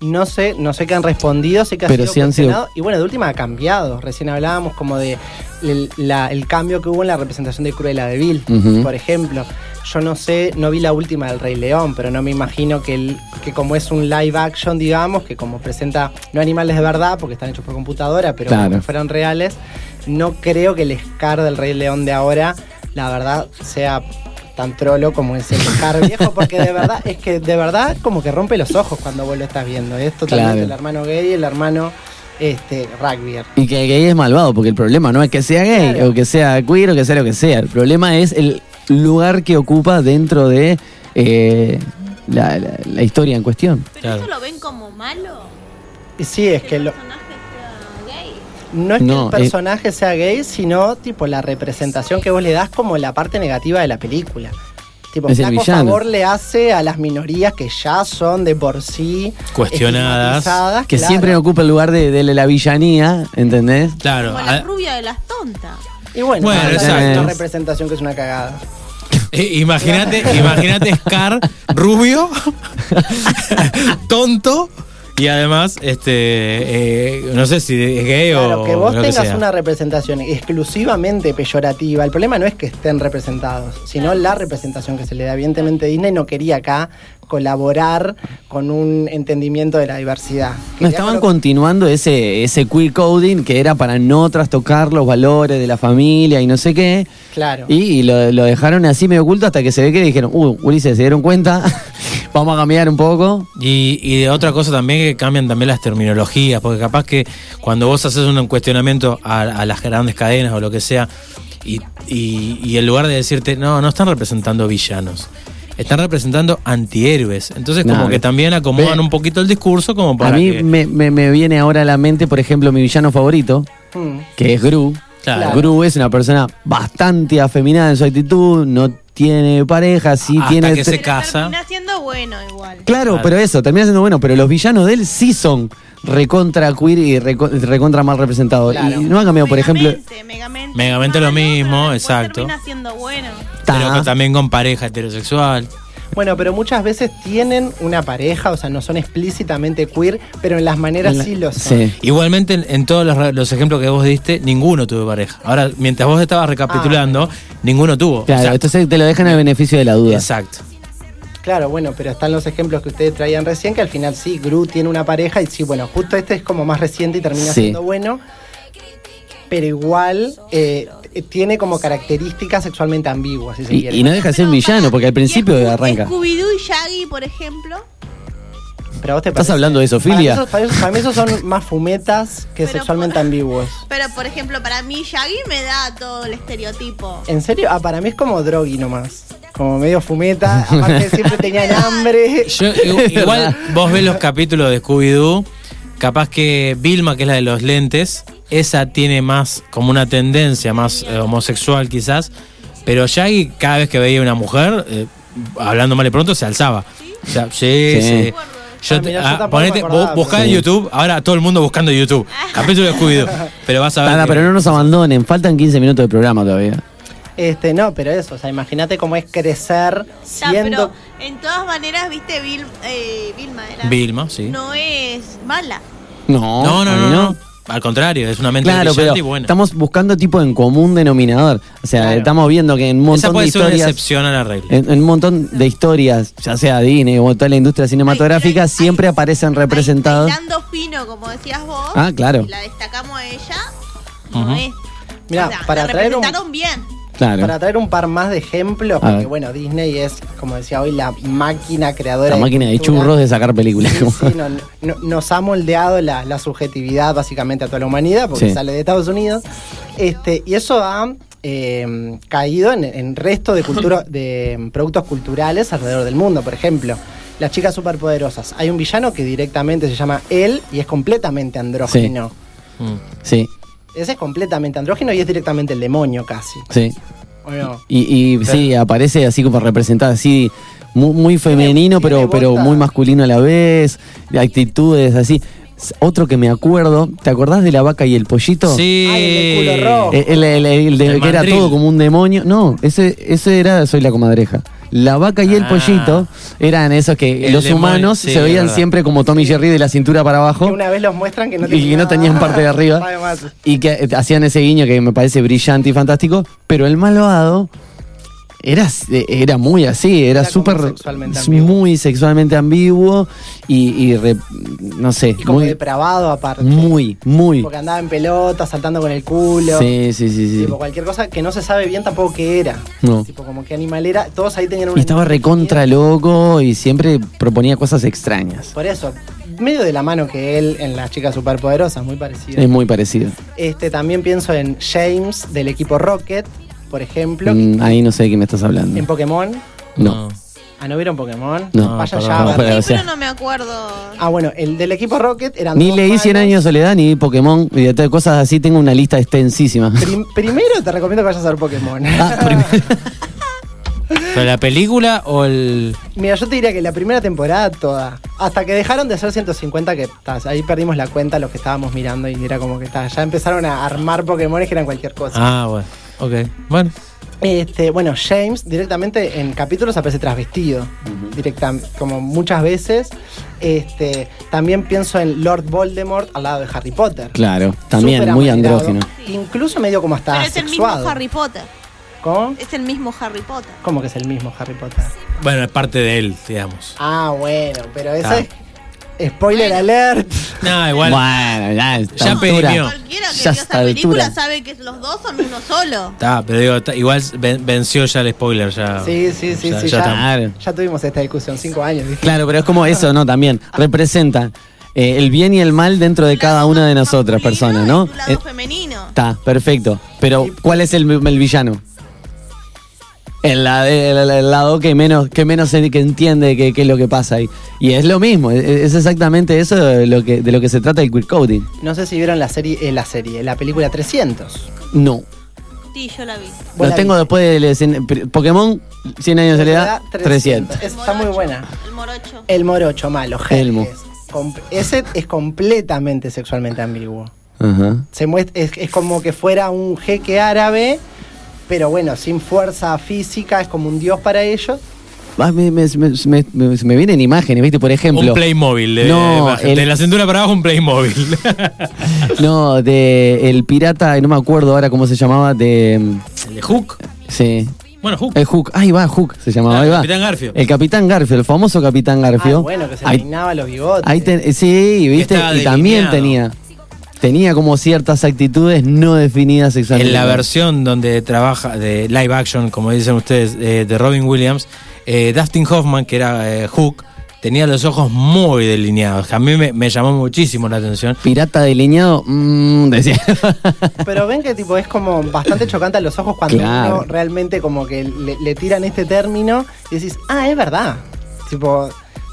No sé, no sé qué han respondido, sé que ha Pero sido sí han sido-. Y bueno, de última ha cambiado. Recién hablábamos como de el, la- el cambio que hubo en la representación de Cruella de Vil, Ujú. por ejemplo. Yo no sé, no vi la última del Rey León, pero no me imagino que, el, que como es un live action, digamos, que como presenta no animales de verdad, porque están hechos por computadora, pero Claro. como que fueran reales, no creo que el Scar del Rey León de ahora, la verdad, sea tan trolo como es el Scar viejo, porque de verdad, es que de verdad como que rompe los ojos cuando vos lo estás viendo. Es totalmente Claro. el hermano gay, el hermano este, rugbyer. Y que gay es malvado, porque el problema no es que sea gay o que sea queer o que sea lo que sea. El problema es el lugar que ocupa dentro de eh, la, la- la historia en cuestión. ¿Eso lo ven como malo? Y sí, es que lo, no es No, que eh- el personaje sea gay, sino tipo la representación que vos le das como la parte negativa de la película. Tipo, Es el flaco villano. favor le hace a las minorías que ya son de por sí Cuestionadas. Que claro. siempre ocupa el lugar de, de la villanía, ¿entendés? Claro. Como la rubia de las tontas. Y bueno, exacto. la representación que es una cagada. Eh, Imagínate, imagínate Scar rubio, tonto y además, este, eh, no sé si es gay Claro, o que vos lo tengas sea. una representación exclusivamente peyorativa. El problema no es que estén representados, sino la representación que se le da. Evidentemente Disney no quería acá colaborar con un entendimiento de la diversidad. No, estaban continuando ese, ese queer coding que era para no trastocar los valores de la familia y no sé qué. Claro. Y, y lo, lo dejaron así medio oculto hasta que se ve que dijeron, uh, Ulises, se dieron cuenta, vamos a cambiar un poco. Y, y de otra cosa también que cambian también las terminologías, porque capaz que cuando vos haces un cuestionamiento a, a las grandes cadenas o lo que sea, y, y- y en lugar de decirte, no, no están representando villanos, están representando antihéroes. Entonces como No, que también acomodan ve- un poquito el discurso como A para mí que... me, me- me viene ahora a la mente, por ejemplo, mi villano favorito, Mm. que es Gru. Claro. Gru es una persona bastante afeminada en su actitud, no tiene pareja, sí Hasta tiene... que se casa. Termina siendo bueno igual. Claro, Claro. pero eso, termina siendo bueno, pero los villanos de él sí son recontra queer y reco- recontra mal representados. Claro. Y no ha cambiado, por ejemplo... Megamente lo mismo, exacto. Termina siendo bueno. Pero también con pareja heterosexual. Bueno, pero muchas veces tienen una pareja, o sea, no son explícitamente queer, pero en las maneras sí lo son. Igualmente, en, en todos los, ejemplos que vos diste, ninguno tuvo pareja. Ahora, mientras vos estabas recapitulando, ninguno tuvo. Claro, O sea, entonces te lo dejan al beneficio de la duda. Exacto. Claro, bueno, pero están los ejemplos que ustedes traían recién, que al final sí, Gru tiene una pareja y sí, bueno, justo este es como más reciente y termina Sí. siendo bueno. Pero igual eh, t- tiene como características sexualmente ambiguas, si se Y, quiere. y no deja de ser un villano, porque al principio arranca. Scooby-Doo y Shaggy, por ejemplo. Pero a vos te ¿Estás parece- hablando de Para esos, para, para mí esos son más fumetas que sexualmente ambiguos. Pero, por ejemplo, para mí Shaggy me da todo el estereotipo. ¿En serio? Ah, para mí es como drogui nomás. Como medio fumeta. Aparte siempre tenían hambre. Yo, igual vos ves los capítulos de Scooby-Doo, capaz que Vilma, que es la de los lentes, esa tiene más como una tendencia más eh, homosexual quizás, pero Shaggy cada vez que veía una mujer, eh, hablando mal y pronto, se alzaba. O sea, sí, Sí. sí. Yo Ah, te- mirá, yo ah, ponete, acordaba, buscá pero- en. YouTube, ahora todo el mundo buscando YouTube. Capítulo de Scooby-Doo. Pero vas a ver. Nada, que- pero no nos abandonen, faltan 15 minutos de programa todavía. Este, no, pero eso, o sea, imagínate cómo es crecer Ya, siendo. pero en todas maneras, viste, Vil- eh, Vilma era. Vilma, sí. No es mala. No, No, no, mí no, no. Al contrario, es una mente Claro, pero y buena. estamos buscando tipo en común denominador. O sea, Claro. estamos viendo que en un Esa montón de puede ser una historias. excepción a la regla. En, en un montón de historias, ya sea Disney o toda la industria cinematográfica, siempre aparecen representados. Dando fino, como decías vos. Ah, claro. La destacamos a ella. Ujú. No es. Mira, o sea, para la traer un- representaron bien. Claro. Para traer un par más de ejemplos, A porque ver. bueno, Disney es, como decía hoy, la máquina creadora La máquina de cultura. churros de sacar películas. Sí, sí, no- no- nos ha moldeado la, la subjetividad básicamente a toda la humanidad, porque Sí. sale de Estados Unidos. Este, y eso ha eh, caído en, en resto de cultura, de productos culturales alrededor del mundo. Por ejemplo, las chicas superpoderosas. Hay un villano que directamente se llama él y es completamente andrógino. Sí, Ese es completamente andrógino y es directamente el demonio casi. sí. ¿O no? Y, y sí, aparece así como representado, así muy, muy femenino, pero, pero muy masculino a la vez, de actitudes así. Otro que me acuerdo, ¿te acordás de la vaca y el pollito? Sí. culo rojo. Eh, El, el- el de- El que era todo como un demonio. No, ese, ese era Soy la comadreja. La vaca y el Ah. pollito eran esos que los humanos sí, se veían siempre como Tommy Jerry de la cintura para abajo. Que una vez los muestran que no y que no tenían parte de arriba. Además, y que eh, hacían ese guiño que me parece brillante y fantástico, pero el malvado era, era muy así, era Era súper sexualmente muy sexualmente ambiguo y, y re- no sé, y como muy, depravado aparte. muy, muy. Porque andaba en pelota, saltando con el culo. Sí, sí, sí, sí. Tipo, cualquier cosa que no se sabe bien tampoco qué era. No. Tipo, como qué animal era. Todos ahí tenían Y una. estaba recontra loco y siempre proponía cosas extrañas. Por eso, medio de la mano que él en las chicas superpoderosas, muy parecido. Es muy parecido. Este, también pienso en James del equipo Rocket, por ejemplo. Mm, ahí no sé de qué me estás hablando. En Pokémon. No. Ah, ¿no vieron Pokémon? No, Vayan ya no, pero, o sea, Pero no me acuerdo. Ah, bueno, el del equipo Rocket eran Ni dos leí 100 manos. años de soledad ni Pokémon y de todas cosas así tengo una lista extensísima. Prim- primero te recomiendo que vayas a ver Pokémon. Ah, ¿Pero la película o el.? Mira, yo te diría que la primera temporada toda, hasta que dejaron de ser 150, que ta, ahí perdimos la cuenta los que estábamos mirando y era como que ta, ya empezaron a armar Pokémon que eran cualquier cosa. Ah, bueno. Ok. Bueno. Este, bueno, James directamente en capítulos aparece trasvestido, directa, como muchas veces. Este, también pienso en Lord Voldemort al lado de Harry Potter. Claro, también muy andrógino. Incluso medio como hasta Pero es el mismo. Harry Potter. ¿Cómo? Es el mismo Harry Potter. ¿Cómo que es el mismo Harry Potter? Bueno, es parte de él, digamos. Ah, bueno, pero eso Ah. es. Spoiler alert. No, igual. Bueno, ya, a esta Ya perimió. Cualquiera que Ya vio esa película altura. sabe que los dos son uno solo. Está, pero digo, ta- igual ven- venció ya el spoiler. Ya, Sí, sí, sí, ya, sí. ya Ya, está. ya tuvimos esta discusión, cinco años. dije. Claro, pero es como eso, ¿no? También representa eh, el bien y el mal dentro de cada una de nosotras personas, ¿no? Tu lado Eh, femenino. Está, perfecto. Pero, ¿cuál es el, el villano? El, la- el- el- lado que menos, que menos se- que entiende qué qué es lo que pasa ahí. Y es lo mismo, es, es exactamente eso de lo que, de lo que se trata el queer coding. No sé si vieron la serie, eh, la serie, la película 300. No. Sí, yo la vi. Lo tengo después de cien- Pokémon, 100 años de soledad, 300. Es- está muy buena. El morocho. El morocho malo, Elmo. Jerjes. Com- Ese es completamente sexualmente ambiguo. Se muestra, es, es como que fuera un jeque árabe, pero bueno, sin fuerza física, es como un dios para ellos. Ah, me, me- me- me- me- me vienen imágenes, ¿viste? Por ejemplo. Un Playmobil. De, No, de, el- de la cintura para abajo, un Playmobil. No, de el pirata, no me acuerdo ahora cómo se llamaba, de. ¿El de Hook? Sí. Bueno, Hook. El Hook, ahí va, Hook se llamaba, Ah, ahí el va. Capitán Garfio. El Capitán Garfio, el famoso Capitán Garfio. Ah, bueno, que se ahí, peinaba los bigotes. ahí ten- sí, viste, y también tenía. Tenía como ciertas actitudes no definidas exactamente. En la versión donde trabaja de live action, como dicen ustedes, eh, de Robin Williams, eh, Dustin Hoffman, que era eh, Hook, tenía los ojos muy delineados. A mí me, me llamó muchísimo la atención. Pirata delineado, mm, decía. Pero ven que tipo es como bastante chocante a los ojos cuando Claro. uno realmente como que le, le tiran este término y decís, ah, es verdad. Tipo,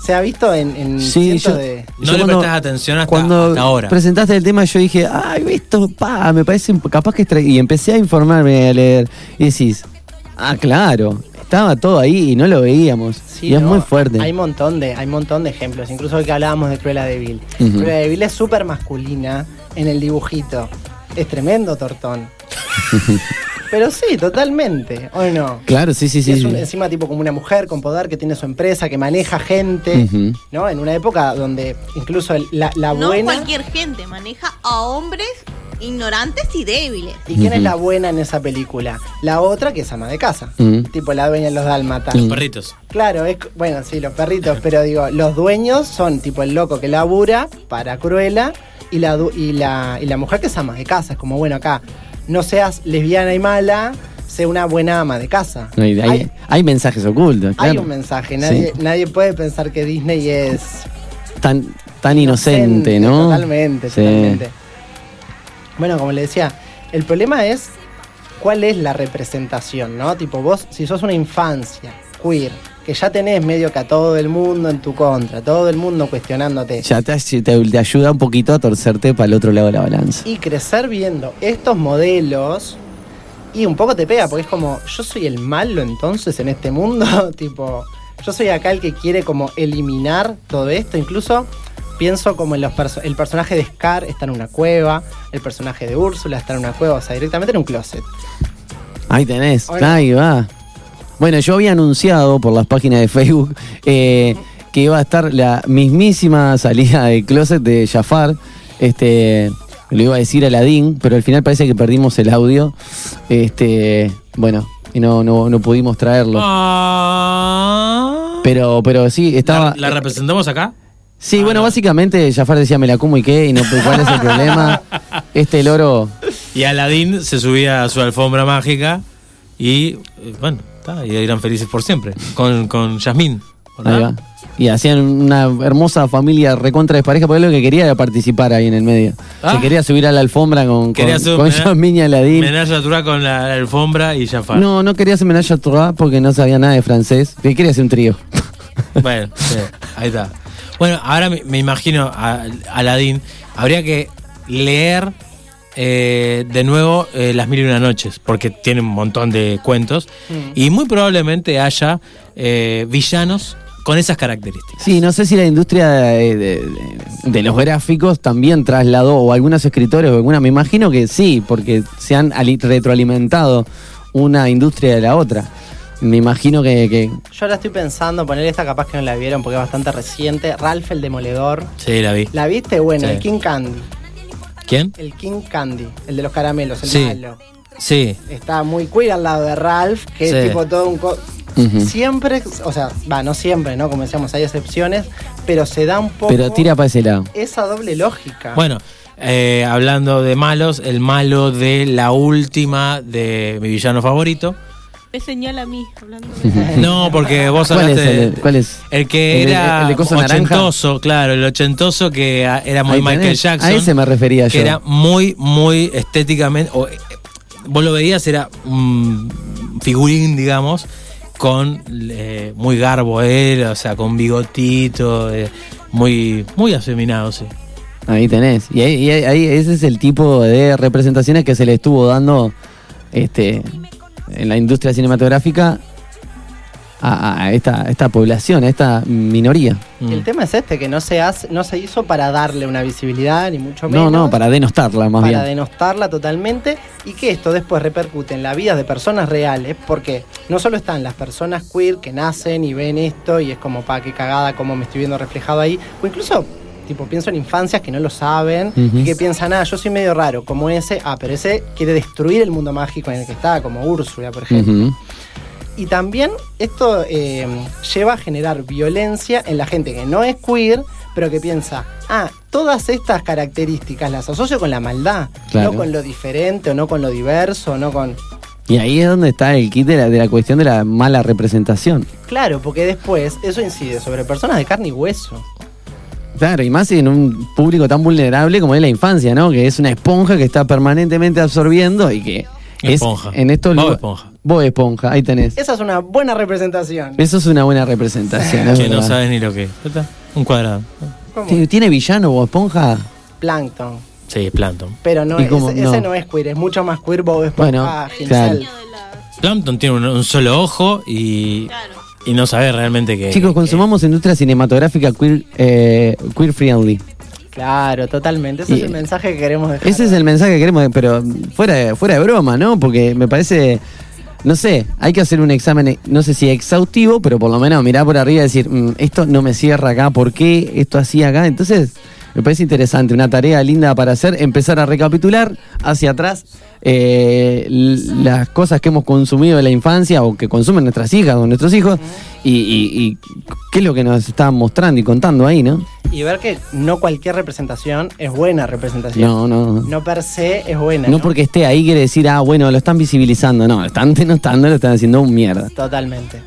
se ha visto en, en Sí, cientos yo- de... No Yo le cuando- prestas atención hasta, Cuando hasta ahora. presentaste el tema, yo dije, ay, esto, pa, me parece capaz que. extra-". Y empecé a informarme, a leer. Y decís, ah, claro, estaba todo ahí y no lo veíamos. Sí, y es no, muy fuerte. Hay un montón de, hay un montón de ejemplos. Incluso hoy que hablábamos de Cruella de Vil. Ujú. Cruella de Vil es súper masculina en el dibujito. Es tremendo tortón. Pero sí, totalmente. ¿O no? Claro, sí, sí, sí. es sí. un- encima tipo como una mujer con poder que tiene su empresa, que maneja gente. ¿no? En una época donde incluso el- la, la No buena... cualquier gente maneja a hombres ignorantes y débiles. ¿Y quién es la buena en esa película? La otra que es ama de casa. Tipo la dueña de los dálmatas. Los perritos. Claro, es, bueno, sí, los perritos, pero digo, los dueños son tipo el loco que labura para Cruella y la, du- y la, y la mujer que es ama de casa. Es como, bueno, acá, no seas lesbiana y mala, sé una buena ama de casa. Hay, hay- hay, hay mensajes ocultos, hay un mensaje, nadie, Sí. nadie puede pensar que Disney es Tan, tan inocente, ¿no? Totalmente, Sí. totalmente. Bueno, como le decía, el problema es cuál es la representación, ¿no? Tipo, vos, si sos una infancia queer, que ya tenés medio que a todo el mundo en tu contra, todo el mundo cuestionándote, Ya te, te- te ayuda un poquito a torcerte para el otro lado de la balanza. y crecer viendo estos modelos, y un poco te pega, porque es como, yo soy el malo entonces en este mundo, tipo, yo soy acá el que quiere como eliminar todo esto, incluso pienso como en los perso- el personaje de Scar está en una cueva, el personaje de Úrsula está en una cueva, o sea, directamente en un closet. Ahí tenés, ahí va. Bueno, yo había anunciado por las páginas de Facebook eh, que iba a estar la mismísima salida de closet de Jafar. Este, lo iba a decir a Ladín, pero al final parece que perdimos el audio. Este, bueno, y no, no, no pudimos traerlo. Pero, pero sí, estaba. Ah. ¿La, la representamos acá? Sí, bueno, básicamente Jafar decía, me la como y qué, y no, ¿cuál es el problema? Este loro. Y Aladdin se subía a su alfombra mágica y, eh, bueno, está, y eran felices por siempre. Con, con Yasmín. ¿o Ahí va. Y hacían una hermosa familia recontra despareja, porque lo que quería era participar ahí en el medio. Ah. Se quería subir a la alfombra con, con, con Yasmín y Aladín. Trois con la, la alfombra y Jafar. No, no quería hacer à trois porque no sabía nada de francés. Que quería hacer un trío. Bueno, sí, ahí está. Bueno, ahora me, me imagino a a Aladdin. Habría que leer eh, de nuevo eh, Las Mil y Una Noches, porque tiene un montón de cuentos. Y muy probablemente haya eh, villanos con esas características. Sí, no sé si la industria de, de- de- de los gráficos también trasladó, o algunos escritores, o alguna, me imagino que sí, porque se han ali- retroalimentado una industria de la otra. Me imagino que, que- Yo ahora estoy pensando, poner esta capaz que no la vieron porque es bastante reciente, Ralph el Demoledor. Sí, la vi. ¿La viste? Bueno, Sí. el King Candy. ¿Quién? El King Candy, el de los caramelos, el Sí. malo. Sí. Está muy queer al lado de Ralph, que Sí. es tipo todo un... co-. Siempre, o sea, va, no siempre, ¿no? Como decíamos, hay excepciones, pero se da un poco pero tira para ese lado. esa doble lógica. Bueno, eh, hablando de malos, el malo de la última de mi villano favorito. Me señala a mí hablando. No, porque vos ¿Cuál hablaste es el- de- cuál es? El que ¿El de- era el de naranja? ochentoso, claro, el ochentoso que era muy Ahí Michael tenés. Jackson. A ese me refería que yo. era muy, muy estéticamente. o, eh, vos lo veías, era un figurín, digamos, con eh, muy garbo él, o sea, con bigotito, eh, muy, muy afeminado, sí. Ahí tenés. Y ahí, y ahí- ahí ese es el tipo de representaciones que se le estuvo dando este, en la industria cinematográfica a, a esta, a esta población, a esta minoría. Mm. El tema es este, que no se hace, no se hizo para darle una visibilidad, ni mucho No, menos. no, para denostarla más para bien. denostarla totalmente y que esto después repercute en la vida de personas reales, porque no solo están las personas queer que nacen y ven esto y es como, pa, qué cagada, cómo me estoy viendo reflejado ahí, o incluso, tipo, pienso en infancias que no lo saben y que piensan, ah, yo soy medio raro, como ese, ah, pero ese quiere destruir el mundo mágico en el que está, como Úrsula, por ejemplo. Y también esto eh, lleva a generar violencia en la gente que no es queer, pero que piensa, ah, todas estas características las asocio con la maldad, Claro. no con lo diferente o no con lo diverso, no con... Y ahí es donde está el kit de la, de la cuestión de la mala representación. Claro, porque después eso incide sobre personas de carne y hueso. Claro, y más en un público tan vulnerable como es la infancia, ¿no? Que es una esponja que está permanentemente absorbiendo y que Esponja. es en estos Bob Esponja. Bob Esponja, ahí tenés. Esa es una buena representación. Eso es una buena representación. es Que no verdad. sabes ni lo que es. Un cuadrado. ¿Cómo? ¿Tiene- ¿Tiene villano Bob Esponja? Plankton. Sí, es Plankton. Pero no, ¿Y es- cómo? ese No. no. es queer, es mucho más queer Bob Esponja. Bueno, claro. Plankton tiene un, un solo ojo y, y no sabe realmente que. Chicos, consumamos industria cinematográfica queer, eh, queer friendly. Claro, totalmente. Ese Y- es el mensaje que queremos dejar. Ese es el mensaje que queremos, pero fuera de, fuera de broma, ¿no? Porque me parece, no sé, hay que hacer un examen, no sé si exhaustivo, pero por lo menos mirar por arriba y decir, "Mm, esto no me cierra acá, ¿por qué esto así acá? Entonces, me parece interesante, una tarea linda para hacer, empezar a recapitular hacia atrás eh, las cosas que hemos consumido de la infancia o que consumen nuestras hijas o nuestros hijos y, y- y qué es lo que nos están mostrando y contando ahí, ¿no? Y ver que no cualquier representación es buena representación. No, no, no. Per se es buena. No ¿no? porque esté ahí quiere decir, ah, bueno, lo están visibilizando. No, lo están denostando, lo están haciendo un mierda. Totalmente.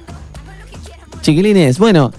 Chiquilines, bueno,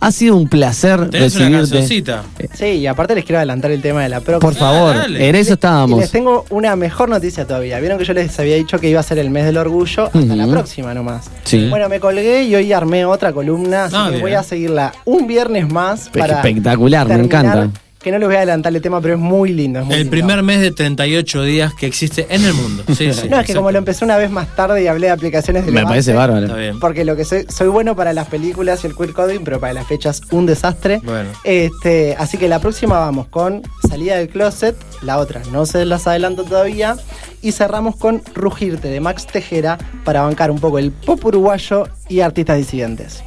ha sido un placer Tenés recibirte. Sí, y aparte les quiero adelantar el tema de la próxima. Por favor, en eso Y estábamos. les tengo una mejor noticia todavía. Vieron que yo les había dicho que iba a ser el mes del orgullo hasta la próxima nomás. Sí. Bueno, me colgué y hoy armé otra columna, así Ah, que bien. voy a seguirla un viernes más para Espectacular, me encanta. Que no les voy a adelantar el tema, pero es muy lindo. es muy El lindo. primer mes de 38 días que existe en el mundo. Sí, sí. no, es que como lo empecé una vez más tarde y hablé de aplicaciones de Me parece bárbaro. Está bien. Porque lo que soy, soy bueno para las películas y el queer coding, pero para las fechas un desastre. Bueno. Este, así que la próxima vamos con Salida del Closet, la otra no se las adelanto todavía, y cerramos con Rugirte de Max Tejera para bancar un poco el pop uruguayo y artistas disidentes.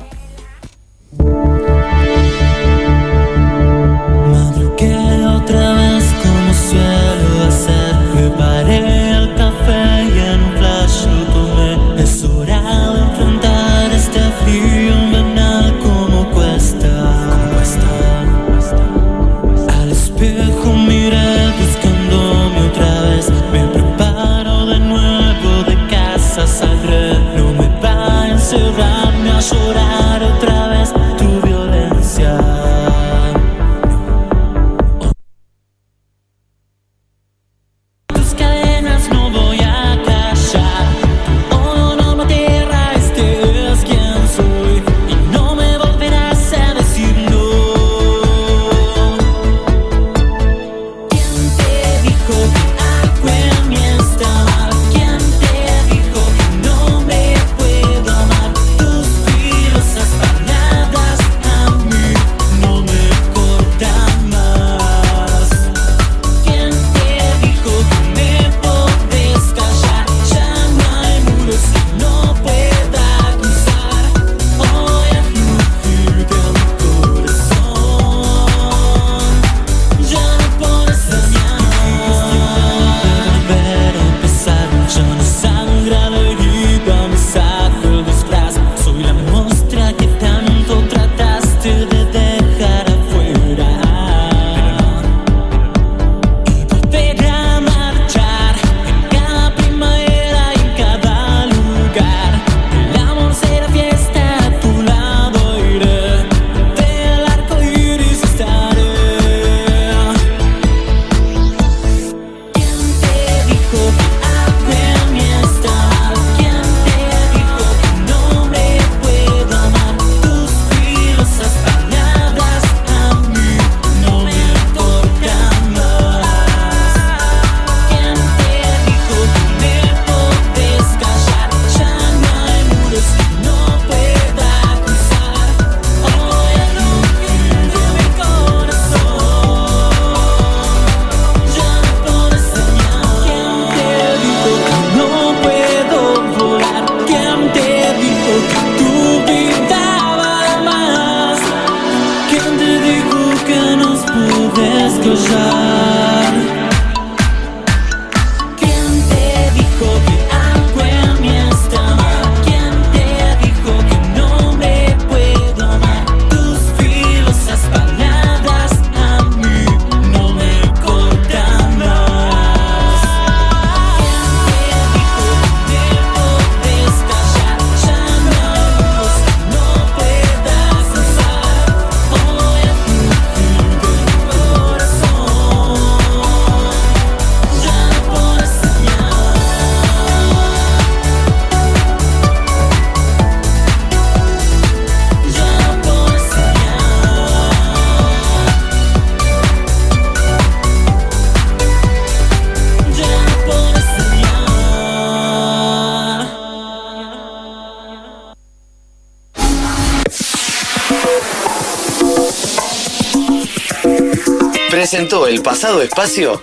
Presentó el pasado espacio,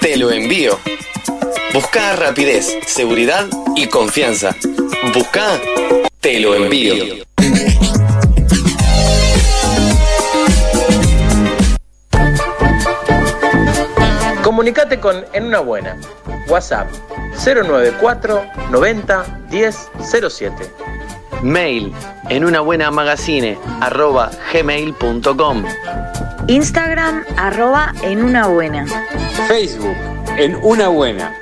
te lo envío. Busca rapidez, seguridad y confianza. Busca, te lo envío. Comunicate con En Una Buena. WhatsApp 094 90 10 07. Mail en una buena magazine arroba gmail.com. Instagram arroba en una buena. Facebook, en una buena.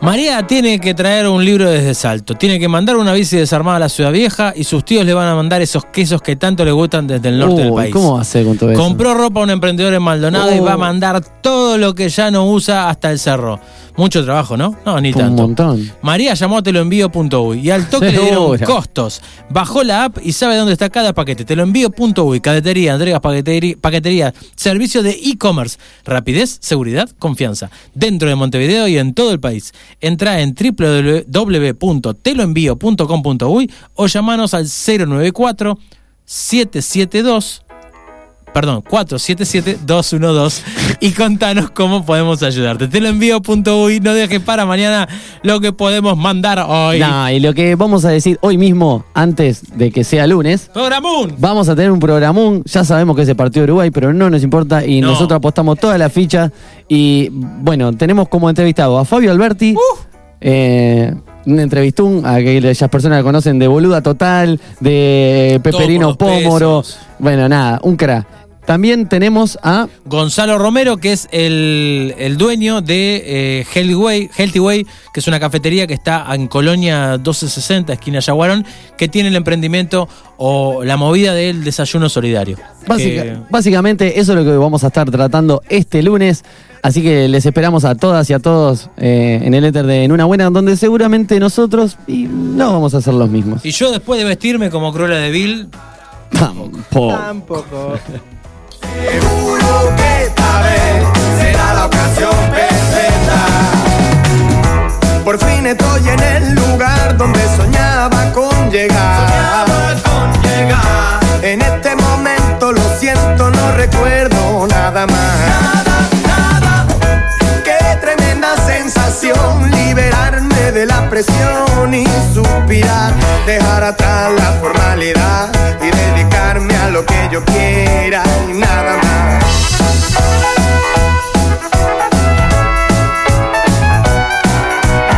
María tiene que traer un libro desde Salto. Tiene que mandar una bici desarmada a la ciudad vieja y sus tíos le van a mandar esos quesos que tanto le gustan desde el norte del país. ¿Cómo va a ser con todo eso? Compró ropa a un emprendedor en Maldonado y Oh. va a mandar todo lo que ya no usa hasta el cerro. Mucho trabajo, ¿no? No, ni Un tanto. montón. María llamó a teloenvío.uy y al toque le dieron costos. Bajó la app y sabe dónde está cada paquete. Teloenvío.uy, cadetería, entregas, paquetería, paquetería, servicio de e-commerce, rapidez, seguridad, confianza. Dentro de Montevideo y en todo el país. Entra en www.teloenvío.com.uy o llamanos al 094 772 perdón, 477-212 y contanos cómo podemos ayudarte. Te lo envío.uy, no dejes para mañana lo que podemos mandar hoy. Nah, y lo que vamos a decir hoy mismo, antes de que sea lunes, ¡Programún! vamos a tener un programón. Ya sabemos que es el partido de Uruguay, pero no nos importa y No. nosotros apostamos toda la ficha. Y bueno, tenemos como entrevistado a Fabio Alberti. eh, un entrevistún a aquellas personas que conocen de Boluda Total, de Peperino Pómoro. Bueno, nada, un cra. También tenemos a Gonzalo Romero, que es el, el dueño de eh, Healthy, Way, Healthy Way, que es una cafetería que está en Colonia 1260, esquina Yaguarón, que tiene el emprendimiento o la movida del desayuno solidario. Básica- Que- básicamente eso es lo que vamos a estar tratando este lunes. Así que les esperamos a todas y a todos eh, en el éter de En Una Buena, donde seguramente nosotros y no vamos a ser los mismos. y yo después de vestirme como Cruella de Vil, Tampoco. Seguro que esta vez será la ocasión perfecta. Por fin estoy en el lugar donde soñaba con llegar. En este momento lo siento, no recuerdo nada más. Qué tremenda sensación liberarme de la presión y suspirar, dejar atrás la formalidad y dedicarme a lo que yo quiera y nada más.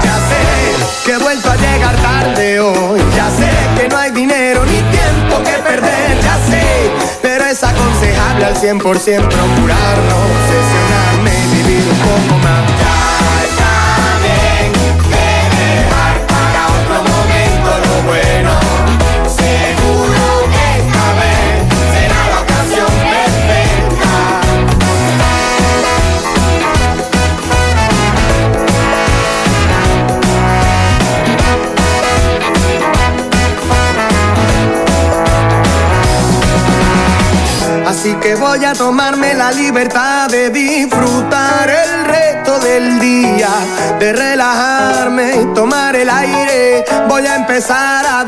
Ya sé que he vuelto a llegar tarde hoy. Ya sé que no hay dinero ni tiempo que perder. Ya sé, pero es aconsejable al 100% procurar no obsesionarme y vivir un poco Así que voy a tomarme la libertad de disfrutar el resto del día, de relajarme y tomar el aire. Voy a empezar a